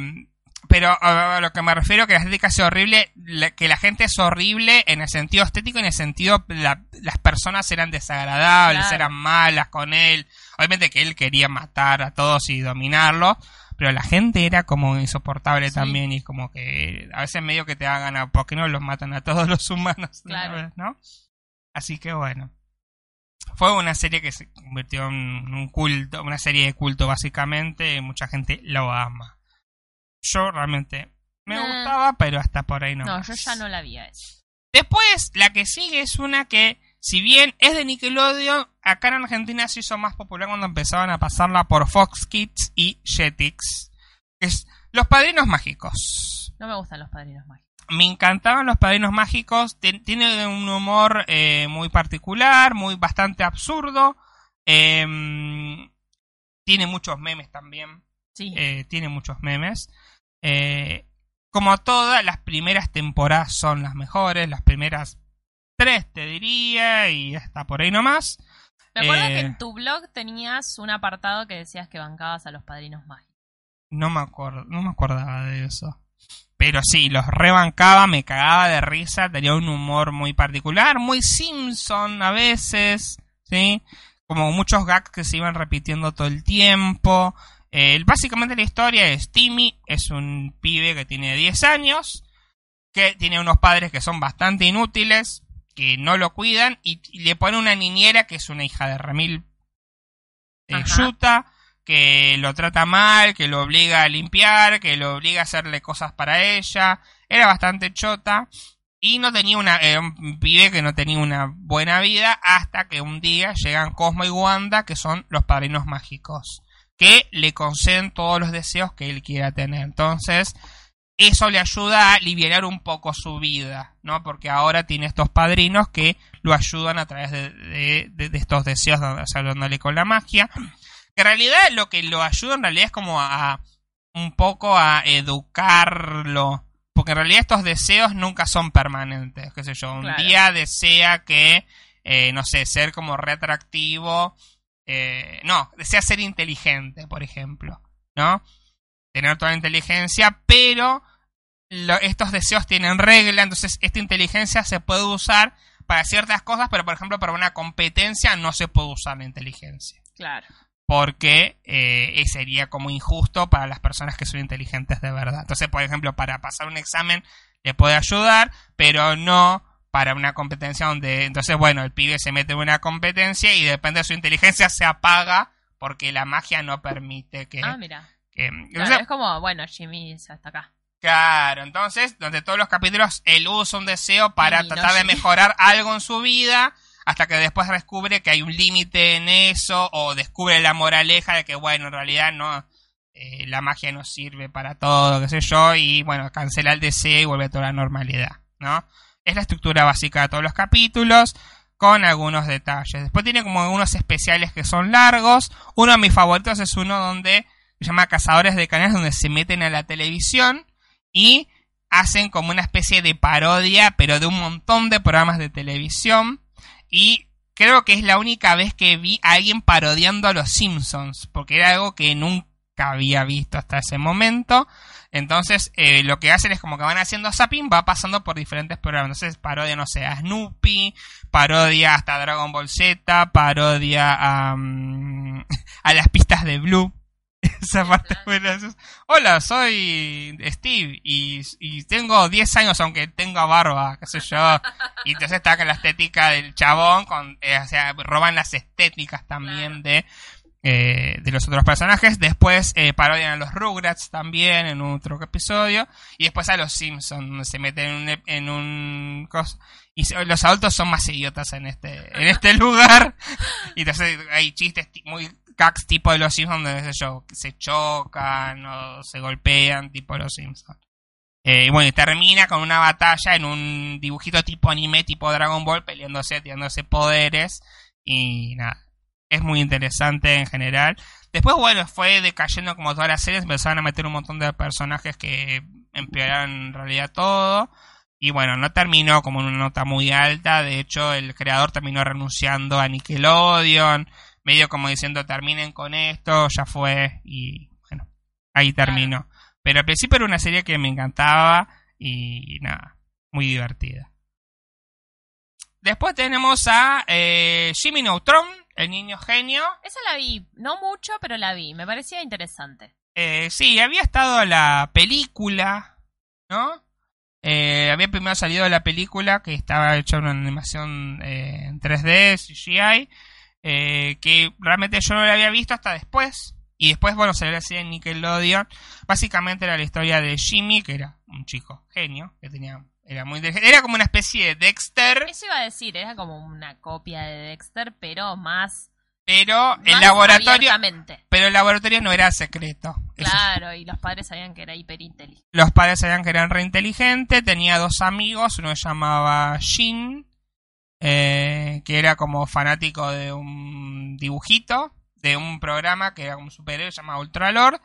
pero a, lo que me refiero que la estética sea horrible, la- que la gente es horrible en el sentido estético, en el sentido la- las personas eran desagradables, Claro. eran malas con él. Obviamente que él quería matar a todos y dominarlo, pero la gente era como insoportable Sí. también y como que a veces medio que te hagan a ¿por qué no los matan a todos los humanos? Claro. ¿no? Así que bueno. Fue una serie que se convirtió en un culto, una serie de culto básicamente, y mucha gente lo ama. Yo realmente me gustaba, pero hasta por ahí no. No, más. yo ya no la vi a. Después, la que sigue es una que, si bien es de Nickelodeon, acá en Argentina se hizo más popular cuando empezaban a pasarla por Fox Kids y Jetix. Es Los Padrinos Mágicos. No me gustan los padrinos mágicos. Me encantaban los padrinos mágicos. Tien- Tiene un humor eh, muy particular, muy bastante absurdo. Em, tiene muchos memes también. Sí. Eh, tiene muchos memes. Eh, como todas, las primeras temporadas son las mejores. Las primeras tres, te diría, y hasta por ahí nomás. me acuerdo que en tu blog tenías un apartado que decías que bancabas a los padrinos mágicos. No me acuerdo, no me acordaba de eso. Pero sí, los rebancaba, me cagaba de risa, tenía un humor muy particular, muy Simpson a veces, ¿sí? Como muchos gags que se iban repitiendo todo el tiempo. Eh, básicamente la historia es Timmy, es un pibe que tiene 10 años, que tiene unos padres que son bastante inútiles, que no lo cuidan, y, y le pone una niñera que es una hija de Remil eh. Yuta, que lo trata mal, que lo obliga a limpiar, que lo obliga a hacerle cosas para ella. Era bastante chota. Y no tenía una. Era un pibe que no tenía una buena vida. Hasta que un día llegan Cosmo y Wanda, que son los padrinos mágicos. Que le conceden todos los deseos que él quiera tener. Entonces, eso le ayuda a aliviar un poco su vida, ¿no? Porque ahora tiene estos padrinos que lo ayudan a través de, de- de- estos deseos, o con la magia. Que en realidad lo que lo ayuda en realidad es como a un poco a educarlo. Porque en realidad estos deseos nunca son permanentes. Qué sé yo, un Claro. día desea que, eh, no sé, ser como reatractivo. Eh, no, desea ser inteligente, por ejemplo. ¿No? Tener toda la inteligencia, pero lo- estos deseos tienen regla. Entonces, esta inteligencia se puede usar para ciertas cosas, pero por ejemplo, para una competencia no se puede usar la inteligencia Claro. Porque eh, sería como injusto para las personas que son inteligentes de verdad. Entonces, por ejemplo, para pasar un examen le puede ayudar, pero no para una competencia donde, entonces, bueno, el pibe se mete en una competencia y depende de su inteligencia se apaga porque la magia no permite que... Ah, mira. que- Claro, es como, bueno, Jimmy es hasta acá. Claro, entonces, durante todos los capítulos, él usa un deseo para no tratar de mejorar algo en su vida, hasta que después descubre que hay un límite en eso, o descubre la moraleja de que, bueno, en realidad no, eh, la magia no sirve para todo, qué sé yo, y bueno, cancela el deseo y vuelve a toda la normalidad, ¿no? Es la estructura básica de todos los capítulos, con algunos detalles. Después tiene como algunos especiales que son largos. Uno de mis favoritos es uno donde se llama Cazadores de Canas, donde se meten a la televisión y hacen como una especie de parodia, pero de un montón de programas de televisión. Y creo que es la única vez que vi a alguien parodiando a los Simpsons, porque era algo que nun- había visto hasta ese momento. Entonces, eh, lo que hacen es como que van haciendo zapping, va pasando por diferentes programas. Entonces, parodia, no sé, a Snoopy, parodia hasta Dragon Ball Z, parodia a, mm, a las pistas de Blue. Esa parte Hola, soy Steve y, y, tengo 10 años aunque tengo barba, qué sé yo. Y entonces está con la estética del chabón, con, eh, o sea, roban las estéticas también de eh, de los otros personajes. Después eh, parodian a los Rugrats también en otro episodio. Y después a los Simpsons, donde se meten en un, Y los adultos son más idiotas en este, en este lugar. Y entonces hay chistes muy cax tipo de los Simpsons, donde yo, se chocan o se golpean, tipo los Simpsons. Eh, y bueno, y termina con una batalla en un dibujito tipo anime, tipo Dragon Ball, peleándose, tirándose poderes. Y nada, es muy interesante en general. Después, bueno, fue decayendo como todas las series, empezaron a meter un montón de personajes que empeoraron en realidad todo. Y bueno, no terminó como en una nota muy alta, de hecho el creador terminó renunciando a Nickelodeon, medio como diciendo terminen con esto, ya fue, y bueno, ahí terminó. Pero al principio era una serie que me encantaba y nada, muy divertida. Después tenemos a eh, Jimmy Neutron, el niño genio. Esa la vi, no mucho, pero la vi, me parecía interesante. Eh, sí, había estado la película, ¿no? Eh, había primero salido la película que estaba hecha una animación eh, en 3D, CGI, eh, que realmente yo no la había visto hasta después. Y después, bueno, se le hacía en Nickelodeon. Básicamente era la historia de Jimmy, que era un chico genio, que tenía era muy Era como una especie de Dexter. Eso iba a decir, era como una copia de Dexter, pero más. Pero el laboratorio. Pero el laboratorio no era secreto. Claro, y los padres sabían que era hiperinteligente. Los padres sabían que era reinteligente. Tenía dos amigos. Uno se llamaba Shin, eh, que era como fanático de un dibujito, de un programa que era un superhéroe llamado Ultralord.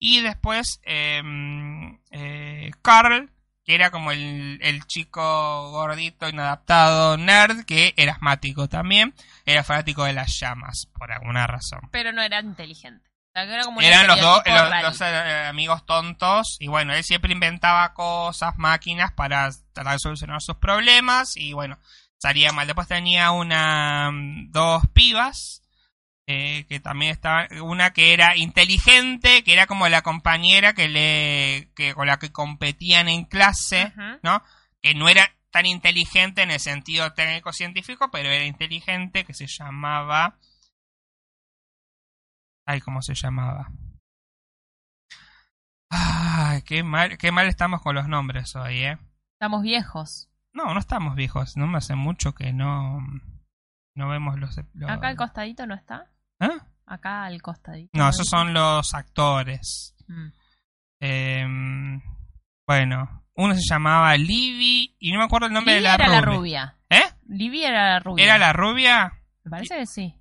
Y después em, eh, Carl, que era como el, el, chico gordito, inadaptado, nerd, que era asmático también, era fanático de las llamas, por alguna razón. Pero no era inteligente. Eran los dos los, eh, amigos tontos, y bueno, él siempre inventaba cosas, máquinas para tratar de solucionar sus problemas, y bueno, salía mal. Después tenía una, mm, dos pibas, eh, que también estaba una que era inteligente, que era como la compañera que le que con la que competían en clase, ¿no? Que no era tan inteligente en el sentido técnico científico, pero era inteligente, que se llamaba Ay, ¿cómo se llamaba? Ay, qué mal, qué mal estamos con los nombres hoy, ¿eh? Estamos viejos. No, no estamos viejos. No me hace mucho que no, no vemos los, los... ¿Acá al costadito no está? ¿Eh? Acá al costadito. No, esos son los actores. Mm. Em, bueno, uno se llamaba Libby y no me acuerdo el nombre de la era rubia. la rubia. ¿Eh? Libby era la rubia. ¿Era la rubia? Me parece que sí.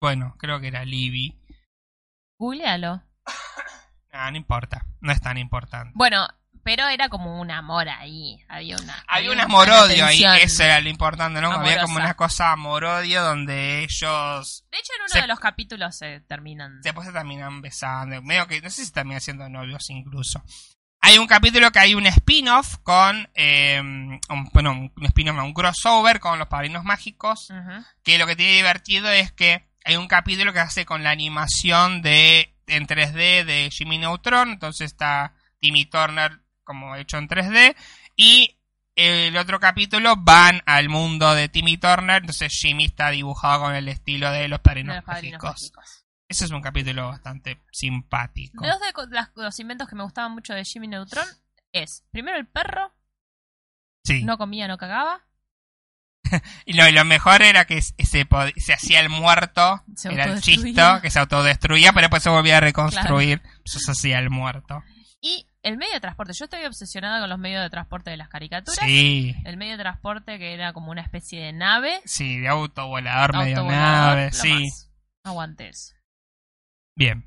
Bueno, creo que era Libby. Googlealo. Ah, no importa. No es tan importante. Bueno, pero era como un amor ahí. Había una. Había, un amor-odio ahí. Eso era lo importante, ¿no? Había como una cosa amor-odio donde ellos. De hecho, en uno de los capítulos se terminan. Después se terminan besando. Medio que. No sé si terminan siendo novios incluso. Hay un capítulo que hay un spin-off con. Eh, un, bueno, un spin-off, un crossover con los padrinos mágicos. Que lo que tiene divertido es que hay un capítulo que hace con la animación de en 3D de Jimmy Neutron. Entonces está Timmy Turner como hecho en 3D. Y el otro capítulo van al mundo de Timmy Turner, entonces Jimmy está dibujado con el estilo de los padrinos, mágicos. Ese es un capítulo bastante simpático. Dos de los inventos que me gustaban mucho de Jimmy Neutron es, primero el perro, sí. no comía, no cagaba. y, lo, mejor era que se, se hacía el muerto, era el chisto, que se autodestruía, pero después se volvía a reconstruir, eso se hacía el muerto. Y el medio de transporte, yo estoy obsesionada con los medios de transporte de las caricaturas. Sí. El medio de transporte que era como una especie de nave. Sí, de auto volador, medio nave, sí. Aguantes. Bien.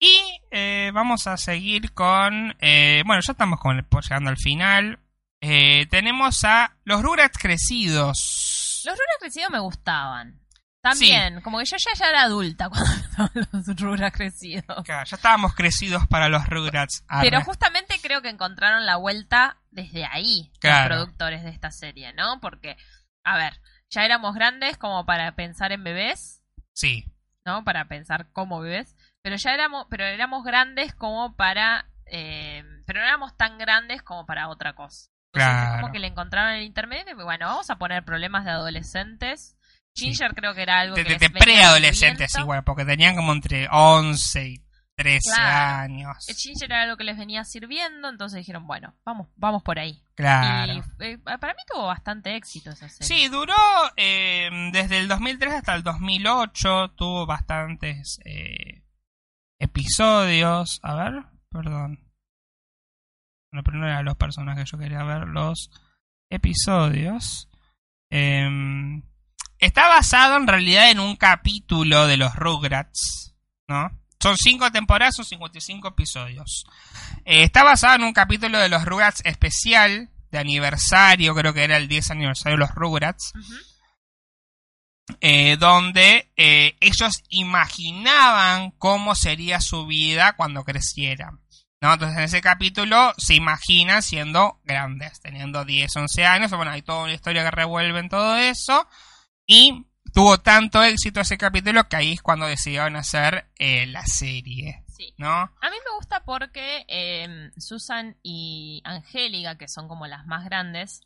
Y eh, vamos a seguir con... Eh, bueno, ya estamos con, llegando al final. Eh, tenemos a los Rugrats crecidos. Los Rugrats crecidos me gustaban. También, como que yo ya, ya era adulta cuando los Rugrats crecidos. Claro, ya estábamos crecidos para los Rugrats. Pero justamente creo que encontraron la vuelta desde ahí, los productores de esta serie, ¿no? Porque, a ver, ya éramos grandes como para pensar en bebés. Sí. ¿No? Para pensar como bebés. Pero ya éramos, pero éramos grandes como para. Eh, pero no éramos tan grandes como para otra cosa. claro. como que le encontraron el intermedio y bueno, vamos a poner problemas de adolescentes. Ginger creo que era algo de, que de, preadolescentes igual, porque tenían como entre 11 y 13 años. El Ginger era algo que les venía sirviendo, entonces dijeron, bueno, vamos, vamos por ahí. Claro. Y eh, para mí tuvo bastante éxito esa serie. Sí, duró eh, desde el 2003 hasta el 2008, tuvo bastantes eh, episodios. A ver, perdón. Bueno, pero no eran los personajes, yo quería ver los episodios. Em, está basado en realidad en un capítulo de los Rugrats, ¿no? Son cinco temporadas, son 55 episodios. Eh, está basado en un capítulo de los Rugrats especial, de aniversario, creo que era el 10 aniversario de los Rugrats. Eh, donde eh, ellos imaginaban cómo sería su vida cuando crecieran. ¿no? Entonces en ese capítulo se imaginan siendo grandes, teniendo 10, 11 años. Bueno, hay toda una historia que revuelve en todo eso. Y tuvo tanto éxito ese capítulo que ahí es cuando decidieron hacer eh, la serie. Sí. ¿No? A mí me gusta porque eh, Susan y Angélica, que son como las más grandes,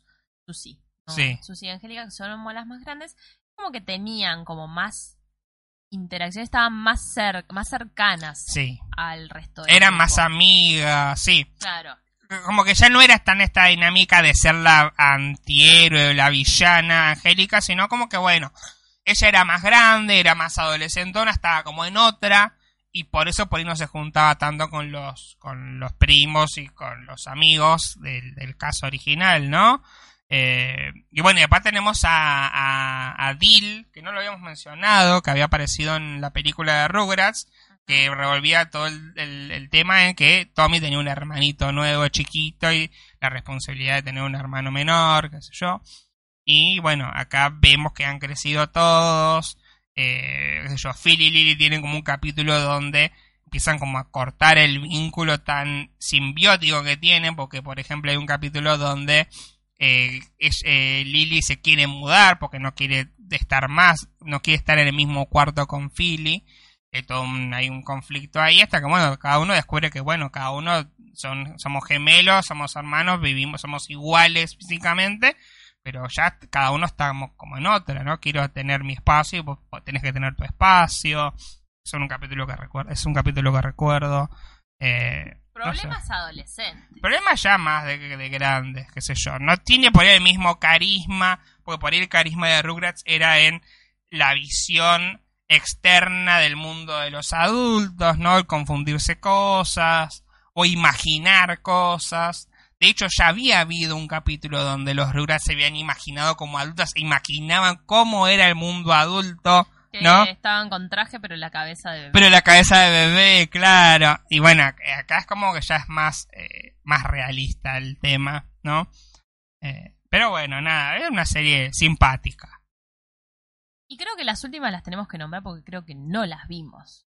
Susi, ¿no? Sí. Susi y Angélica, que son como las más grandes, como que tenían como más interacciones, estaban más, cer más cercanas Sí. al resto Eran grupo. más amigas, sí. Claro. Como que ya no era tan esta dinámica de ser la antihéroe la villana Angélica, sino como que bueno, ella era más grande, era más adolescentona, estaba como en otra, y por eso por ahí no se juntaba tanto con los, con los primos y con los amigos del, caso original, ¿no? Eh, y bueno, y aparte tenemos a, a, a Dil, que no lo habíamos mencionado, que había aparecido en la película de Rugrats, que revolvía todo el, tema en que Tommy tenía un hermanito nuevo, chiquito, y la responsabilidad de tener un hermano menor, qué sé yo. Y bueno, acá vemos que han crecido todos. Eh, qué sé yo, Phil y Lily tienen como un capítulo donde empiezan como a cortar el vínculo tan simbiótico que tienen, porque por ejemplo hay un capítulo donde eh, es, eh, Lily se quiere mudar porque no quiere estar más, no quiere estar en el mismo cuarto con Philly. Hay, todo un, hay un conflicto ahí hasta que bueno, cada uno descubre que bueno, cada uno son, somos gemelos, somos hermanos, vivimos, somos iguales físicamente, pero ya cada uno estamos como en otra, ¿no? Quiero tener mi espacio y vos tenés que tener tu espacio. Es un capítulo que recuerdo, es un capítulo que recuerdo. Eh, Problemas no sé. adolescentes. Problemas ya más de, de, grandes, qué sé yo. No tiene por ahí el mismo carisma, porque por ahí el carisma de Rugrats era en la visión externa del mundo de los adultos, ¿no? El confundirse cosas o imaginar cosas. De hecho, ya había habido un capítulo donde los Rugrats se habían imaginado como adultos, imaginaban cómo era el mundo adulto, que ¿no? estaban con traje, pero la cabeza de bebé. Pero la cabeza de bebé, claro. Y bueno, acá es como que ya es más, eh, más realista el tema, ¿no? Eh, pero bueno, nada, es una serie simpática. Y creo que las últimas las tenemos que nombrar porque creo que no las vimos.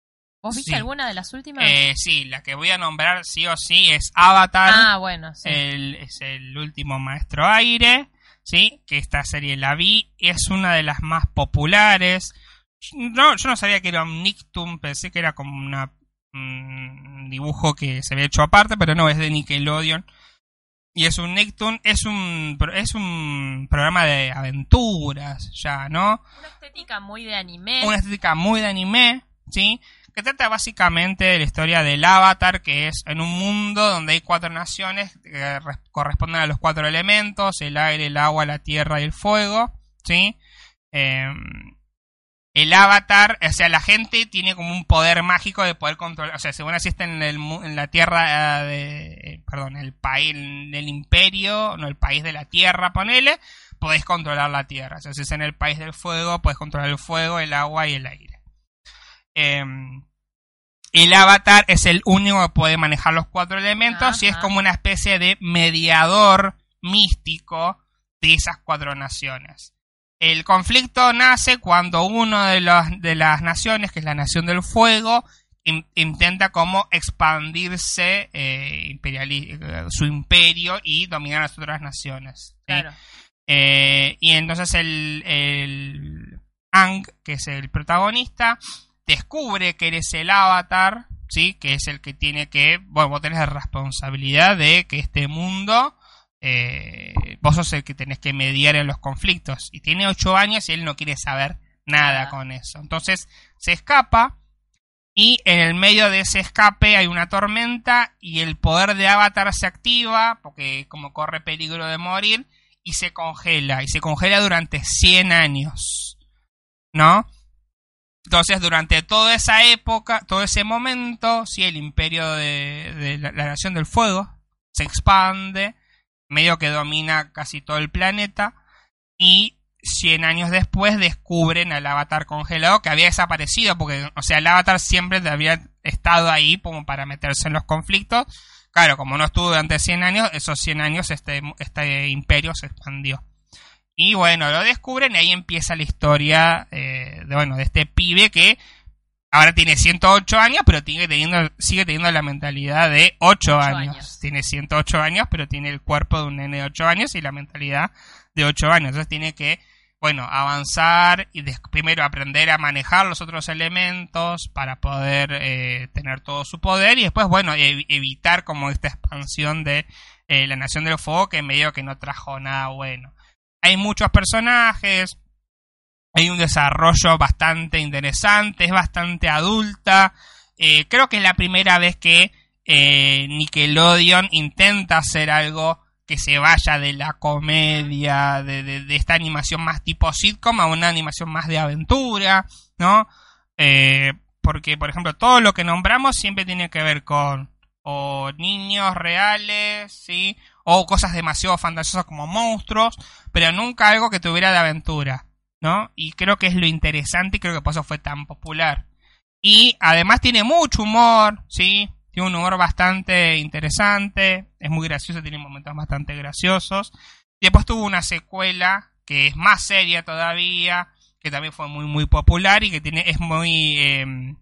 ¿Vos viste Sí. alguna de las últimas? Eh, sí, la que voy a nombrar sí o sí es Avatar. ah, bueno, sí. el, es el último maestro aire, ¿sí? Que esta serie la vi, es una de las más populares. No, yo no sabía que era un Nicktoon, pensé que era como una, un dibujo que se había hecho aparte, pero no, es de Nickelodeon. Y es un Nicktoon, es un, es un programa de aventuras, ya, ¿no? Una estética muy de anime. una estética muy de anime, ¿sí? Que trata básicamente de la historia del Avatar, que es en un mundo donde hay cuatro naciones que res- corresponden a los cuatro elementos, el aire, el agua, la tierra y el fuego, ¿sí? Eh, el Avatar, o sea, la gente tiene como un poder mágico de poder controlar, o sea, según así está en, el, en la tierra eh, de, eh, perdón, el país, en el imperio, no el país de la tierra, ponele, podés controlar la tierra. O sea, si es en el país del fuego, podés controlar el fuego, el agua y el aire. Eh, el avatar es el único que puede manejar los cuatro elementos y es como una especie de mediador místico de esas cuatro naciones. El conflicto nace cuando uno de, los, de las naciones, que es la Nación del Fuego, in, intenta como expandirse eh, su imperio y dominar a las otras naciones. Claro. Eh, y entonces el, el Ang, que es el protagonista, descubre que eres el avatar, ¿sí? Que es el que tiene que, bueno, vos tenés la responsabilidad de que este mundo, eh, vos sos el que tenés que mediar en los conflictos. Y tiene ocho años y él no quiere saber nada con eso. Entonces se escapa y en el medio de ese escape hay una tormenta y el poder de Avatar se activa porque como corre peligro de morir y se congela y se congela durante 100 años. ¿No? Entonces, durante toda esa época, todo ese momento, sí, el imperio de, la, Nación del Fuego se expande, medio que domina casi todo el planeta, y 100 años después descubren al avatar congelado que había desaparecido, porque, o sea, el avatar siempre había estado ahí como para meterse en los conflictos. Claro, como no estuvo durante 100 años, esos 100 años este, este imperio se expandió. Y bueno, lo descubren y ahí empieza la historia eh, de, bueno, de este pibe que ahora tiene 108 años, pero sigue teniendo, sigue teniendo la mentalidad de 8, años. Tiene 108 años, pero tiene el cuerpo de un nene de 8 años y la mentalidad de 8 años. Entonces tiene que, bueno, avanzar y primero aprender a manejar los otros elementos para poder eh, tener todo su poder y después, bueno, evitar como esta expansión de eh, la Nación del Fuego que medio que no trajo nada bueno. Hay muchos personajes, hay un desarrollo bastante interesante, es bastante adulta. Eh, creo que es la primera vez que eh, Nickelodeon intenta hacer algo que se vaya de la comedia, de, esta animación más tipo sitcom a una animación más de aventura, ¿no? Eh, porque, por ejemplo, todo lo que nombramos siempre tiene que ver con o niños reales, ¿sí? O cosas demasiado fantasiosas como monstruos, pero nunca algo que tuviera de aventura, ¿no? Y creo que es lo interesante y creo que por eso fue tan popular. Y además tiene mucho humor, ¿sí? Tiene un humor bastante interesante, es muy gracioso, tiene momentos bastante graciosos. Y después tuvo una secuela que es más seria todavía, que también fue muy muy popular y que tiene es muy em,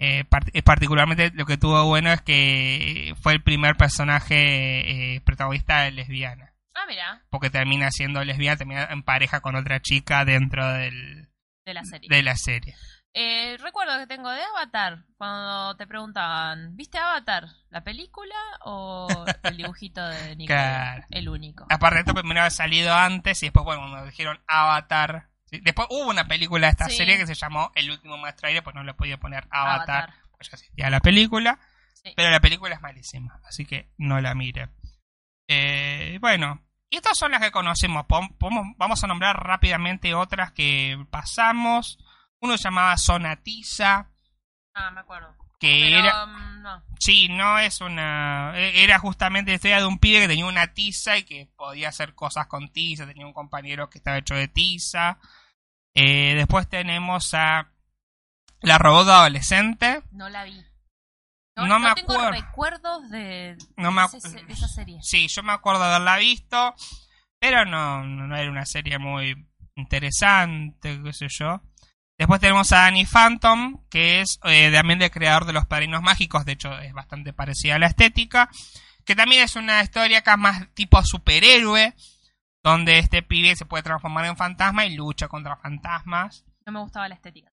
eh, eh, particularmente lo que tuvo bueno es que fue el primer personaje eh, protagonista de lesbiana. Ah, mira. Porque termina siendo lesbiana, termina en pareja con otra chica dentro del, de la serie. De la serie. recuerdo que tengo de Avatar, cuando te preguntaban, ¿viste Avatar? ¿La película o el dibujito de Nico? El único. Aparte, esto primero había salido antes y después, bueno, nos dijeron Avatar Después hubo una película de esta serie que se llamó El último maestro aire, pues no le podía poner Avatar, pues ya la película. Pero la película es malísima, así que no la mire. Eh, bueno, y estas son las que conocemos. vamos a nombrar rápidamente otras que pasamos. Uno se llamaba Sonatiza. Ah, me acuerdo. Que era. Um, no. Sí, no es una. E, era justamente la historia de un pibe que tenía una tiza y que podía hacer cosas con tiza. Tenía un compañero que estaba hecho de tiza. Eh, después tenemos a La Robot Adolescente. No la vi. No, me tengo acuerdo. recuerdos de, esa serie. Sí, yo me acuerdo de haberla visto, pero no, no era una serie muy interesante, qué sé yo. Después tenemos a Annie Phantom, que es eh, también del creador de los Padrinos Mágicos, de hecho es bastante parecida a la estética, que también es una historia acá más tipo superhéroe, donde este pibe se puede transformar en fantasma y lucha contra fantasmas. No me gustaba la estética.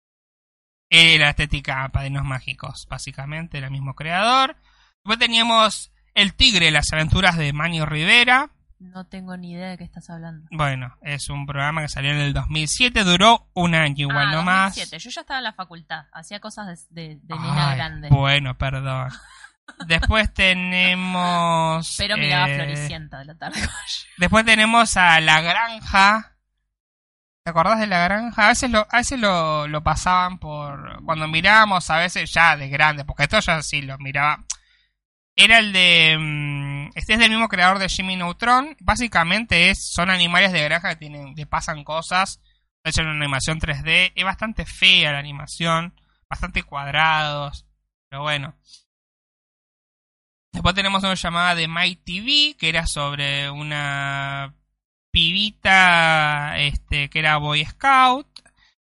Era la estética Padrinos Mágicos, básicamente, era el mismo creador. Después teníamos El Tigre, las aventuras de Manio Rivera. No tengo ni idea de qué estás hablando. Bueno, es un programa que salió en el 2007, duró un año igual ah, nomás. Yo ya estaba en la facultad, hacía cosas de, de, nena grande. Bueno, perdón. Después tenemos. Pero miraba eh, Floricienta de la tarde. Después tenemos a La Granja. ¿Te acordás de La Granja? A veces lo, pasaban por. Cuando mirábamos, a veces ya de grande, porque esto ya sí lo miraba. Era el de. Mm, este es del mismo creador de Jimmy Neutron. Básicamente es, son animales de granja que tienen, que pasan cosas. Es una animación 3D. Es bastante fea la animación. Bastante cuadrados. Pero bueno. Después tenemos una llamada de My TV, que era sobre una pibita este, que era Boy Scout.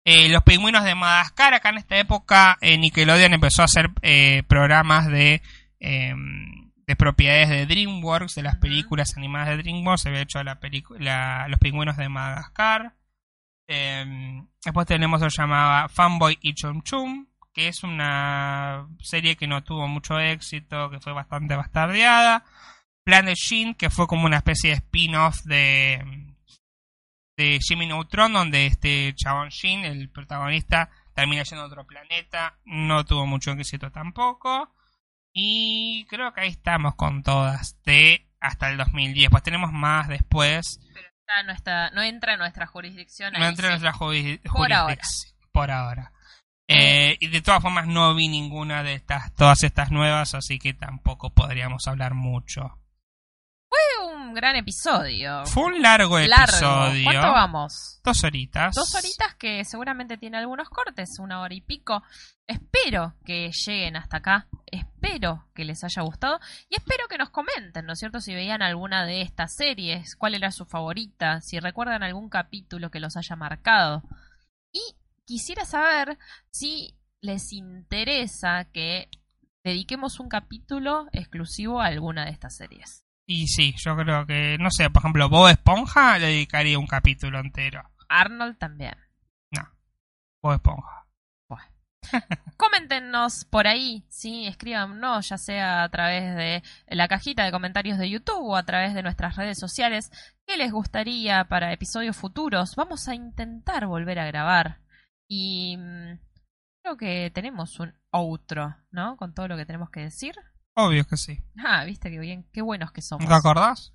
Eh, los pingüinos de Madagascar, acá en esta época eh, Nickelodeon empezó a hacer eh, programas de, em, de propiedades de DreamWorks, de las películas animadas de DreamWorks, se había hecho la la, Los pingüinos de Madagascar. Em, después tenemos lo llamaba Fanboy y Chum Chum, que es una serie que no tuvo mucho éxito, que fue bastante bastardeada. Planet Shin, que fue como una especie de spin-off de de Jimmy Neutron, donde este chabón Shin, el protagonista, termina yendo a otro planeta. No tuvo mucho éxito tampoco. Y creo que ahí estamos con todas, de hasta el 2010. Pues tenemos más después. Pero no, entra en nuestra jurisdicción. No entra en nuestra jurisdicción. Por ahora. Por ahora. Eh, y de todas formas no vi ninguna de estas, todas estas nuevas, así que tampoco podríamos hablar mucho. Gran episodio. Fue un largo, episodio. ¿Cuánto vamos? Dos horitas. Dos horitas que seguramente tiene algunos cortes, una hora y pico. Espero que lleguen hasta acá. Espero que les haya gustado. Y espero que nos comenten, ¿no es cierto? Si veían alguna de estas series, cuál era su favorita, si recuerdan algún capítulo que los haya marcado. Y quisiera saber si les interesa que dediquemos un capítulo exclusivo a alguna de estas series. Y sí, yo creo que, no sé, por ejemplo, Bob Esponja le dedicaría un capítulo entero. Arnold también. No, Bob Esponja. Bueno. Coméntenos por ahí, sí, escríbanos, ya sea a través de la cajita de comentarios de YouTube o a través de nuestras redes sociales, qué les gustaría para episodios futuros. Vamos a intentar volver a grabar. Y mm, creo que tenemos un outro, ¿no? Con todo lo que tenemos que decir. Obvio que sí. Ah, viste qué bien, qué buenos que somos. ¿Te acordás?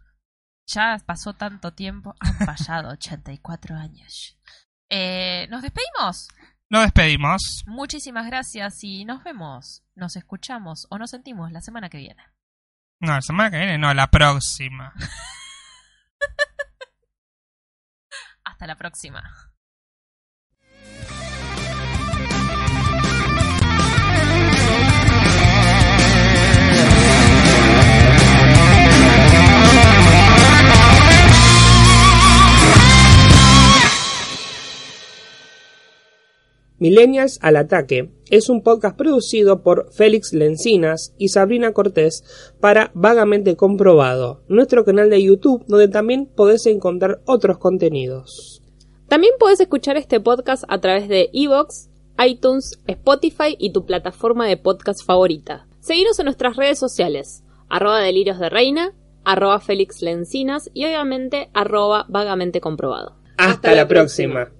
Ya pasó tanto tiempo, han pasado 84 años. Eh, ¿Nos despedimos? Nos despedimos. Muchísimas gracias y nos vemos, nos escuchamos o nos sentimos la semana que viene. No, la semana que viene, no, la próxima. Hasta la próxima. Millennials al Ataque es un podcast producido por Félix Lencinas y Sabrina Cortés para Vagamente Comprobado, nuestro canal de YouTube donde también podés encontrar otros contenidos. También podés escuchar este podcast a través de Evox, iTunes, Spotify y tu plataforma de podcast favorita. Seguinos en nuestras redes sociales, arroba delirios de reina, arroba Félix Lencinas y obviamente arroba vagamente comprobado. Hasta, la próxima.